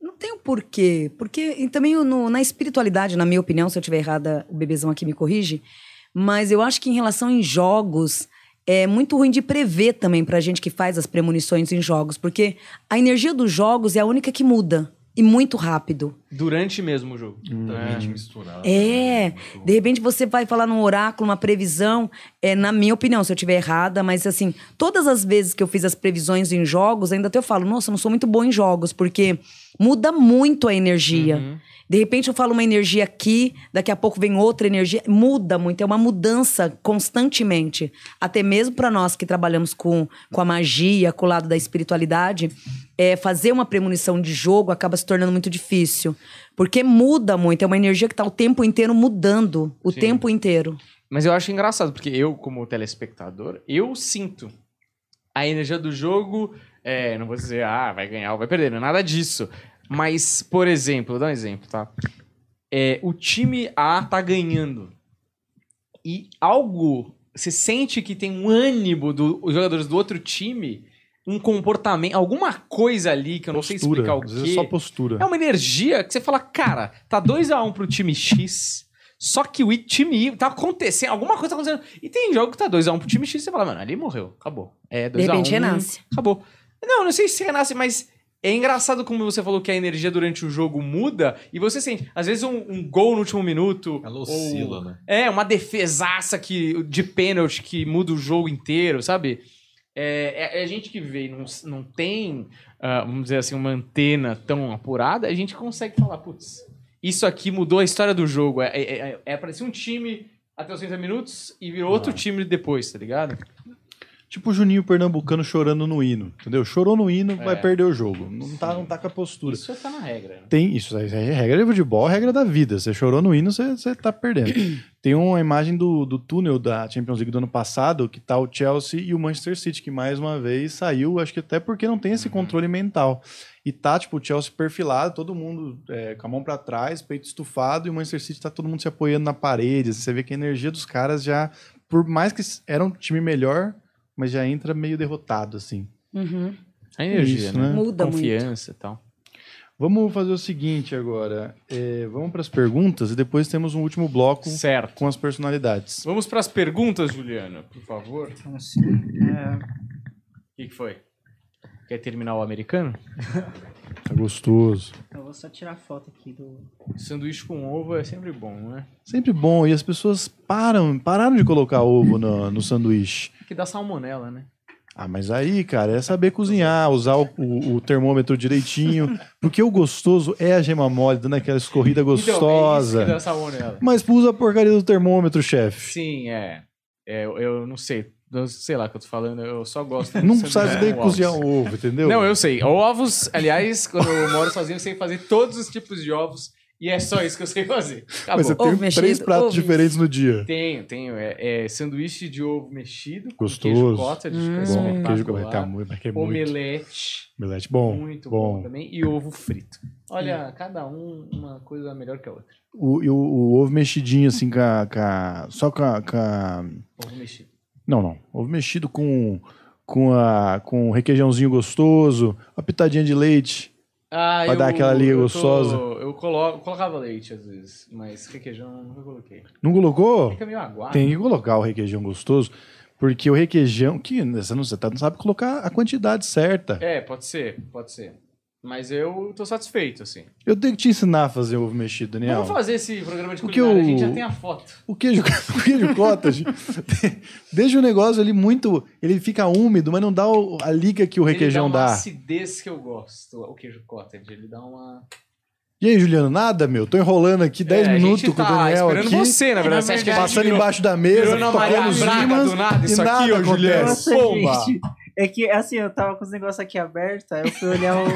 Não tem o porquê. Porque também no- na espiritualidade, na minha opinião, se eu estiver errada, o bebezão aqui me corrige. Mas eu acho que em relação em jogos, é muito ruim de prever também pra gente que faz as premonições em jogos. Porque a energia dos jogos é a única que muda. E muito rápido. Durante mesmo o jogo. Totalmente misturado. É, né? Muito- de repente você vai falar num oráculo, uma previsão, é, na minha opinião, se eu estiver errada, mas assim, todas as vezes que eu fiz as previsões em jogos, ainda até eu falo, nossa, eu não sou muito bom em jogos, porque muda muito a energia. Uhum. De repente eu falo uma energia aqui, daqui a pouco vem outra energia, muda muito, é uma mudança constantemente. Até mesmo para nós que trabalhamos com, com a magia, com o lado da espiritualidade, é, fazer uma premonição de jogo acaba se tornando muito difícil. Porque muda muito, é uma energia que está o tempo inteiro mudando, o Sim. tempo inteiro. Mas eu acho engraçado, porque eu, como telespectador, eu sinto a energia do jogo. É, não vou dizer, ah, vai ganhar ou vai perder, não é nada disso. Mas, por exemplo, vou dar um exemplo, tá? É, o time A tá ganhando. E algo. Você sente que tem um ânimo dos jogadores do outro time, um comportamento, alguma coisa ali que eu não sei explicar o vezes é só postura. É uma energia que você fala, cara, tá 2x1 pro time X, só que o time Y tá acontecendo, alguma coisa tá acontecendo. E tem jogo que tá 2x1 pro time X e você fala, mano, ali morreu, acabou. É 2x1. De repente renasce. Acabou. Não, não sei se renasce, mas é engraçado como você falou que a energia durante o jogo muda e você sente, às vezes, um, um gol no último minuto. Ela ou- oscila, né? é, uma defesaça que, de pênalti que muda o jogo inteiro, sabe? É, é, é gente que vê e não, não tem, ah, vamos dizer assim, uma antena tão apurada, a gente consegue falar, putz, isso aqui mudou a história do jogo. É, é, é, é parecia um time até os 30 minutos e virou outro time depois, tá ligado? Tipo o Juninho Pernambucano chorando no hino, entendeu? Chorou no hino, vai É. perder o jogo. Não tá, não tá com a postura. Isso tá na regra. né? Tem isso, é regra de futebol, é regra da vida. Você chorou no hino, você, você tá perdendo. Tem uma imagem do, do túnel da Champions League do ano passado, que tá o Chelsea e o Manchester City, que mais uma vez saiu, acho que até porque não tem esse controle mental. E tá, tipo, o Chelsea perfilado, todo mundo é, com a mão pra trás, peito estufado, e o Manchester City tá todo mundo se apoiando na parede. Você vê que a energia dos caras já, por mais que era um time melhor, mas já entra meio derrotado, assim. Uhum. A energia, Isso, né? né? Muda Confiança e tal. Vamos fazer o seguinte agora. é, vamos para as perguntas e depois temos um último bloco Certo. com as personalidades. Vamos pras perguntas, Juliano, por favor. Então, assim, é, O que, que foi? Quer terminar o americano? Tá gostoso. eu vou só tirar foto aqui do. Sanduíche com ovo é sempre bom, né? Sempre bom. E as pessoas param, pararam de colocar ovo no, no sanduíche. Que dá salmonela, né? Ah, mas aí, cara, é saber cozinhar, usar o, o- o termômetro direitinho. Porque o gostoso é a gema mole, dando aquela escorrida Então, é isso gostosa. que dá salmonela. Mas usa a porcaria do termômetro, chefe. Sim, é. É, eu, eu não sei. Eu sei lá o que eu tô falando, eu só gosto Não sabe nem com cozinhar um ovo, entendeu? Não, eu sei. Ovos, aliás, quando eu moro sozinho, eu sei fazer todos os tipos de ovos. E é só isso que eu sei fazer. Acabou. Mas você tem Ovo três mexido, pratos ovo diferentes no dia. Tenho, tenho. É, é sanduíche de ovo mexido. com Gostoso. Queijo cottage, é Hum. Bom, queijo correto, muito, mas que é muito. Omelete. Omelete bom. muito bom. bom. também. E ovo frito. Olha, cada um uma coisa melhor que a outra. O, e o, o ovo mexidinho, assim, com a, com a- só com a, com a- Ovo mexido. Não, não. Ovo mexido com, com, a, com um requeijãozinho gostoso, uma pitadinha de leite. Ah, Pra dar aquela liga gostosa. Eu colo- colocava leite às vezes, mas requeijão nunca coloquei. Não colocou? Fica meio aguado. Tem que colocar o requeijão gostoso, porque o requeijão... Que você não, você tá- não sabe colocar a quantidade certa. É, pode ser, pode ser. Mas eu tô satisfeito, assim. Eu tenho que te ensinar a fazer ovo mexido, Daniel. Vamos fazer esse programa de Porque culinária, a o- gente já tem a foto. O queijo, o queijo cottage deixa o negócio ali muito... Ele fica úmido, mas não dá a liga que o requeijão ele dá. dá. uma acidez que eu gosto, o queijo cottage. Ele dá uma... E aí, Juliano, nada, meu? Tô enrolando aqui 10 É, a minutos gente com o tá Daniel esperando aqui. você, na verdade. Você acha que a Passando virou- embaixo da mesa, tocando os do nada e isso aqui, nada ô, Juliano. acontece. Nossa, Pomba! gente. É que, assim, eu tava com os negócios aqui abertos, aí eu fui olhar o,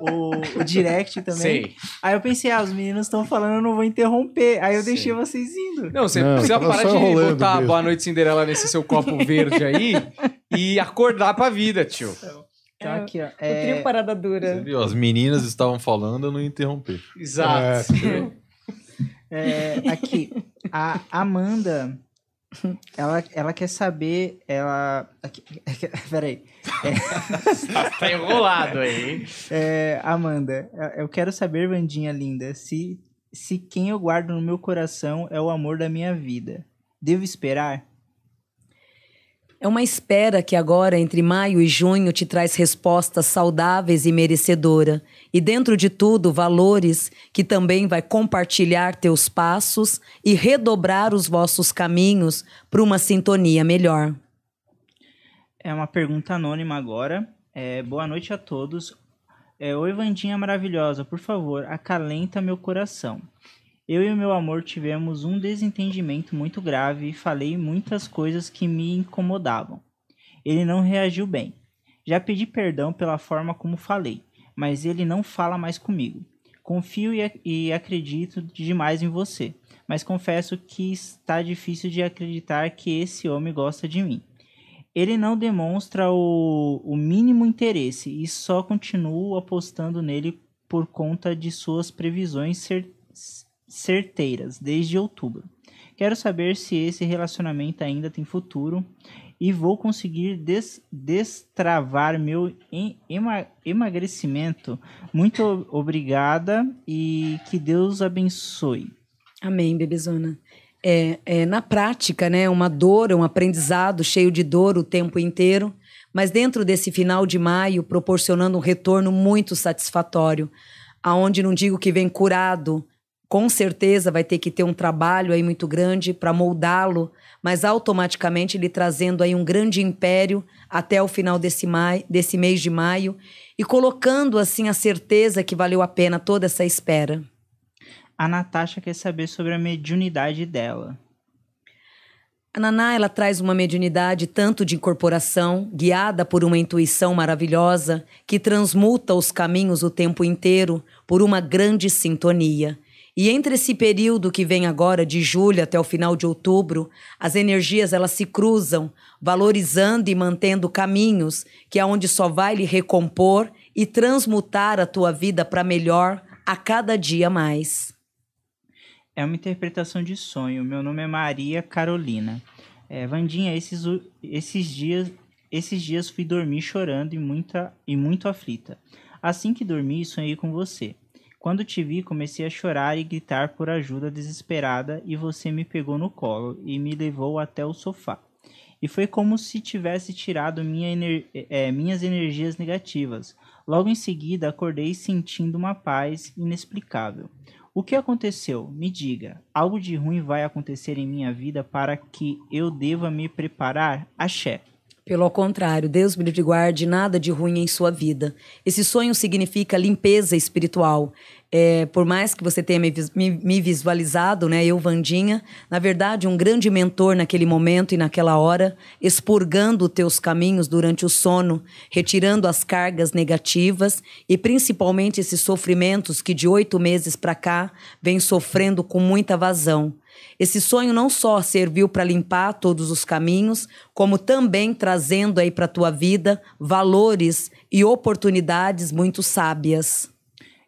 o, o, o direct também. Sei. Aí eu pensei, ah, os meninos estão falando, eu não vou interromper. Aí eu Sei. deixei vocês indo. Não, você Não, precisa parar de botar mesmo. Boa Noite Cinderela nesse seu copo verde aí e acordar pra vida, tio. Então, É, aqui, ó. O É, trio Parada Você Dura. viu? As meninas estavam falando, eu não interrompi. Exato. é, aqui, a Amanda, ela, ela quer saber, ela... Aqui, peraí. tá enrolado aí, hein? É, Amanda, eu- eu quero saber, Vandinha linda, se, se quem eu guardo no meu coração é o amor da minha vida. Devo esperar? É uma espera que agora, entre maio e junho, te traz respostas saudáveis e merecedora. E dentro de tudo, valores que também vai compartilhar teus passos e redobrar os vossos caminhos para uma sintonia melhor. É uma pergunta anônima agora. É, boa noite a todos. É, Oi, Vandinha maravilhosa, por favor, acalenta meu coração. Eu e o meu amor tivemos um desentendimento muito grave e falei muitas coisas que me incomodavam. Ele não reagiu bem. Já pedi perdão pela forma como falei, mas ele não fala mais comigo. Confio e, ac- acredito demais em você, mas confesso que está difícil de acreditar que esse homem gosta de mim. Ele não demonstra o, o mínimo interesse e só continuo apostando nele por conta de suas previsões cer- certeiras desde outubro. Quero saber se esse relacionamento ainda tem futuro e vou conseguir des- destravar meu em- ema- emagrecimento. Muito obrigada e que Deus abençoe. Amém, bebezona. É, é, na prática, né, uma dor, um aprendizado cheio de dor o tempo inteiro, mas dentro desse final de maio, proporcionando um retorno muito satisfatório, aonde não digo que vem curado, com certeza vai ter que ter um trabalho aí muito grande para moldá-lo, mas automaticamente ele trazendo aí um grande império até o final desse, mai, desse mês de maio e colocando assim a certeza que valeu a pena toda essa espera. A Natasha quer saber sobre a mediunidade dela. A Naná, ela traz uma mediunidade tanto de incorporação, guiada por uma intuição maravilhosa, que transmuta os caminhos o tempo inteiro por uma grande sintonia. E entre esse período que vem agora, de julho até o final de outubro, as energias elas se cruzam, valorizando e mantendo caminhos que é onde só vai lhe recompor e transmutar a tua vida para melhor a cada dia mais. É uma interpretação de sonho. Meu nome é Maria Carolina. É, Vandinha, esses, esses dias esses dias fui dormir chorando e, muita, e muito aflita. Assim que dormi, sonhei com você. Quando te vi, comecei a chorar e gritar por ajuda desesperada e você me pegou no colo e me levou até o sofá. E foi como se tivesse tirado minha ener- eh, minhas energias negativas. Logo em seguida, acordei sentindo uma paz inexplicável. O que aconteceu? Me diga. Algo de ruim vai acontecer em minha vida para que eu deva me preparar? Axé. Pelo contrário, Deus me guarde nada de ruim em sua vida. Esse sonho significa limpeza espiritual. É, por mais que você tenha me, me- me visualizado, né, eu, Vandinha, na verdade, um grande mentor naquele momento e naquela hora, expurgando teus caminhos durante o sono, retirando as cargas negativas e principalmente esses sofrimentos que de oito meses para cá vem sofrendo com muita vazão. Esse sonho não só serviu para limpar todos os caminhos, como também trazendo aí para tua vida valores e oportunidades muito sábias.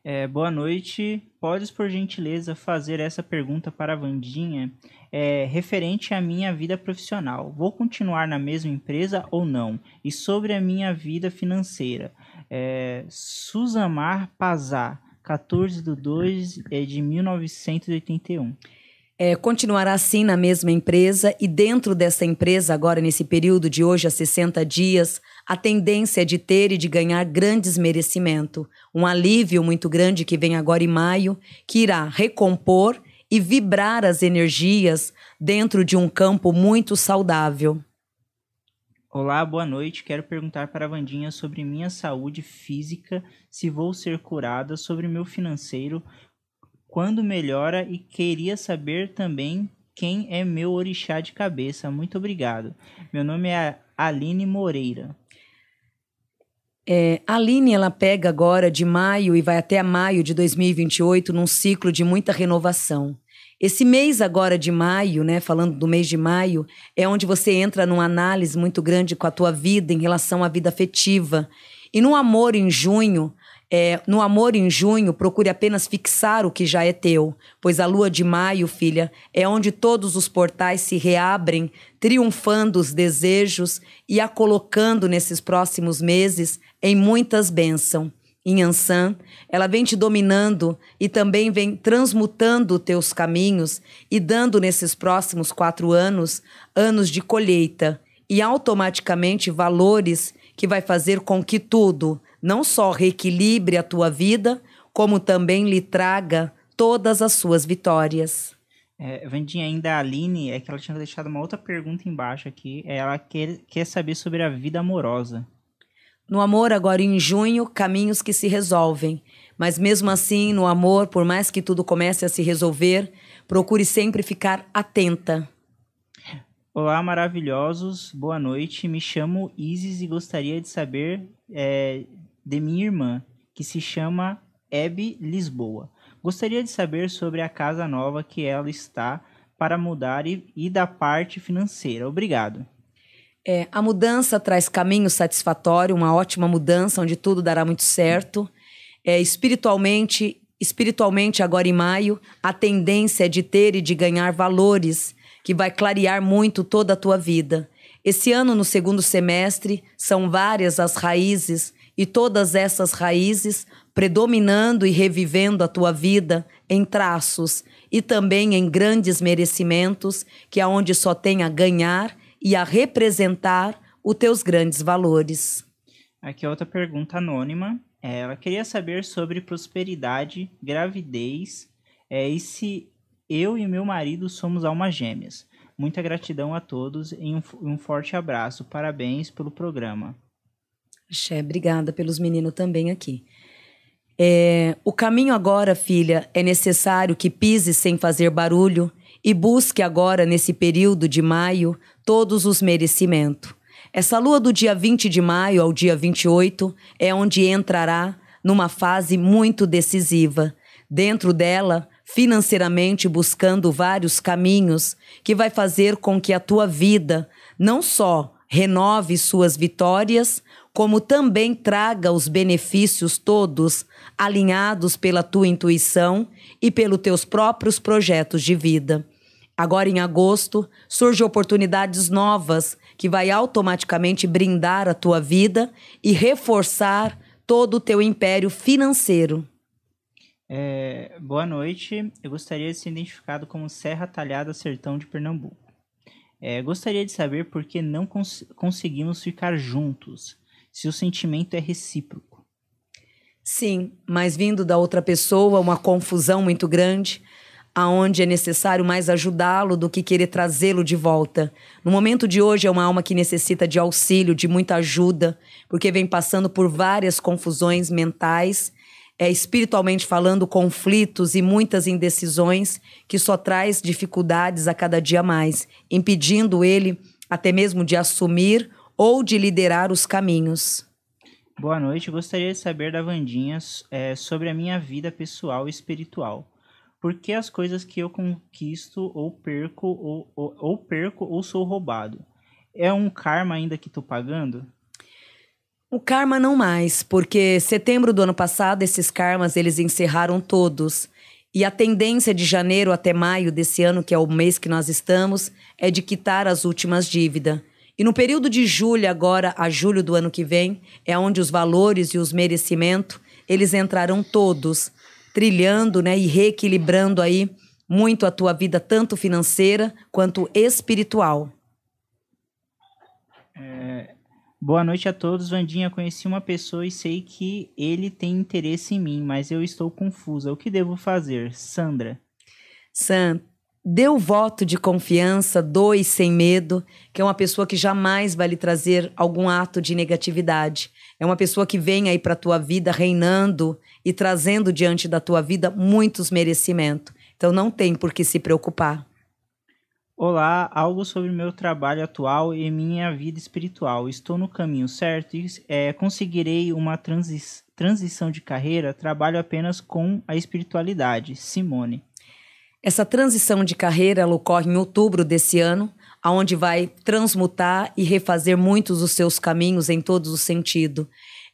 É, boa noite. Podes, por gentileza, fazer essa pergunta para a Vandinha é, referente à minha vida profissional. Vou continuar na mesma empresa ou não? E sobre a minha vida financeira. É, Suzamar Pazar, 14 de 2 é, de 1981. É, continuará assim na mesma empresa e dentro dessa empresa, agora nesse período de hoje a 60 dias, a tendência é de ter e de ganhar grandes merecimento. Um alívio muito grande que vem agora em maio, que irá recompor e vibrar as energias dentro de um campo muito saudável. Olá, boa noite. Quero perguntar para a Vandinha sobre minha saúde física, se vou ser curada, sobre meu financeiro, quando melhora e queria saber também quem é meu orixá de cabeça. Muito obrigado. Meu nome é Aline Moreira. É, a Aline, ela pega agora de maio e vai até maio de 2028 num ciclo de muita renovação. Esse mês agora de maio, né, falando do mês de maio, é onde você entra numa análise muito grande com a tua vida em relação à vida afetiva. E no amor em junho, é, no amor em junho, procure apenas fixar o que já é teu, pois a lua de maio, filha, é onde todos os portais se reabrem, triunfando os desejos e a colocando nesses próximos meses em muitas bênçãos. Em Ansan, ela vem te dominando e também vem transmutando teus caminhos e dando nesses próximos quatro anos anos de colheita e automaticamente valores que vai fazer com que tudo não só reequilibre a tua vida, como também lhe traga todas as suas vitórias. É, Vandinha, ainda a Aline, é que ela tinha deixado uma outra pergunta embaixo aqui. Ela quer, quer saber sobre a vida amorosa. No amor, agora em junho, caminhos que se resolvem. Mas mesmo assim, no amor, por mais que tudo comece a se resolver, procure sempre ficar atenta. Olá, maravilhosos. Boa noite. Me chamo Isis e gostaria de saber é, de minha irmã, que se chama Hebe Lisboa. Gostaria de saber sobre a casa nova que ela está para mudar e, e da parte financeira. Obrigado. É, a mudança traz caminho satisfatório, uma ótima mudança onde tudo dará muito certo. É, espiritualmente, espiritualmente agora em maio, a tendência é de ter e de ganhar valores que vai clarear muito toda a tua vida. Esse ano, no segundo semestre, são várias as raízes e todas essas raízes predominando e revivendo a tua vida em traços e também em grandes merecimentos, que é onde só tem a ganhar e a representar os teus grandes valores. Aqui é outra pergunta anônima. É, ela queria saber sobre prosperidade, gravidez é, e se eu e meu marido somos almas gêmeas. Muita gratidão a todos e um, um forte abraço. Parabéns pelo programa. Xé, obrigada pelos meninos também aqui. É, o caminho agora, filha, é necessário que pise sem fazer barulho e busque agora, nesse período de maio, todos os merecimentos. Essa lua do dia 20 de maio ao dia 28 é onde entrará numa fase muito decisiva. Dentro dela, financeiramente buscando vários caminhos que vai fazer com que a tua vida não só renove suas vitórias, como também traga os benefícios todos alinhados pela tua intuição e pelos teus próprios projetos de vida. Agora em agosto, surgem oportunidades novas que vai automaticamente brindar a tua vida e reforçar todo o teu império financeiro. É, boa noite. Eu gostaria de ser identificado como Serra Talhada Sertão de Pernambuco. É, gostaria de saber por que não cons conseguimos ficar juntos, se o sentimento é recíproco. Sim, mas vindo da outra pessoa, uma confusão muito grande, aonde é necessário mais ajudá-lo do que querer trazê-lo de volta. No momento de hoje é uma alma que necessita de auxílio, de muita ajuda, porque vem passando por várias confusões mentais, é espiritualmente falando, conflitos e muitas indecisões que só traz dificuldades a cada dia mais, impedindo ele até mesmo de assumir ou de liderar os caminhos. Boa noite, gostaria de saber da Vandinha é, sobre a minha vida pessoal e espiritual por que as coisas que eu conquisto ou perco ou, ou, ou perco ou sou roubado? É um karma ainda que tô pagando? O karma não mais, porque setembro do ano passado esses karmas eles encerraram todos. E a tendência de janeiro até maio desse ano, que é o mês que nós estamos, é de quitar as últimas dívidas. E no período de julho agora a julho do ano que vem, é onde os valores e os merecimentos, eles entrarão todos trilhando, né, e reequilibrando aí muito a tua vida tanto financeira quanto espiritual. É, boa noite a todos, Vandinha. Conheci uma pessoa e sei que ele tem interesse em mim, mas eu estou confusa. O que devo fazer, Sandra? Sam, dê o voto de confiança, doe sem medo, que é uma pessoa que jamais vai lhe trazer algum ato de negatividade. É uma pessoa que vem aí para tua vida reinando e trazendo diante da tua vida muitos merecimentos. Então não tem por que se preocupar. Olá, algo sobre meu trabalho atual e minha vida espiritual. Estou no caminho certo e é, conseguirei uma transi transição de carreira. Trabalho apenas com a espiritualidade. Simone. Essa transição de carreira ela ocorre em outubro desse ano, aonde vai transmutar e refazer muitos dos seus caminhos em todos os sentidos.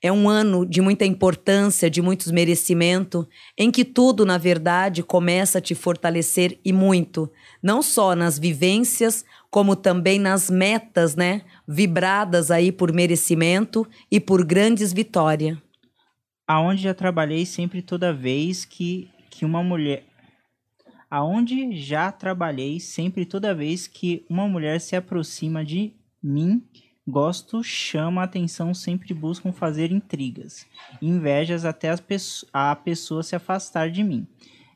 É um ano de muita importância, de muitos merecimento, em que tudo, na verdade, começa a te fortalecer e muito, não só nas vivências, como também nas metas, né? Vibradas aí por merecimento e por grandes vitórias. Aonde já trabalhei sempre toda vez que, que uma mulher aonde já trabalhei sempre toda vez que uma mulher se aproxima de mim Gosto, chama atenção, sempre buscam fazer intrigas, invejas até as a pessoa se afastar de mim.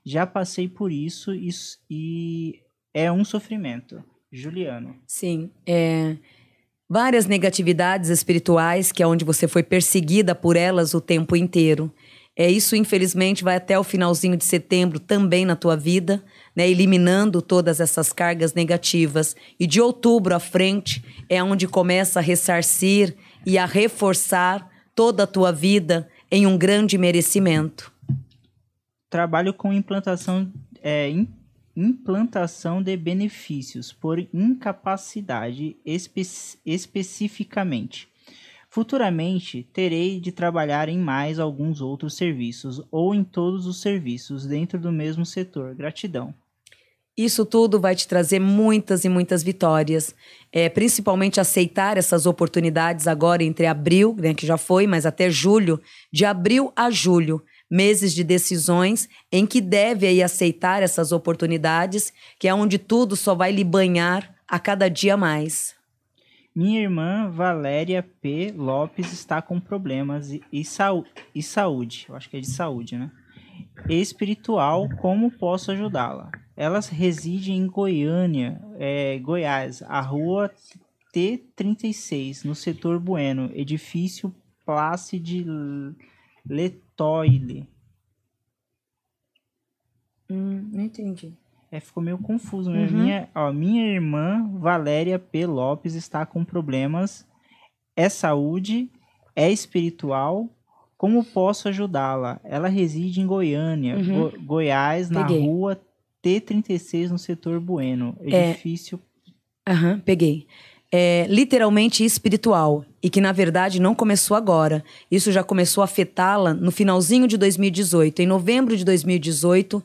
Já passei por isso e, e é um sofrimento. Juliano. Sim, é várias negatividades espirituais que é onde você foi perseguida por elas o tempo inteiro. É isso, infelizmente, vai até o finalzinho de setembro também na tua vida, né, eliminando todas essas cargas negativas. E de outubro à frente é onde começa a ressarcir e a reforçar toda a tua vida em um grande merecimento. Trabalho com implantação, é, implantação de benefícios por incapacidade espe especificamente Futuramente, terei de trabalhar em mais alguns outros serviços ou em todos os serviços dentro do mesmo setor. Gratidão. Isso tudo vai te trazer muitas e muitas vitórias. É, principalmente aceitar essas oportunidades agora entre abril, né, que já foi, mas até julho, de abril a julho, meses de decisões em que deve aí aceitar essas oportunidades, que é onde tudo só vai lhe banhar a cada dia mais. Minha irmã Valéria P. Lopes está com problemas e, e, e saúde. Eu acho que é de saúde, né? Espiritual, como posso ajudá-la? Elas residem em Goiânia, é, Goiás, a rua T36, no setor Bueno, edifício Placide Letoile. Hum, não entendi. É, ficou meio confuso. né? Uhum. Minha, ó, minha irmã, Valéria P. Lopes, está com problemas. É saúde? É espiritual? Como posso ajudá-la? Ela reside em Goiânia, Uhum. Go- Goiás, na Peguei. rua T36, no setor Bueno. É. Edifício. Aham, peguei. É literalmente espiritual e que na verdade não começou agora. Isso já começou a afetá-la no finalzinho de 2018. Em novembro de 2018,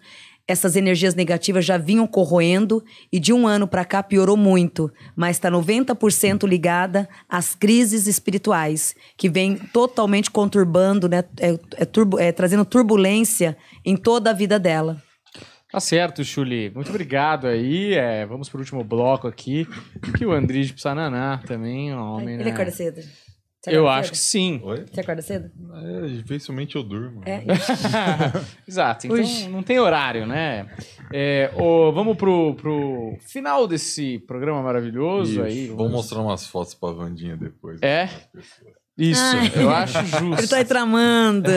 essas energias negativas já vinham corroendo e de um ano para cá piorou muito, mas está 90% ligada às crises espirituais que vem totalmente conturbando, né, é, é turbo- é, trazendo turbulência em toda a vida dela. Tá certo, Chuli. Muito obrigado aí. É, vamos pro último bloco aqui. Que o Andrige Psananá também, um homem, Ele né? acorda cedo? Você Eu acho cedo? que sim. Oi? Você acorda cedo? É, dificilmente eu durmo. É. Exato, então Ux. não tem horário, né? É, ô, vamos pro, pro final desse programa maravilhoso Isso. aí. Vou mostrar umas fotos pra Vandinha depois. É? Isso, Ai. eu acho justo. Ele tá aí tramando.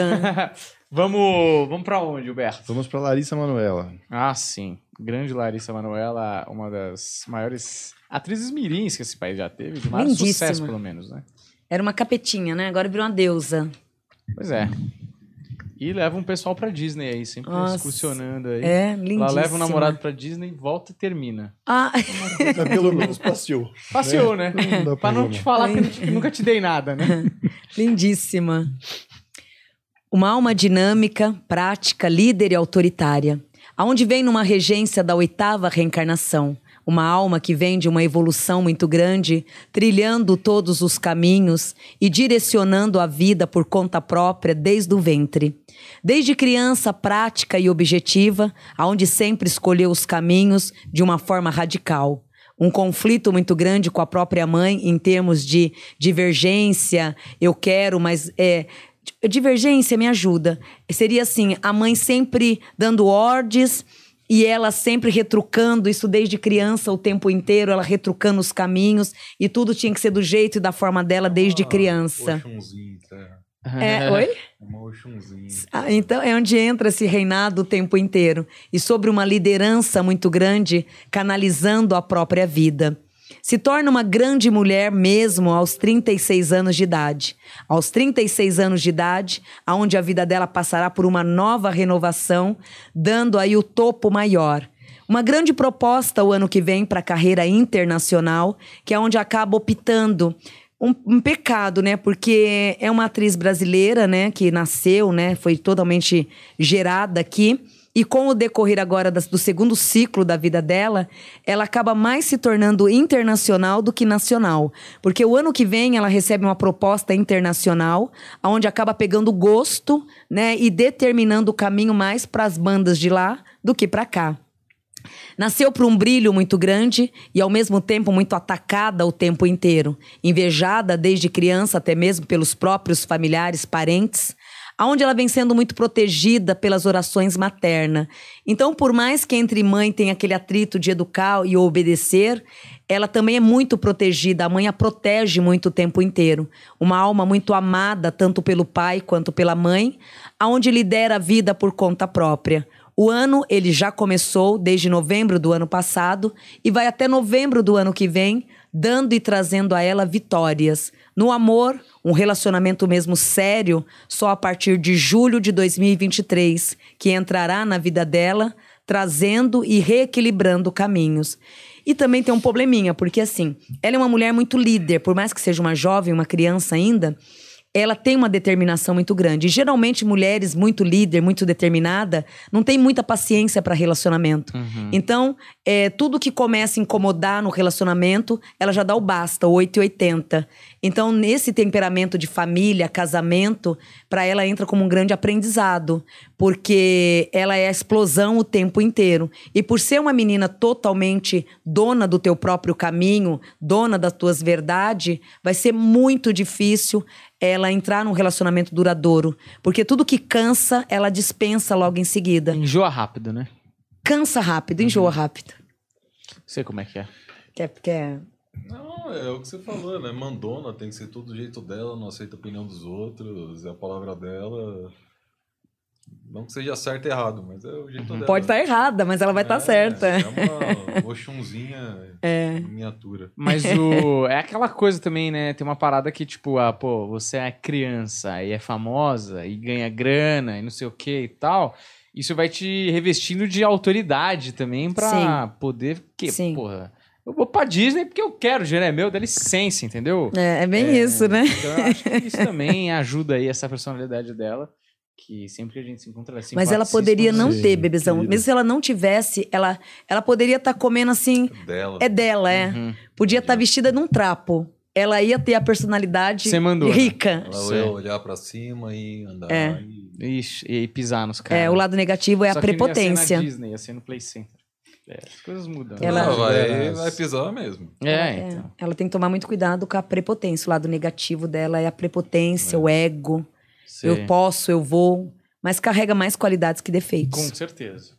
vamos, vamos pra onde, Gilberto? Vamos pra Larissa Manoela. Ah, sim. Grande Larissa Manoela, uma das maiores atrizes mirins que esse país já teve, de maior Lindíssima. sucesso, pelo menos, né? Era uma capetinha, né? Agora virou uma deusa. Pois é. E leva um pessoal pra Disney aí, sempre Nossa. excursionando aí. É, Ela lindíssima. leva o namorado pra Disney, volta e termina. Ah, Mas pelo menos passeou. Passeou, né? Não dá pra não te falar que nunca te dei nada, né? lindíssima. Uma alma dinâmica, prática, líder e autoritária. Aonde vem numa regência da oitava reencarnação. Uma alma que vem de uma evolução muito grande, trilhando todos os caminhos e direcionando a vida por conta própria desde o ventre. Desde criança prática e objetiva, aonde sempre escolheu os caminhos de uma forma radical um conflito muito grande com a própria mãe em termos de divergência, eu quero, mas é divergência me ajuda. Seria assim, a mãe sempre dando ordens e ela sempre retrucando isso desde criança o tempo inteiro, ela retrucando os caminhos e tudo tinha que ser do jeito e da forma dela desde criança. Oxunzinho, tá? É, oi? Uma Oxunzinho. Ah, Então é onde entra esse reinado o tempo inteiro e sobre uma liderança muito grande, canalizando a própria vida. Se torna uma grande mulher mesmo aos 36 anos de idade. Aos 36 anos de idade, aonde a vida dela passará por uma nova renovação, dando aí o topo maior. Uma grande proposta o ano que vem para a carreira internacional, que é onde acaba optando um, um pecado, né? Porque é uma atriz brasileira, né? Que nasceu, né? Foi totalmente gerada aqui. E com o decorrer agora do segundo ciclo da vida dela, ela acaba mais se tornando internacional do que nacional. Porque o ano que vem ela recebe uma proposta internacional, onde acaba pegando gosto, né? E determinando o caminho mais para as bandas de lá do que para cá. Nasceu para um brilho muito grande e, ao mesmo tempo, muito atacada o tempo inteiro. Invejada desde criança, até mesmo pelos próprios familiares, parentes. Aonde ela vem sendo muito protegida pelas orações maternas. Então, por mais que entre mãe tenha aquele atrito de educar e obedecer, ela também é muito protegida. A mãe a protege muito o tempo inteiro. Uma alma muito amada, tanto pelo pai quanto pela mãe, aonde lidera a vida por conta própria. O ano ele já começou desde novembro do ano passado e vai até novembro do ano que vem, dando e trazendo a ela vitórias. No amor, um relacionamento mesmo sério, só a partir de julho de 2023, que entrará na vida dela, trazendo e reequilibrando caminhos. E também tem um probleminha, porque assim, ela é uma mulher muito líder, por mais que seja uma jovem, uma criança ainda, ela tem uma determinação muito grande. E, geralmente, mulheres muito líder, muito determinada, não tem muita paciência para relacionamento. Então, é, tudo que começa a incomodar no relacionamento, ela já dá o basta, 8,80. Então, nesse temperamento de família, casamento, para ela entra como um grande aprendizado, porque ela é a explosão o tempo inteiro. E por ser uma menina totalmente dona do teu próprio caminho, dona das tuas verdades, vai ser muito difícil ela entrar num relacionamento duradouro, porque tudo que cansa, ela dispensa logo em seguida. Enjoa rápido, né? Cansa rápido, enjoa rápido. Sei como é que é. Quer, quer... Não, é o que você falou, né? Mandona, tem que ser tudo do jeito dela, não aceita a opinião dos outros, é a palavra dela. Não que seja certo e errado, mas é o jeito dela. Pode estar errada, mas ela vai estar É, certa. É uma Oxunzinha É. miniatura. Mas o. É aquela coisa também, né? Tem uma parada que, tipo, ah, pô, você é criança e é famosa e ganha grana e não sei o que e tal. Isso vai te revestindo de autoridade também pra poder. Que, Sim. porra. Eu vou pra Disney porque eu quero, o dinheiro é meu, dá licença, entendeu? É, é bem isso, né? Então eu acho que isso também ajuda aí essa personalidade dela. Que sempre que a gente se encontra, é Mas ela poderia não Sim, ter, bebezão. querida. Mesmo se ela não tivesse, ela, ela poderia estar comendo assim. Dela. É dela, é. Uhum. Podia estar vestida num trapo. Ela ia ter a personalidade Você mandou, né? rica. Ela ia olhar pra cima e andar. É. E... Ixi, e pisar nos caras. É, o lado negativo é Só a que não ia ser prepotência. na Disney, ia ser no Play Center. É, as coisas mudam. Ela- Ela vai, Ela- vai pisar mesmo. É, É, então. Ela tem que tomar muito cuidado com a prepotência. O lado negativo dela é a prepotência, o ego. Sim. Eu posso, eu vou. Mas carrega mais qualidades que defeitos. Com certeza.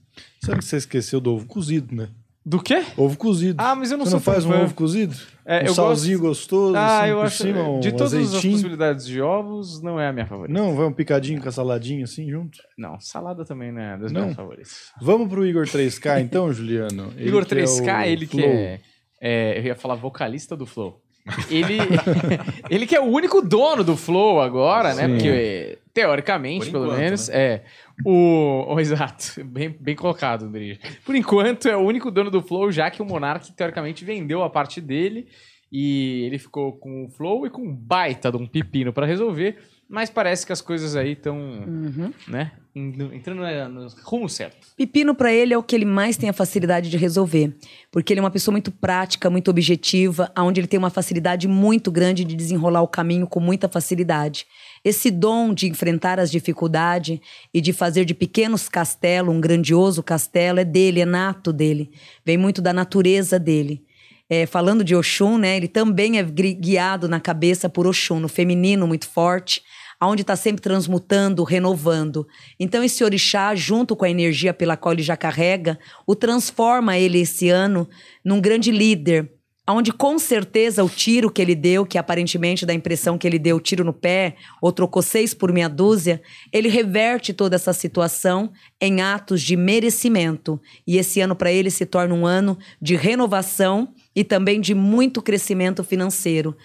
Sabe que você esqueceu do ovo cozido, né? Do quê? Ovo cozido. Ah, mas eu não você sou não faz tão um fã. ovo cozido? É, um eu salzinho gostoso, Ah, assim, eu por acho. cima, um de todas as azeitinho. possibilidades de ovos, não é a minha favorita. Não, vai um picadinho com a saladinha assim junto? Não, salada também não é das Não? minhas favoritas. Vamos pro Igor 3K então, Juliano? Ele Igor que é 3K, o ele que é, é, Eu ia falar vocalista do Flow. Ele, ele que é o único dono do Flow agora, né? Sim. Porque, teoricamente, Por pelo enquanto, menos, é. O, exato, bem, bem colocado, André. Por enquanto, é o único dono do Flow, já que o Monark, teoricamente, vendeu a parte dele. E ele ficou com o Flow e com um baita de um pepino pra resolver. Mas parece que as coisas aí estão, Uhum. né? Entrando no rumo certo. Pepino pra ele é o que ele mais tem a facilidade de resolver, porque ele é uma pessoa muito prática, muito objetiva, aonde ele tem uma facilidade muito grande de desenrolar o caminho com muita facilidade. Esse dom de enfrentar as dificuldades e de fazer de pequenos castelos um grandioso castelo é dele, é nato dele, vem muito da natureza dele. É, falando de Oxum, né, ele também é guiado na cabeça por Oxum, no feminino muito forte, aonde está sempre transmutando, renovando. Então esse orixá, junto com a energia pela qual ele já carrega, o transforma ele esse ano num grande líder, aonde com certeza o tiro que ele deu, que aparentemente dá a impressão que ele deu tiro no pé, ou trocou seis por meia dúzia, ele reverte toda essa situação em atos de merecimento. E esse ano para ele se torna um ano de renovação e também de muito crescimento financeiro.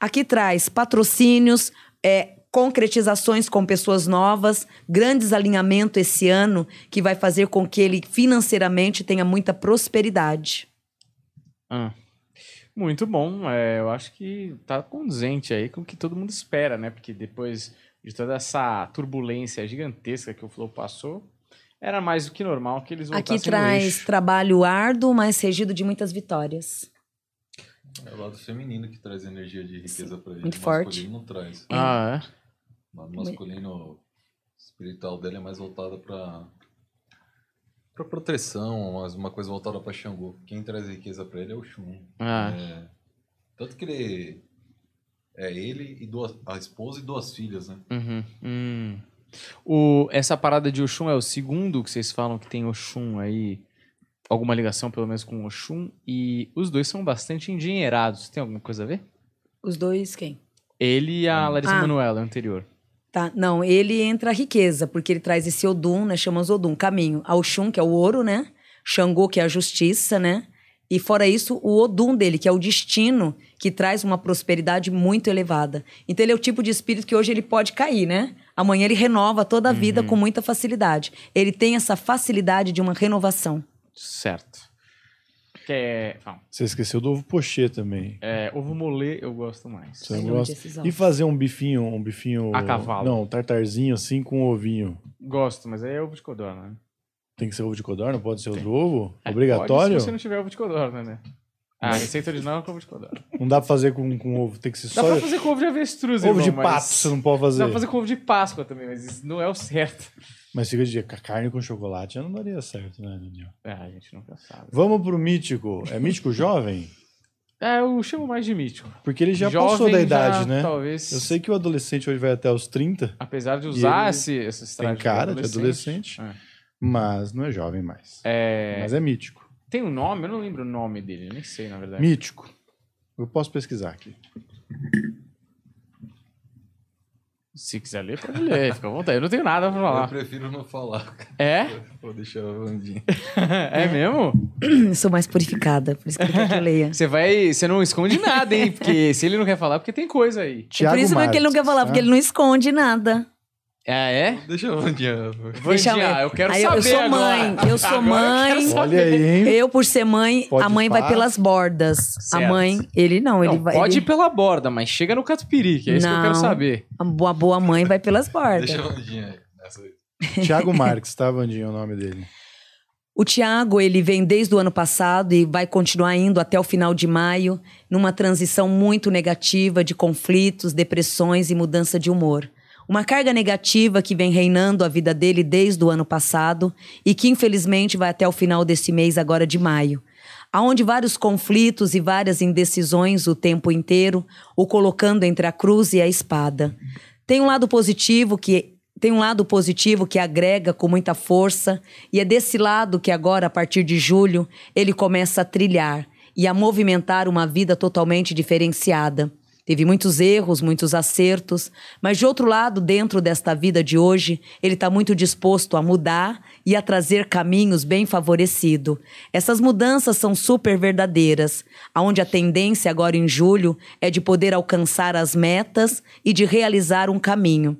Aqui traz patrocínios, é, concretizações com pessoas novas, grandes alinhamento esse ano que vai fazer com que ele financeiramente tenha muita prosperidade. Ah, muito bom. É, eu acho que tá condizente aí com o que todo mundo espera, né? Porque depois de toda essa turbulência gigantesca que o Flow passou, era mais do que normal que eles voltassem Aqui no traz eixo. trabalho árduo, mas regido de muitas vitórias. É o lado feminino que traz energia de riqueza pra ele. muito o forte. masculino não traz. Ah, é? O lado masculino espiritual dele é mais voltado pra para proteção, mas uma coisa voltada pra Xangô. Quem traz riqueza pra ele é o Xum. Ah. É, tanto que ele é ele e duas, a esposa e duas filhas, né? Uhum. Hum. O, essa parada de Oxum é o segundo que vocês falam que tem Oxum aí, alguma ligação pelo menos com Oxum, e os dois são bastante endinheirados. Tem alguma coisa a ver? Os dois, quem? Ele e a Larissa Ah. Manoela, anterior. Tá, não, ele entra a riqueza, porque ele traz esse Odum, né? Chamamos Odum, caminho. A Oxum, que é o ouro, né? Xangô, que é a justiça, né? E fora isso, o Odum dele, que é o destino, que traz uma prosperidade muito elevada. Então ele é o tipo de espírito que hoje ele pode cair, né? Amanhã ele renova toda a vida com muita facilidade. Ele tem essa facilidade de uma renovação. Certo. Que é, fala. Você esqueceu do ovo pochê também. É, ovo molê eu gosto mais. Você não gosta? E fazer um bifinho, um bifinho... A cavalo. Não, um tartarzinho assim com ovinho. Gosto, mas aí é ovo de codorna, né? Tem que ser ovo de codorna? Não pode ser outro ovo? É, Obrigatório? Pode se você não tiver ovo de codorna, né? A receita original é com ovo de codorna. Não dá pra fazer com, com ovo, tem que ser Dá só... pra fazer com ovo de avestruz, Ovo de irmão, pato mas- você não pode fazer. Dá pra fazer com ovo de Páscoa também, mas isso não é o certo. Mas fica de ca- carne com chocolate não daria certo, né, Daniel? É, a gente nunca sabe. Vamos pro mítico. É mítico jovem? É, eu chamo mais de mítico. Porque ele já Jovem passou da já, idade, né? Talvez. Eu sei que o adolescente hoje vai até os 30, Apesar de usar esse, esse tem cara de adolescente, É. mas não é jovem mais. É, Mas é mítico. Tem um nome? Eu não lembro o nome dele, nem sei, na verdade. Mítico. Eu posso pesquisar aqui. Se quiser ler, pode ler. Fica à vontade. Eu não tenho nada pra Eu falar. prefiro não falar. É? Vou deixar a Vandinha. É mesmo? Sou mais purificada, por isso que ele quer que eu leia. Você vai. Você não esconde nada, hein? Porque se ele não quer falar, é porque tem coisa aí. Thiago por isso mesmo que ele não quer falar, tá? porque ele não esconde nada. Ah, é? Deixa Vandinha. Deixa Vandinha, eu quero Aí saber eu sou agora. mãe, eu sou Agora mãe. saber. Olha aí, hein? Eu, por ser mãe, Pode a mãe pá. vai pelas bordas. Certo. A mãe, ele não, ele Não, vai. pode ele- ir pela borda, mas chega no catupiry, que é isso que eu quero Não. saber. A boa, boa mãe vai pelas bordas. Deixa a Vandinha aí. Thiago Marques, tá, Vandinho, o nome dele. O Tiago, ele vem desde o ano passado e vai continuar indo até o final de maio, numa transição muito negativa de conflitos, depressões e mudança de humor. Uma carga negativa que vem reinando a vida dele desde o ano passado e que infelizmente vai até o final desse mês agora de maio. Aonde vários conflitos e várias indecisões o tempo inteiro, o colocando entre a cruz e a espada. Tem um lado positivo que tem um lado positivo que agrega com muita força, e é desse lado que agora, a partir de julho, ele começa a trilhar e a movimentar uma vida totalmente diferenciada. Teve muitos erros, muitos acertos, mas de outro lado, dentro desta vida de hoje, ele está muito disposto a mudar e a trazer caminhos bem favorecido. Essas mudanças são super verdadeiras, aonde a tendência agora em julho é de poder alcançar as metas e de realizar um caminho.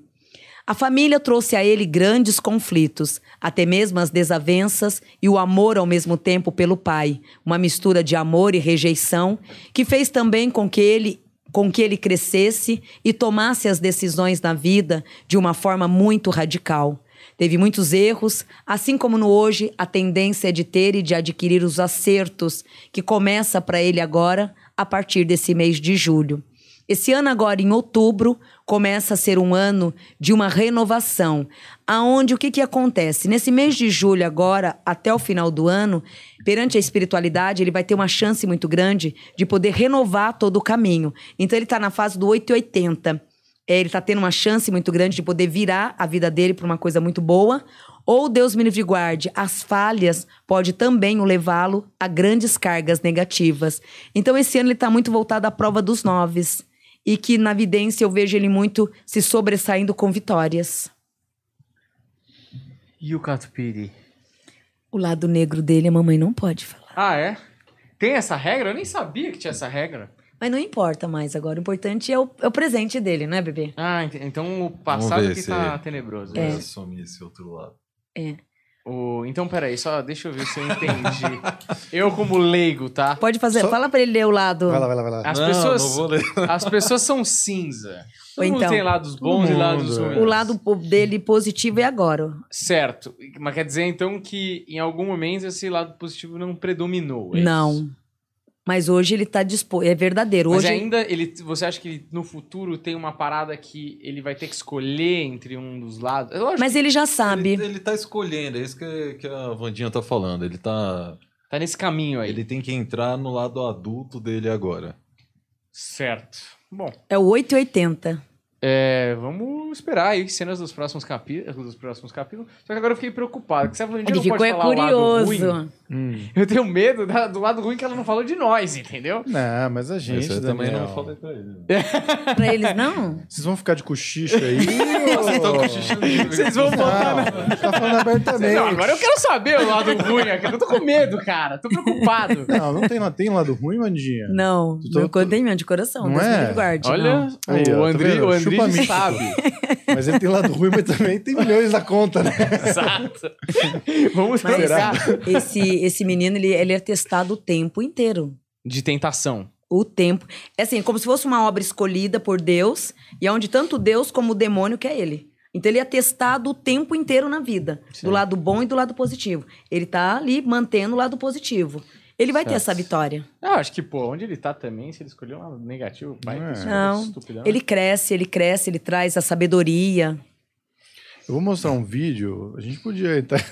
A família trouxe a ele grandes conflitos, até mesmo as desavenças e o amor ao mesmo tempo pelo pai, uma mistura de amor e rejeição, que fez também com que ele com que ele crescesse e tomasse as decisões na vida de uma forma muito radical. Teve muitos erros, assim como no hoje a tendência é de ter e de adquirir os acertos, que começa para ele agora a partir desse mês de julho. Esse ano agora, em outubro, começa a ser um ano de uma renovação, aonde o que, que acontece? Nesse mês de julho agora, até o final do ano, perante a espiritualidade, ele vai ter uma chance muito grande de poder renovar todo o caminho. Então ele está na fase do 880. É, ele está tendo uma chance muito grande de poder virar a vida dele para uma coisa muito boa. Ou Deus me livre guarde, as falhas pode também o levá-lo a grandes cargas negativas. Então esse ano ele está muito voltado à prova dos noves e que na vidência eu vejo ele muito se sobressaindo com vitórias. E o catupiry? O lado negro dele a mamãe não pode falar. Ah, é? Tem essa regra? Eu nem sabia que tinha essa regra. Mas não importa mais agora. O importante é o, é o presente dele, não é, bebê? Ah, ent- então o passado que tá tenebroso. É. Vai assumir esse outro lado. É. O... Então, peraí, só deixa eu ver se eu entendi. eu, como leigo, tá? Pode fazer. Só- Fala pra ele ler o lado. Vai lá, vai lá, vai lá. As não, pessoas. não vou ler. As pessoas são cinza. Todo Ou mundo então, tem lados bons e lados mundo, ruins. é. O lado dele positivo é agora. Certo. Mas quer dizer, então, que em algum momento esse lado positivo não predominou. é isso? Mas hoje ele tá disposto. É verdadeiro. Mas Hoje ainda, ele, você acha que no futuro tem uma parada que ele vai ter que escolher entre um dos lados? Mas ele já sabe. Ele, ele tá escolhendo, é isso que, que a Vandinha tá falando. Ele tá. tá nesse caminho aí. Ele tem que entrar no lado adulto dele agora. Certo. Bom, É o 880. é, vamos esperar aí cenas dos próximos capítulos, dos próximos capítulos. Só que agora eu fiquei preocupado, que se a Vandinha Ele não ficou pode é falar o lado ruim, curioso. Hum. eu tenho medo da- do lado ruim que ela não falou de nós, entendeu? Não, mas a gente Esse também Daniel, não falei pra ele. Pra eles, não? Vocês vão ficar de cochicho aí? Vocês estão cochichando Vocês vão botar na... Não, tá falando abertamente. Não, agora eu quero saber o lado ruim aqui. Eu tô com medo, cara. Tô preocupado. Não, não tem, tem lado ruim, Vandinha? Não. Tu tô- Meu contenho de coração. Não Deus me é? guarde. Olha, não. Aí, ó, o tá Andri, vendo? o Andri sabe. Mas ele tem lado ruim, mas também tem milhões na conta, né? Exato. Vamos Mas pensar. esse, esse menino, ele, ele é testado o tempo inteiro. De tentação. O tempo. É assim, como se fosse uma obra escolhida por Deus, e é onde tanto Deus como o demônio quer ele. Então ele é testado o tempo inteiro na vida. Do lado bom e do lado positivo. Ele tá ali mantendo o lado positivo. Ele vai ter Certo. essa vitória. Eu acho que, pô, onde ele tá também, se ele escolher um lado negativo, vai. Não é. Não. estupidão. Ele cresce, ele cresce, ele traz a sabedoria. Eu vou mostrar um vídeo. A gente podia entrar,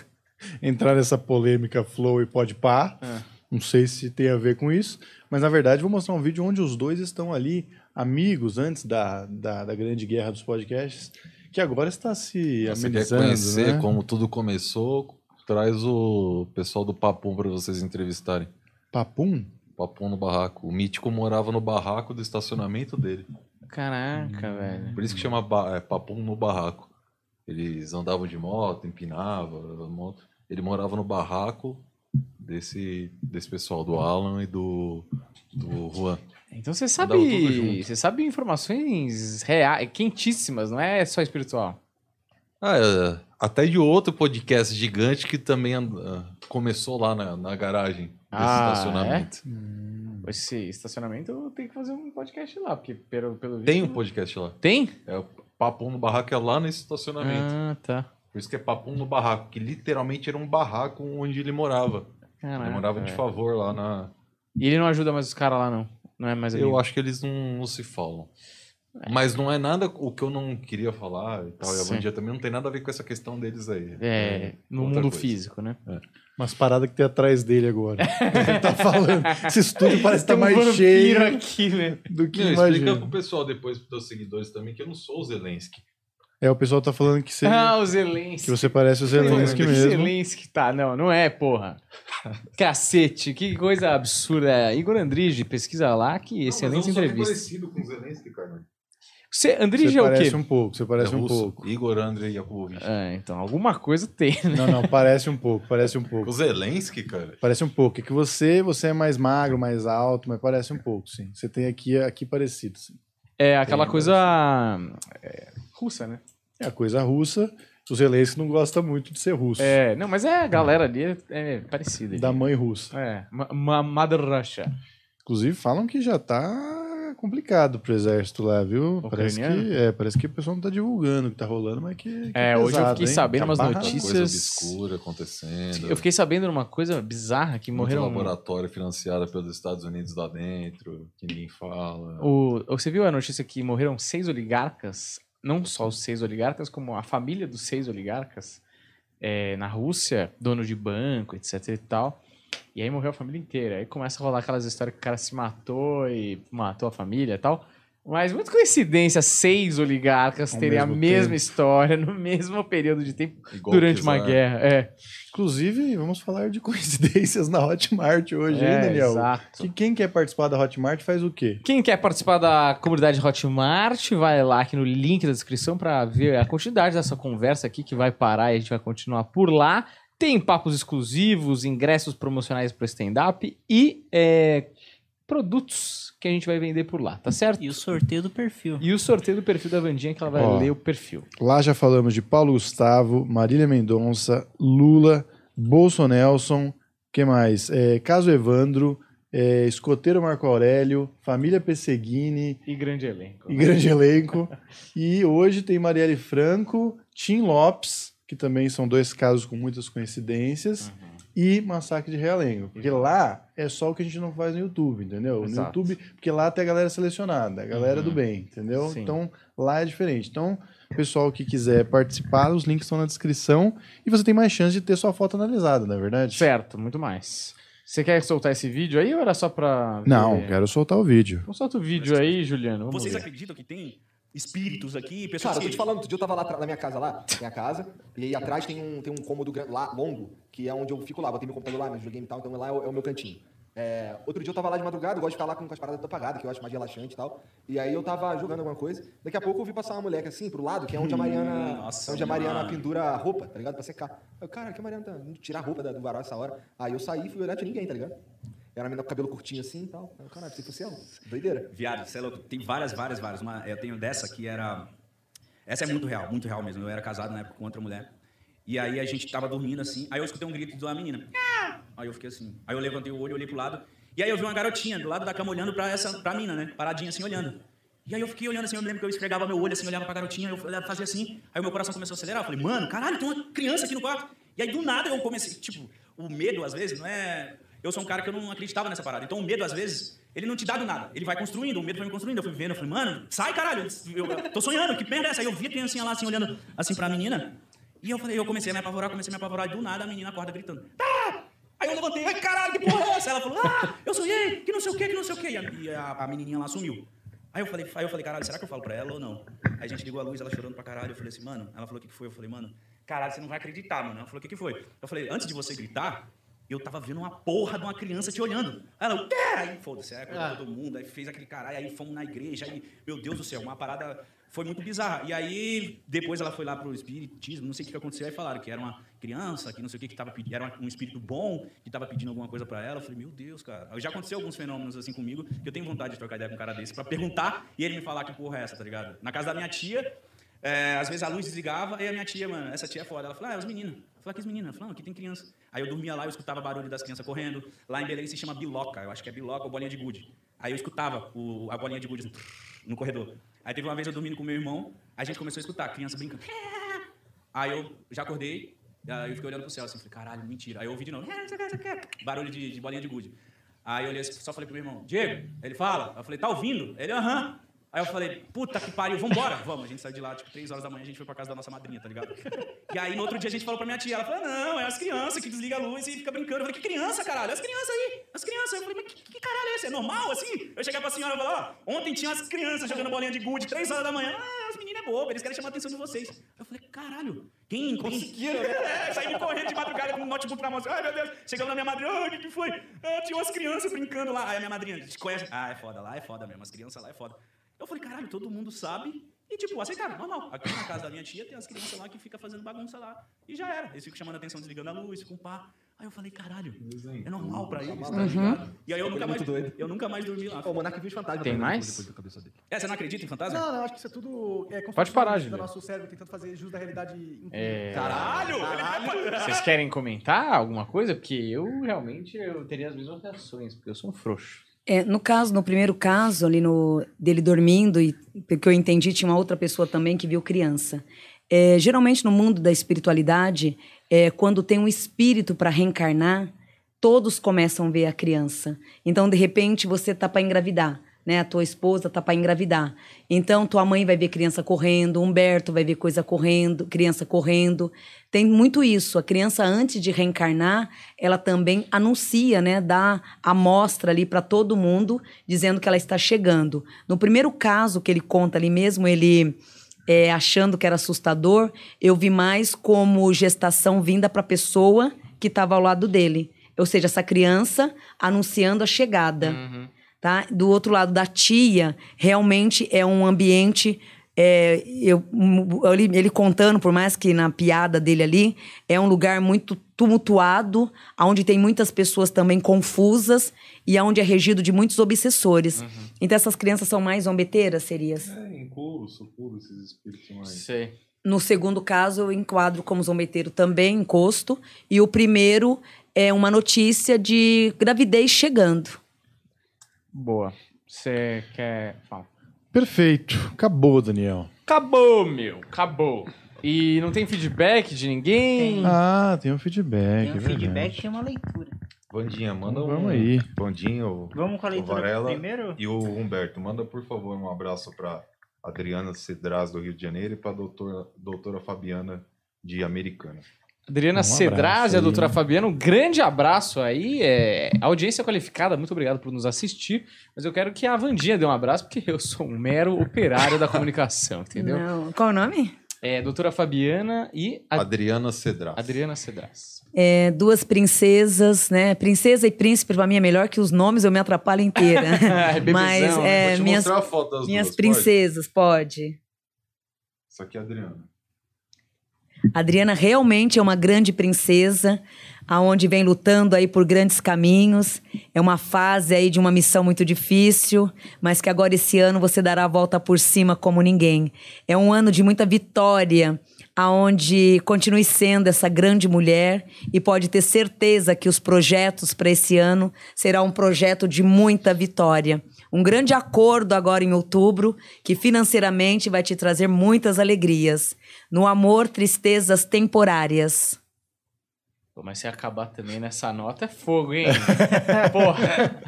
entrar nessa polêmica Flow e Pode Pá. É. Não sei se tem a ver com isso. Mas na verdade, vou mostrar um vídeo onde os dois estão ali, amigos, antes da, da, da grande guerra dos podcasts, que agora está se Você quer conhecer né? como tudo começou? Traz o pessoal do Papum pra vocês entrevistarem. Papum? Papum no barraco. O mítico morava no barraco do estacionamento dele. Caraca, velho. Por isso que chama ba- é, papum no barraco. Eles andavam de moto, empinava a moto. Ele morava no barraco desse, desse pessoal, do Alan e do, do Juan. Então você sabe. Você sabe informações reais, quentíssimas, não é só espiritual. Ah, é, até de outro podcast gigante que também anda- começou lá na, na garagem desse Ah, estacionamento. Esse estacionamento eu tenho que fazer um podcast lá, porque pelo, pelo Tem um podcast lá. Tem? É o Papum no Barraco é lá nesse estacionamento. Ah, tá. Por isso que é Papum no Barraco, que literalmente era um barraco onde ele morava. Caraca, ele morava de favor lá na. E ele não ajuda mais os caras lá, não. Não é mais Eu amigo. acho que eles não, não se falam. Mas não é nada o que eu não queria falar e tal. E a Sim. Bandia também não tem nada a ver com essa questão deles aí. É, no outra mundo coisa. físico, né? Umas paradas que tem atrás dele agora. Ele tá falando. Esse estúdio parece estar Tem um mais cheio aqui, né? do que Não, explica imagina. pro pessoal depois, pros teus seguidores também, que eu não sou o Zelensky. É, o pessoal tá falando que você, Ah, o Zelensky. que você parece o Zelensky O mesmo. Zelensky, tá. Não, não é, porra. Cacete, que coisa absurda. Igor Andrige, pesquisa lá, que excelente entrevista. parecido com o Zelensky, cara. Você, Andrige Você é o quê? parece um pouco, você parece é um pouco. Igor Andrei Yakubovich. Ah, então, alguma coisa tem, né? Não, não, parece um pouco, parece um pouco. O Zelensky, cara. Parece um pouco. É que você, você é mais magro, mais alto, mas parece um pouco, sim. Você tem aqui, aqui parecido, sim. É aquela Tem, coisa é, russa, né? É a coisa russa. O Zelensky não gosta muito de ser russo. É, não, mas é a galera ali é, é parecida. Da mãe russa. É, ma- ma- Mother Russia. Inclusive, falam que já tá complicado pro exército lá, viu? Parece que, é, parece que o pessoal não tá divulgando o que tá rolando, mas que. que É, hoje eu pesado, fiquei hein? sabendo Tá umas notícias- Coisa obscura acontecendo. Eu fiquei sabendo uma coisa bizarra que morreram. laboratório financiado pelos Estados Unidos lá dentro, que ninguém fala. O, você viu a notícia que morreram seis oligarcas? Não só os seis oligarcas, como a família dos seis oligarcas é, na Rússia, dono de banco, etc e tal. E aí morreu a família inteira. Aí começa a rolar aquelas histórias que o cara se matou e matou a família e tal. Mas, muito coincidência, seis oligarcas Ao terem a mesma tempo. história no mesmo período de tempo Igual durante uma Kizar. guerra. É, Inclusive, vamos falar de coincidências na Hotmart hoje, hein, é Daniel? exato. Que quem quer participar da Hotmart faz o quê? Quem quer participar da comunidade Hotmart, vai lá aqui no link da descrição para ver a quantidade dessa conversa aqui que vai parar e a gente vai continuar por lá. Tem papos exclusivos, ingressos promocionais para stand-up e é, produtos que a gente vai vender por lá, tá certo? E o sorteio do perfil. E o sorteio do perfil da Vandinha que ela vai Ó. ler o perfil. Lá já falamos de Paulo Gustavo, Marília Mendonça, Lula, Bolsonelson, que mais? É, Caso Evandro, é, Escoteiro Marco Aurélio, Família Pesseguini E grande elenco. e grande elenco. E hoje tem Marielle Franco, Tim Lopes, que também são dois casos com muitas coincidências, Uhum. e Massacre de Realengo. Porque lá é só o que a gente não faz no YouTube, entendeu? Exato. No YouTube, porque lá tem a galera selecionada, a galera do Uhum. bem, entendeu? Sim. Então lá é diferente. Então, pessoal que quiser participar, os links estão na descrição e você tem mais chance de ter sua foto analisada, não é verdade? Certo, muito mais. Você quer soltar esse vídeo aí ou era só pra. Não, ver? quero soltar o vídeo. Então solta o vídeo aí, Juliano. Vamos Vocês ver. acreditam que tem espíritos aqui, pessoas Cara, eu tô te falando, outro dia eu tava lá na minha casa lá, tem a casa, e aí atrás tem um, tem um cômodo lá, longo, que é onde eu fico lá, botei meu computador lá, meu videogame e tal, então lá é o, é o meu cantinho. É, outro dia eu tava lá de madrugada, eu gosto de ficar lá com as paradas apagadas, que eu acho mais relaxante e tal. E aí eu tava jogando alguma coisa, daqui a pouco eu vi passar uma moleque assim pro lado, que é onde a Mariana. Nossa, onde a Mariana mano. pendura a roupa, tá ligado? Pra secar. Eu, cara, que a Mariana tá tirar a roupa do varal essa hora. Aí eu saí e fui olhar, tinha ninguém, tá ligado? Era uma menina com cabelo curtinho assim e tal. Eu, caralho, se fosse ela. Doideira. Viado, você é louco. Tem várias, várias, várias. Uma, eu tenho dessa que era... Essa é muito real, muito real mesmo. Eu era casado na época com outra mulher. E aí a gente tava dormindo assim, aí eu escutei um grito de uma menina. Aí eu fiquei assim. Aí eu levantei o olho, olhei pro lado. E aí eu vi uma garotinha do lado da cama olhando pra essa pra mina, né? Paradinha assim, olhando. E aí eu fiquei olhando assim, eu me lembro que eu esfregava meu olho assim, olhava pra garotinha, eu fazia assim. Aí o meu coração começou a acelerar. Eu falei, mano, caralho, tem uma criança aqui no quarto. E aí do nada eu comecei, tipo, o medo às vezes não é. Eu sou um cara que eu não acreditava nessa parada. Então o medo às vezes, ele não te dá do nada. Ele vai construindo, o medo vai me construindo. Eu fui vendo, eu falei, mano, sai caralho, eu tô sonhando, que merda é essa? Aí eu vi a criancinha lá assim, olhando assim pra menina. E eu falei, eu comecei a me apavorar, comecei a me apavorar, e do nada a menina acorda gritando. Tá! Aí eu levantei, ai caralho, que porra é essa? Ela falou, ah, eu sonhei, que não sei o que, que não sei o que. E a, e a, a menininha lá sumiu. Aí eu falei, aí eu falei, caralho, será que eu falo pra ela ou não? Aí a gente ligou a luz, ela chorando pra caralho. Eu falei assim, mano, ela falou o que que foi? Eu falei, mano, caralho, você não vai acreditar, mano. Ela falou, o que que foi? Eu falei, antes de você gritar, eu tava vendo uma porra de uma criança te olhando. Ela, o quê? Aí, foda-se, aí acordou todo mundo, aí fez aquele caralho, aí fomos na igreja, aí, meu Deus do céu, uma parada foi muito bizarra. E aí, depois ela foi lá pro espiritismo, não sei o que que aconteceu, aí falaram que era uma criança, que não sei o que, que tava pedindo, era um espírito bom, que tava pedindo alguma coisa pra ela. Eu falei, meu Deus, cara. Já aconteceu alguns fenômenos assim comigo, que eu tenho vontade de trocar ideia com um cara desse, pra perguntar e ele me falar que porra é essa, tá ligado? Na casa da minha tia, é, às vezes a luz desligava, e a minha tia, mano, essa tia é foda. Ela falou, ah, é os meninos. Eu falei, que os meninos? Ela falou, não, aqui tem criança. Aí eu dormia lá, eu escutava barulho das crianças correndo. Lá em Belém se chama biloca, eu acho que é biloca ou bolinha de gude. Aí eu escutava o, a bolinha de gude assim, no corredor. Aí teve uma vez eu dormindo com meu irmão, a gente começou a escutar a criança brincando. Aí eu já acordei, aí eu fiquei olhando pro céu assim, falei, caralho, mentira. Aí eu ouvi de novo, barulho de, de bolinha de gude. Aí eu olhei, só falei pro meu irmão, Diego, ele fala. Eu falei, tá ouvindo? Ele, aham. Aí eu falei, puta que pariu, vambora. Vamos, a gente saiu de lá, tipo, três horas da manhã, a gente foi pra casa da nossa madrinha, tá ligado? E aí, no outro dia, a gente falou pra minha tia, ela falou, não, é as crianças que desligam a luz e fica brincando. Eu falei, que criança, caralho? As crianças aí, as crianças. Eu falei, mas que, que caralho é esse? É normal, assim? Eu cheguei pra senhora e falei, ó, ontem tinha as crianças jogando bolinha de gude, três horas da manhã. Ah, as meninas é boba, eles querem chamar a atenção de vocês. Eu falei, caralho, quem conseguiram? É, saí correndo de madrugada com um notebook na mão, assim, ai, meu Deus. Chegamos na minha madrinha, o que, que foi? Ah, tinha umas crianças brincando lá. Aí a minha madrinha, te conhece? Ah, é foda, lá é foda mesmo, as crianças lá é foda. Eu falei, caralho, todo mundo sabe. E, tipo, aceitaram, normal. Aqui na casa da minha tia tem as crianças lá que ficam fazendo bagunça lá. E já era. Eles ficam chamando a atenção, desligando a luz, ficam pá. Aí eu falei, caralho, é normal pra eles, tá Uhum. ligado? E aí eu nunca, mais, Muito doido. eu nunca mais dormi lá. O Monark viu os fantasmas. Tem mais? É, você não acredita em fantasma? Não, não, acho que isso é tudo. É, Pode parar, Juliano. nosso cérebro tentando fazer jus da realidade. É... Caralho! Ele Vocês querem comentar alguma coisa? Porque eu realmente eu teria as mesmas reações, porque eu sou um frouxo. É, no caso, no primeiro caso, ali no dele dormindo, e pelo que eu entendi, tinha uma outra pessoa também que viu criança. É, geralmente, no mundo da espiritualidade, é, quando tem um espírito para reencarnar, todos começam a ver a criança. Então, de repente, você tá para engravidar, né? A tua esposa tá para engravidar. Então, tua mãe vai ver criança correndo, Humberto vai ver coisa correndo, criança correndo. Tem muito isso. A criança, antes de reencarnar, ela também anuncia, né? Dá a mostra ali para todo mundo, dizendo que ela está chegando. No primeiro caso que ele conta ali mesmo, ele é, achando que era assustador, eu vi mais como gestação vinda para a pessoa que estava ao lado dele. Ou seja, essa criança anunciando a chegada. Tá? Do outro lado da tia, realmente é um ambiente. é, eu, ele, ele contando, por mais que na piada dele ali, é um lugar muito tumultuado, onde tem muitas pessoas também confusas e onde é regido de muitos obsessores. Então essas crianças são mais zombeteiras, serias? É, incuro, sucuro, esses espíritos mais. Sei. No segundo caso, eu enquadro como zombeteiro também, encosto. E o primeiro é uma notícia de gravidez chegando. Boa. Você quer. Fala. Perfeito. Acabou, Daniel. Acabou, meu. Acabou. E não tem feedback de ninguém? Ah, tem um feedback. Tem um é feedback e uma leitura. Vandinha, manda Vamos um. aí. Vandinho, Vamos com a o leitura Varela primeiro? E o Humberto, manda por favor um abraço para Adriana Cedraz do Rio de Janeiro e para doutora, doutora Fabiana de Americana. Adriana Um Cedraz e a doutora Fabiana, um grande abraço aí. É... Audiência qualificada, muito obrigado por nos assistir. Mas eu quero que a Vandinha dê um abraço, porque eu sou um mero operário da comunicação, entendeu? Não. Qual o nome? É, doutora Fabiana e a... Adriana Cedraz. Adriana Cedraz. É, duas princesas, né? Princesa e príncipe, pra mim é melhor que os nomes, eu me atrapalho inteira. É Mas né? é, Vou te minhas, mostrar a foto das minhas duas, princesas, pode? pode? Isso aqui é a Adriana. Adriana realmente é uma grande princesa, aonde vem lutando aí por grandes caminhos. É uma fase aí de uma missão muito difícil, mas que agora esse ano você dará a volta por cima como ninguém. É um ano de muita vitória, aonde continue sendo essa grande mulher e pode ter certeza que os projetos para esse ano será um projeto de muita vitória. Um grande acordo agora em outubro, que financeiramente vai te trazer muitas alegrias. No amor, tristezas temporárias. Pô, mas se acabar também nessa nota é fogo, hein? Porra.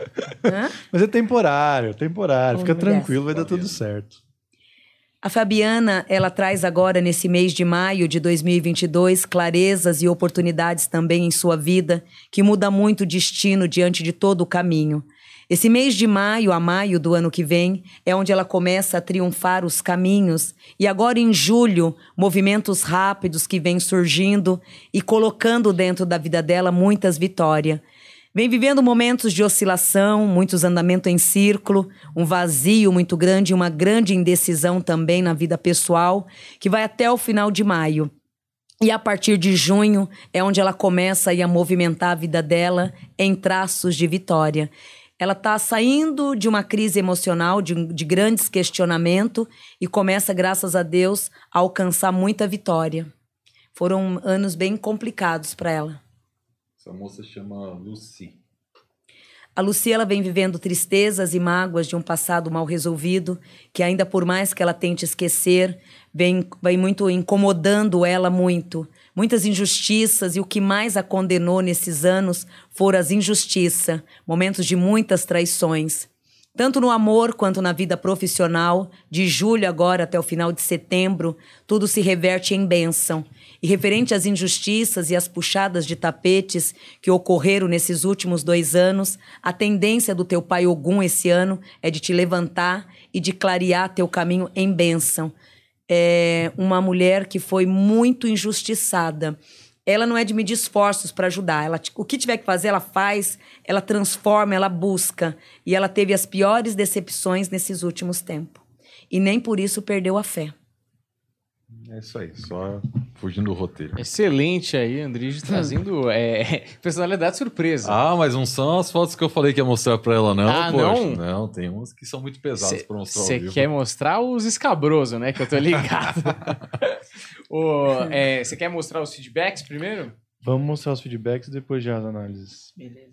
Mas é temporário, temporário. Fica nessa. tranquilo, vai dar tudo certo. A Fabiana, ela traz agora nesse mês de maio de 2022 clarezas e oportunidades também em sua vida, que muda muito o destino diante de todo o caminho. Esse mês de maio a maio do ano que vem é onde ela começa a triunfar os caminhos, e agora em julho, movimentos rápidos que vêm surgindo e colocando dentro da vida dela muitas vitórias. Vem vivendo momentos de oscilação, muitos andamentos em círculo, um vazio muito grande e uma grande indecisão também na vida pessoal, que vai até o final de maio. E a partir de junho é onde ela começa a movimentar a vida dela em traços de vitória. Ela está saindo de uma crise emocional, de, de grandes questionamentos, e começa, graças a Deus, a alcançar muita vitória. Foram anos bem complicados para ela. Essa moça chama Lucy. A Lucy ela vem vivendo tristezas e mágoas de um passado mal resolvido, que ainda por mais que ela tente esquecer, vem, vem muito incomodando ela muito. Muitas injustiças e o que mais a condenou nesses anos foram as injustiças, momentos de muitas traições. Tanto no amor quanto na vida profissional, de julho agora até o final de setembro, tudo se reverte em bênção. E referente às injustiças e às puxadas de tapetes que ocorreram nesses últimos dois anos, a tendência do teu pai Ogum esse ano é de te levantar e de clarear teu caminho em bênção. É uma mulher que foi muito injustiçada. Ela não é de medir esforços para ajudar. Ela, o que tiver que fazer, ela faz, ela transforma, ela busca. E ela teve as piores decepções nesses últimos tempos. E nem por isso perdeu a fé. É isso aí, só fugindo do roteiro. Excelente aí, Andrige, trazendo é, personalidade surpresa. Ah, mas não são as fotos que eu falei que ia mostrar pra ela, não. Ah, poxa. não? Não, tem umas que são muito pesadas pra mostrar Você quer mostrar os escabrosos, né? Que eu tô ligado. Você quer mostrar os feedbacks primeiro? Vamos mostrar os feedbacks e depois já as análises. Beleza.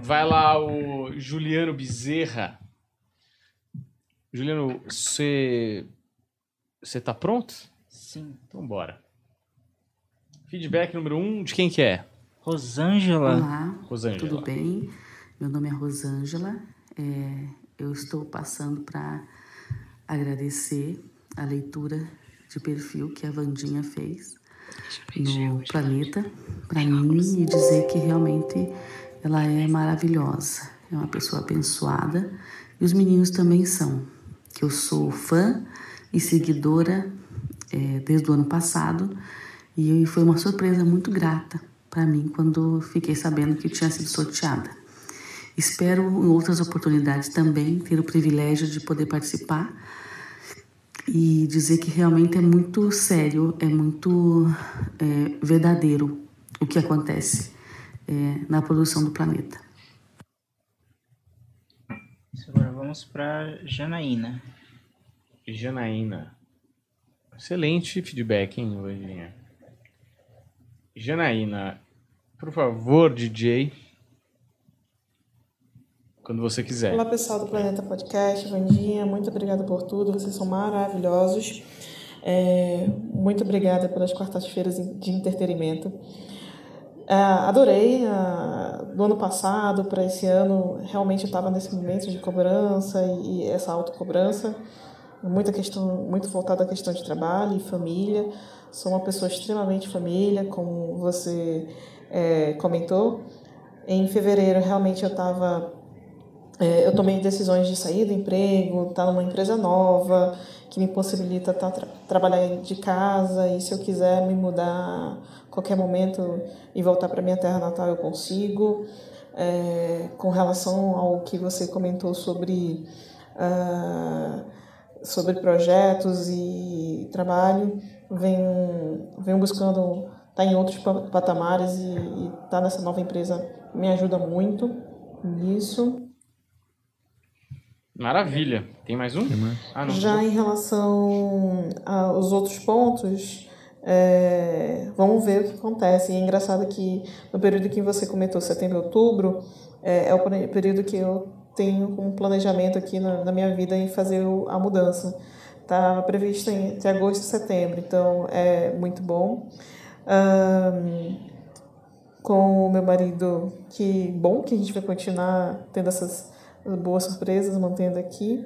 Vai lá o Juliano Bezerra. Juliano, você. Você tá pronto? Sim. Então bora. Feedback número um, de quem que é? Rosângela. Olá, Rosângela. tudo bem? Meu nome é Rosângela. É, eu estou passando para agradecer a leitura de perfil que a Vandinha fez no Planeta para mim e dizer que realmente ela é maravilhosa. É uma pessoa abençoada e os meninos também são. Que eu sou fã e seguidora é, desde o ano passado e foi uma surpresa muito grata para mim quando fiquei sabendo que tinha sido sorteada. Espero em outras oportunidades também ter o privilégio de poder participar e dizer que realmente é muito sério, é muito é, verdadeiro o que acontece é, na produção do planeta. Agora vamos para Janaína. Janaína. Excelente feedback, hein, Vandinha? Janaína, por favor, DJ. Quando você quiser. Olá pessoal do Planeta Podcast, dia, muito obrigada por tudo, vocês são maravilhosos. É, muito obrigada pelas quartas-feiras de entretenimento. É, adorei a, do ano passado para esse ano, realmente eu estava nesse momento de cobrança e, e essa autocobrança, muita questão, muito voltada à questão de trabalho e família. Sou uma pessoa extremamente família, como você é, comentou. Em fevereiro, realmente eu estava é, eu tomei decisões de sair do emprego, estar tá numa empresa nova, que me possibilita tá, tra trabalhar de casa e se eu quiser me mudar a qualquer momento e voltar para minha terra natal, eu consigo. É, com relação ao que você comentou sobre, uh, sobre projetos e trabalho, venho, venho buscando estar tá em outros patamares e estar tá nessa nova empresa me ajuda muito nisso. Maravilha. Tem mais um? Ah, não. Já em relação aos outros pontos, é, vamos ver o que acontece. E é engraçado que no período que você comentou, setembro e outubro, é, é o período que eu tenho um planejamento aqui na, na minha vida em fazer a mudança. Estava previsto entre agosto e setembro, então é muito bom. Um, com o meu marido, que bom que a gente vai continuar tendo essas boas surpresas mantendo aqui.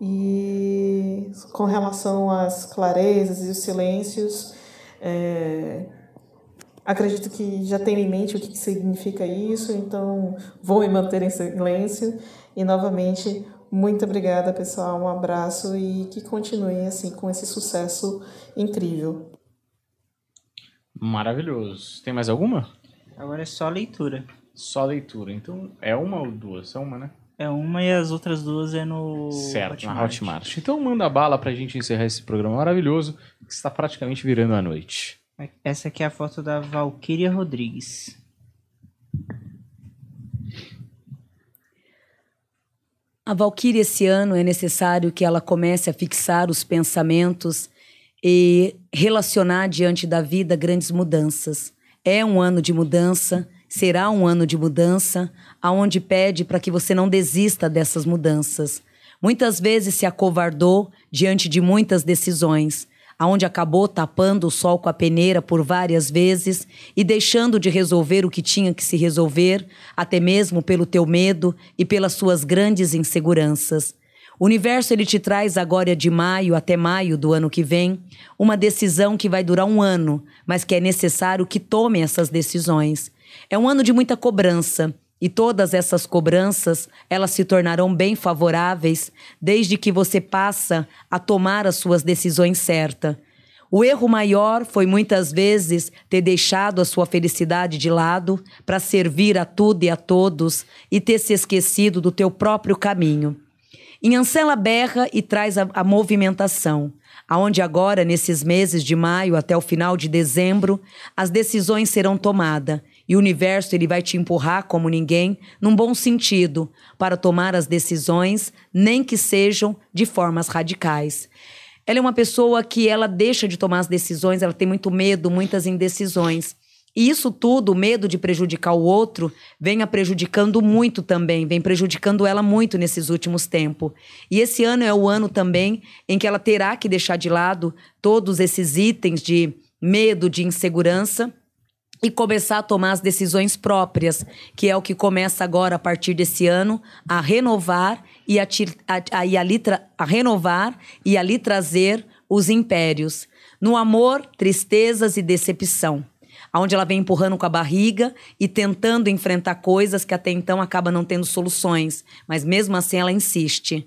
E com relação às clarezas e os silêncios, é, Acredito que já tenho em mente o que significa isso, então vou me manter em silêncio. E novamente, muito obrigada, pessoal. Um abraço e que continuem assim com esse sucesso incrível. Maravilhoso. Tem mais alguma? Agora é só leitura. Só leitura. Então, é uma ou duas? É uma, né? É uma e as outras duas é no. Certo, na Hotmart. Então manda bala pra gente encerrar esse programa maravilhoso que está praticamente virando a noite. Essa aqui é a foto da Valquíria Rodrigues. A Valkyrie esse ano é necessário que ela comece a fixar os pensamentos e relacionar diante da vida grandes mudanças. É um ano de mudança, será um ano de mudança, aonde pede para que você não desista dessas mudanças. Muitas vezes se acovardou diante de muitas decisões, aonde acabou tapando o sol com a peneira por várias vezes e deixando de resolver o que tinha que se resolver, até mesmo pelo teu medo e pelas suas grandes inseguranças. O universo ele te traz agora de maio até maio do ano que vem uma decisão que vai durar um ano, mas que é necessário que tome essas decisões. É um ano de muita cobrança. E todas essas cobranças, elas se tornarão bem favoráveis desde que você passa a tomar as suas decisões certas. O erro maior foi muitas vezes ter deixado a sua felicidade de lado para servir a tudo e a todos e ter se esquecido do teu próprio caminho. Inhancela berra e traz a, a movimentação, aonde agora, nesses meses de maio até o final de dezembro, as decisões serão tomadas e o universo ele vai te empurrar como ninguém, num bom sentido, para tomar as decisões, nem que sejam de formas radicais. Ela é uma pessoa que ela deixa de tomar as decisões, ela tem muito medo, muitas indecisões. E isso tudo, o medo de prejudicar o outro, vem a prejudicando muito também, vem prejudicando ela muito nesses últimos tempos. E esse ano é o ano também em que ela terá que deixar de lado todos esses itens de medo, de insegurança e começar a tomar as decisões próprias, que é o que começa agora a partir desse ano a renovar e a, a, a, e ali a renovar e ali trazer os impérios. No amor, tristezas e decepção. Onde ela vem empurrando com a barriga e tentando enfrentar coisas que até então acaba não tendo soluções, mas mesmo assim ela insiste.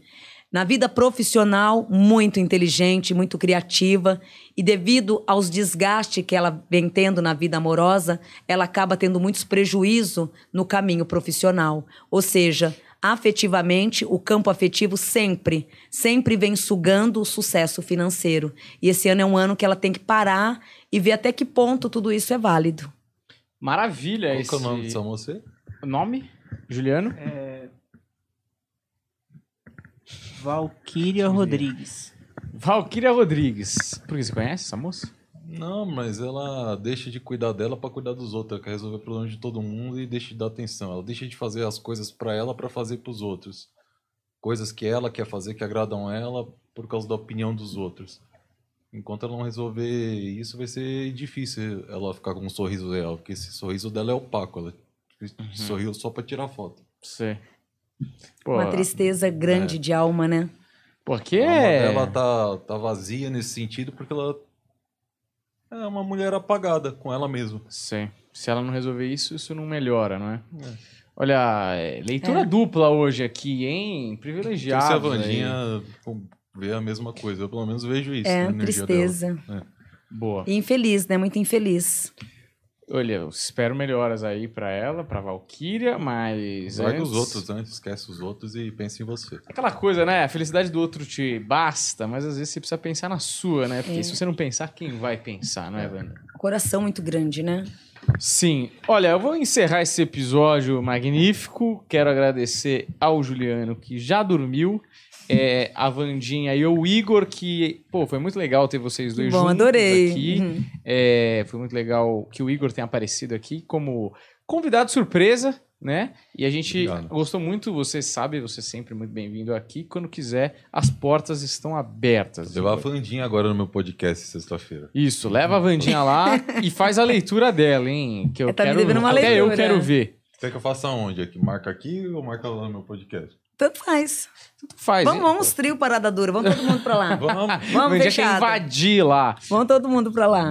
Na vida profissional, muito inteligente, muito criativa, e devido aos desgastes que ela vem tendo na vida amorosa, ela acaba tendo muitos prejuízos no caminho profissional. Ou seja, afetivamente, o campo afetivo sempre, sempre vem sugando o sucesso financeiro. E esse ano é um ano que ela tem que parar e ver até que ponto tudo isso é válido. Maravilha Qual esse... que é o nome dessa moça? Nome? Juliano? É... Valquíria Rodrigues. Valquíria Rodrigues. Por que você conhece essa moça? Não, mas ela deixa de cuidar dela pra cuidar dos outros. Ela quer resolver problemas de todo mundo e deixa de dar atenção. Ela deixa de fazer as coisas pra ela pra fazer pros outros. Coisas que ela quer fazer que agradam ela por causa da opinião dos outros. Enquanto ela não resolver isso, vai ser difícil ela ficar com um sorriso real, porque esse sorriso dela é opaco. Ela sorriu só pra tirar foto. Sim. Uma tristeza grande de alma, né? Porque A alma dela tá, tá vazia nesse sentido porque ela é uma mulher apagada com ela mesma. Sim. Se ela não resolver isso, isso não melhora, não é? Olha, é, leitura dupla hoje aqui, hein? Então, se a Privilegiado. Vandinha vê a mesma coisa, eu pelo menos vejo isso. É, tristeza. dela. Boa. E infeliz, né? Muito infeliz. Olha, eu espero melhoras aí pra ela, pra Valkyria, mas. Larga antes- os outros antes, esquece os outros e pensa em você. Aquela coisa, né? A felicidade do outro te basta, mas às vezes você precisa pensar na sua, né? Porque É. se você não pensar, quem vai pensar, não é, Wanda? Coração muito grande, né? Sim. Olha, eu vou encerrar esse episódio magnífico. Quero agradecer ao Juliano, que já dormiu. É, a Vandinha e o Igor, que, pô, foi muito legal ter vocês dois Bom, juntos adorei. aqui. Uhum. É, foi muito legal que o Igor tenha aparecido aqui como convidado surpresa, né? E a gente gostou muito, você sabe, você é sempre muito bem-vindo aqui. Quando quiser, as portas estão abertas. Levar a Vandinha agora no meu podcast sexta-feira. Isso, leva a Vandinha lá e faz a leitura dela, hein? Que eu Tá me quero, devendo uma até eu leitura. quero ver. Quer que eu faça onde? Aqui? Marca aqui ou marca lá no meu podcast? Tanto faz. Tanto faz. Vamos, vamos trio Parada Dura. Vamos todo mundo pra lá. Vamos, Vamos, fechado. invadir lá. Vamos todo mundo pra lá.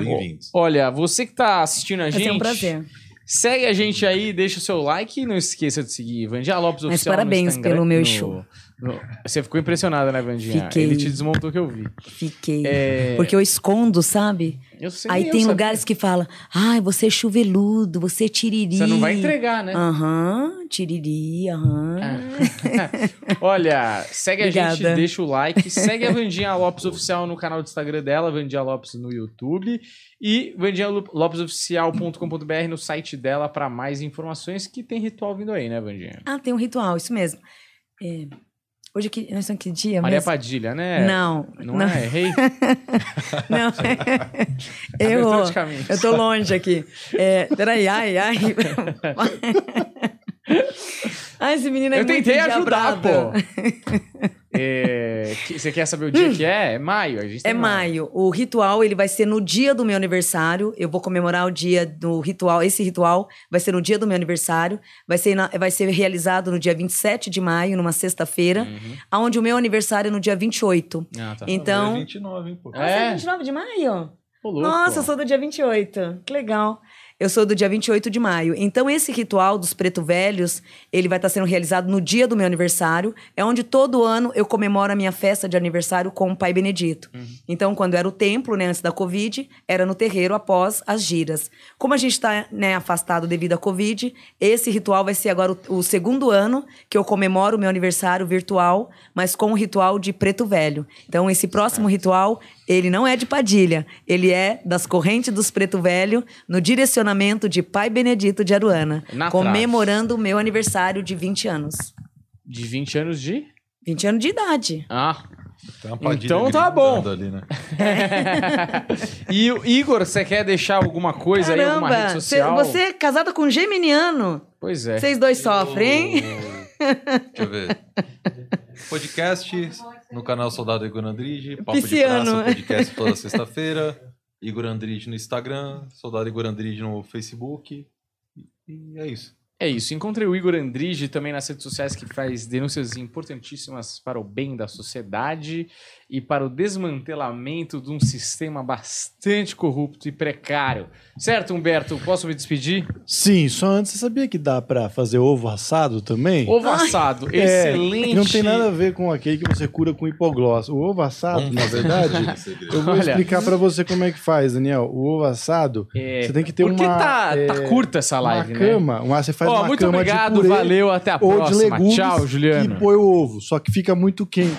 Olha, você que tá assistindo a Vai gente. ser um prazer. Segue a gente aí, deixa o seu like e não esqueça de seguir Vandinha Lopes Mas Oficial. parabéns pelo meu no- show. Você ficou impressionada, né, Vandinha? Fiquei. Ele te desmontou que eu vi. Fiquei. É, Porque eu escondo, sabe? Eu sei, Aí eu tem sabia. lugares que fala, ai, você é chuveludo, você é tiriri. Você não vai entregar, né? Aham, tiriri, aham. Olha, segue a gente, Obrigada. deixa o like, segue a Vandinha Lopes Oficial no canal do Instagram dela, Vandinha Lopes no YouTube e vandinhalopesoficial.com.br no site dela para mais informações que tem ritual vindo aí, né, Vandinha? Ah, tem um ritual, isso mesmo. É, hoje aqui, nós estamos que dia Maria mesmo? Padilha, né? Não, Não, não. é? Errei? Não. Abertura Eu, de caminhos. eu tô longe aqui. É, peraí, ai, ai. ai, esse menino é Eu tentei ajudar, endiabrado. pô. É, que- você quer saber o dia que é? É maio. A gente É maio. O ritual, ele vai ser no dia do meu aniversário. Eu vou comemorar o dia do ritual. Esse ritual vai ser no dia do meu aniversário. Vai ser, na- vai ser realizado no dia 27 de maio, numa sexta-feira. Onde o meu aniversário é no dia 28. Ah, tá. Então... É 29, hein, pô. Ah, é 29 de maio? louco. Nossa, eu sou do dia 28. Que legal. Eu sou do dia 28 de maio. Então, esse ritual dos preto velhos, ele vai estar sendo realizado no dia do meu aniversário. É onde todo ano eu comemoro a minha festa de aniversário com o Pai Benedito. Então, quando era o templo, né, antes da Covid, era no terreiro após as giras. Como a gente está né, afastado devido à Covid, esse ritual vai ser agora o, o segundo ano que eu comemoro o meu aniversário virtual, mas com o ritual de preto velho. Então, esse próximo ritual, ele não é de Padilha, ele é das correntes dos preto velho, no direcionamento de Pai Benedito de Aruana, Na comemorando o meu aniversário de 20 anos. De 20 anos de? 20 anos de idade. Ah. Então tá bom. Ali, né? e o Igor, você quer deixar alguma coisa aí, alguma rede Caramba, social? cê- você é casada com um geminiano. Pois é. Vocês dois sofrem, hein? Deixa eu ver. Podcast no canal Soldado Igor Andrige. Papo Pisciano. de Praça, podcast toda sexta-feira. Igor Andrige no Instagram. Soldado Igor Andrige no Facebook. E é isso. É isso. Encontrei o Igor Andrige também nas redes sociais que faz denúncias importantíssimas para o bem da sociedade e para o desmantelamento de um sistema bastante corrupto e precário. Certo, Humberto? Posso me despedir? Sim, só antes, você sabia que dá pra fazer ovo assado também? Ovo assado, É, excelente. não tem nada a ver com aquele que você cura com hipoglós. O ovo assado, Vamos na verdade, segredo. eu vou Olha. explicar pra você como é que faz, Daniel. O ovo assado, É, você tem que ter porque uma... tá, é, tá curta essa live, uma né? cama, uma, você faz Ó, uma muito cama obrigado, de purê valeu, até a ou próxima. de legumes Tchau, Juliano. que põe o ovo, só que fica muito quente.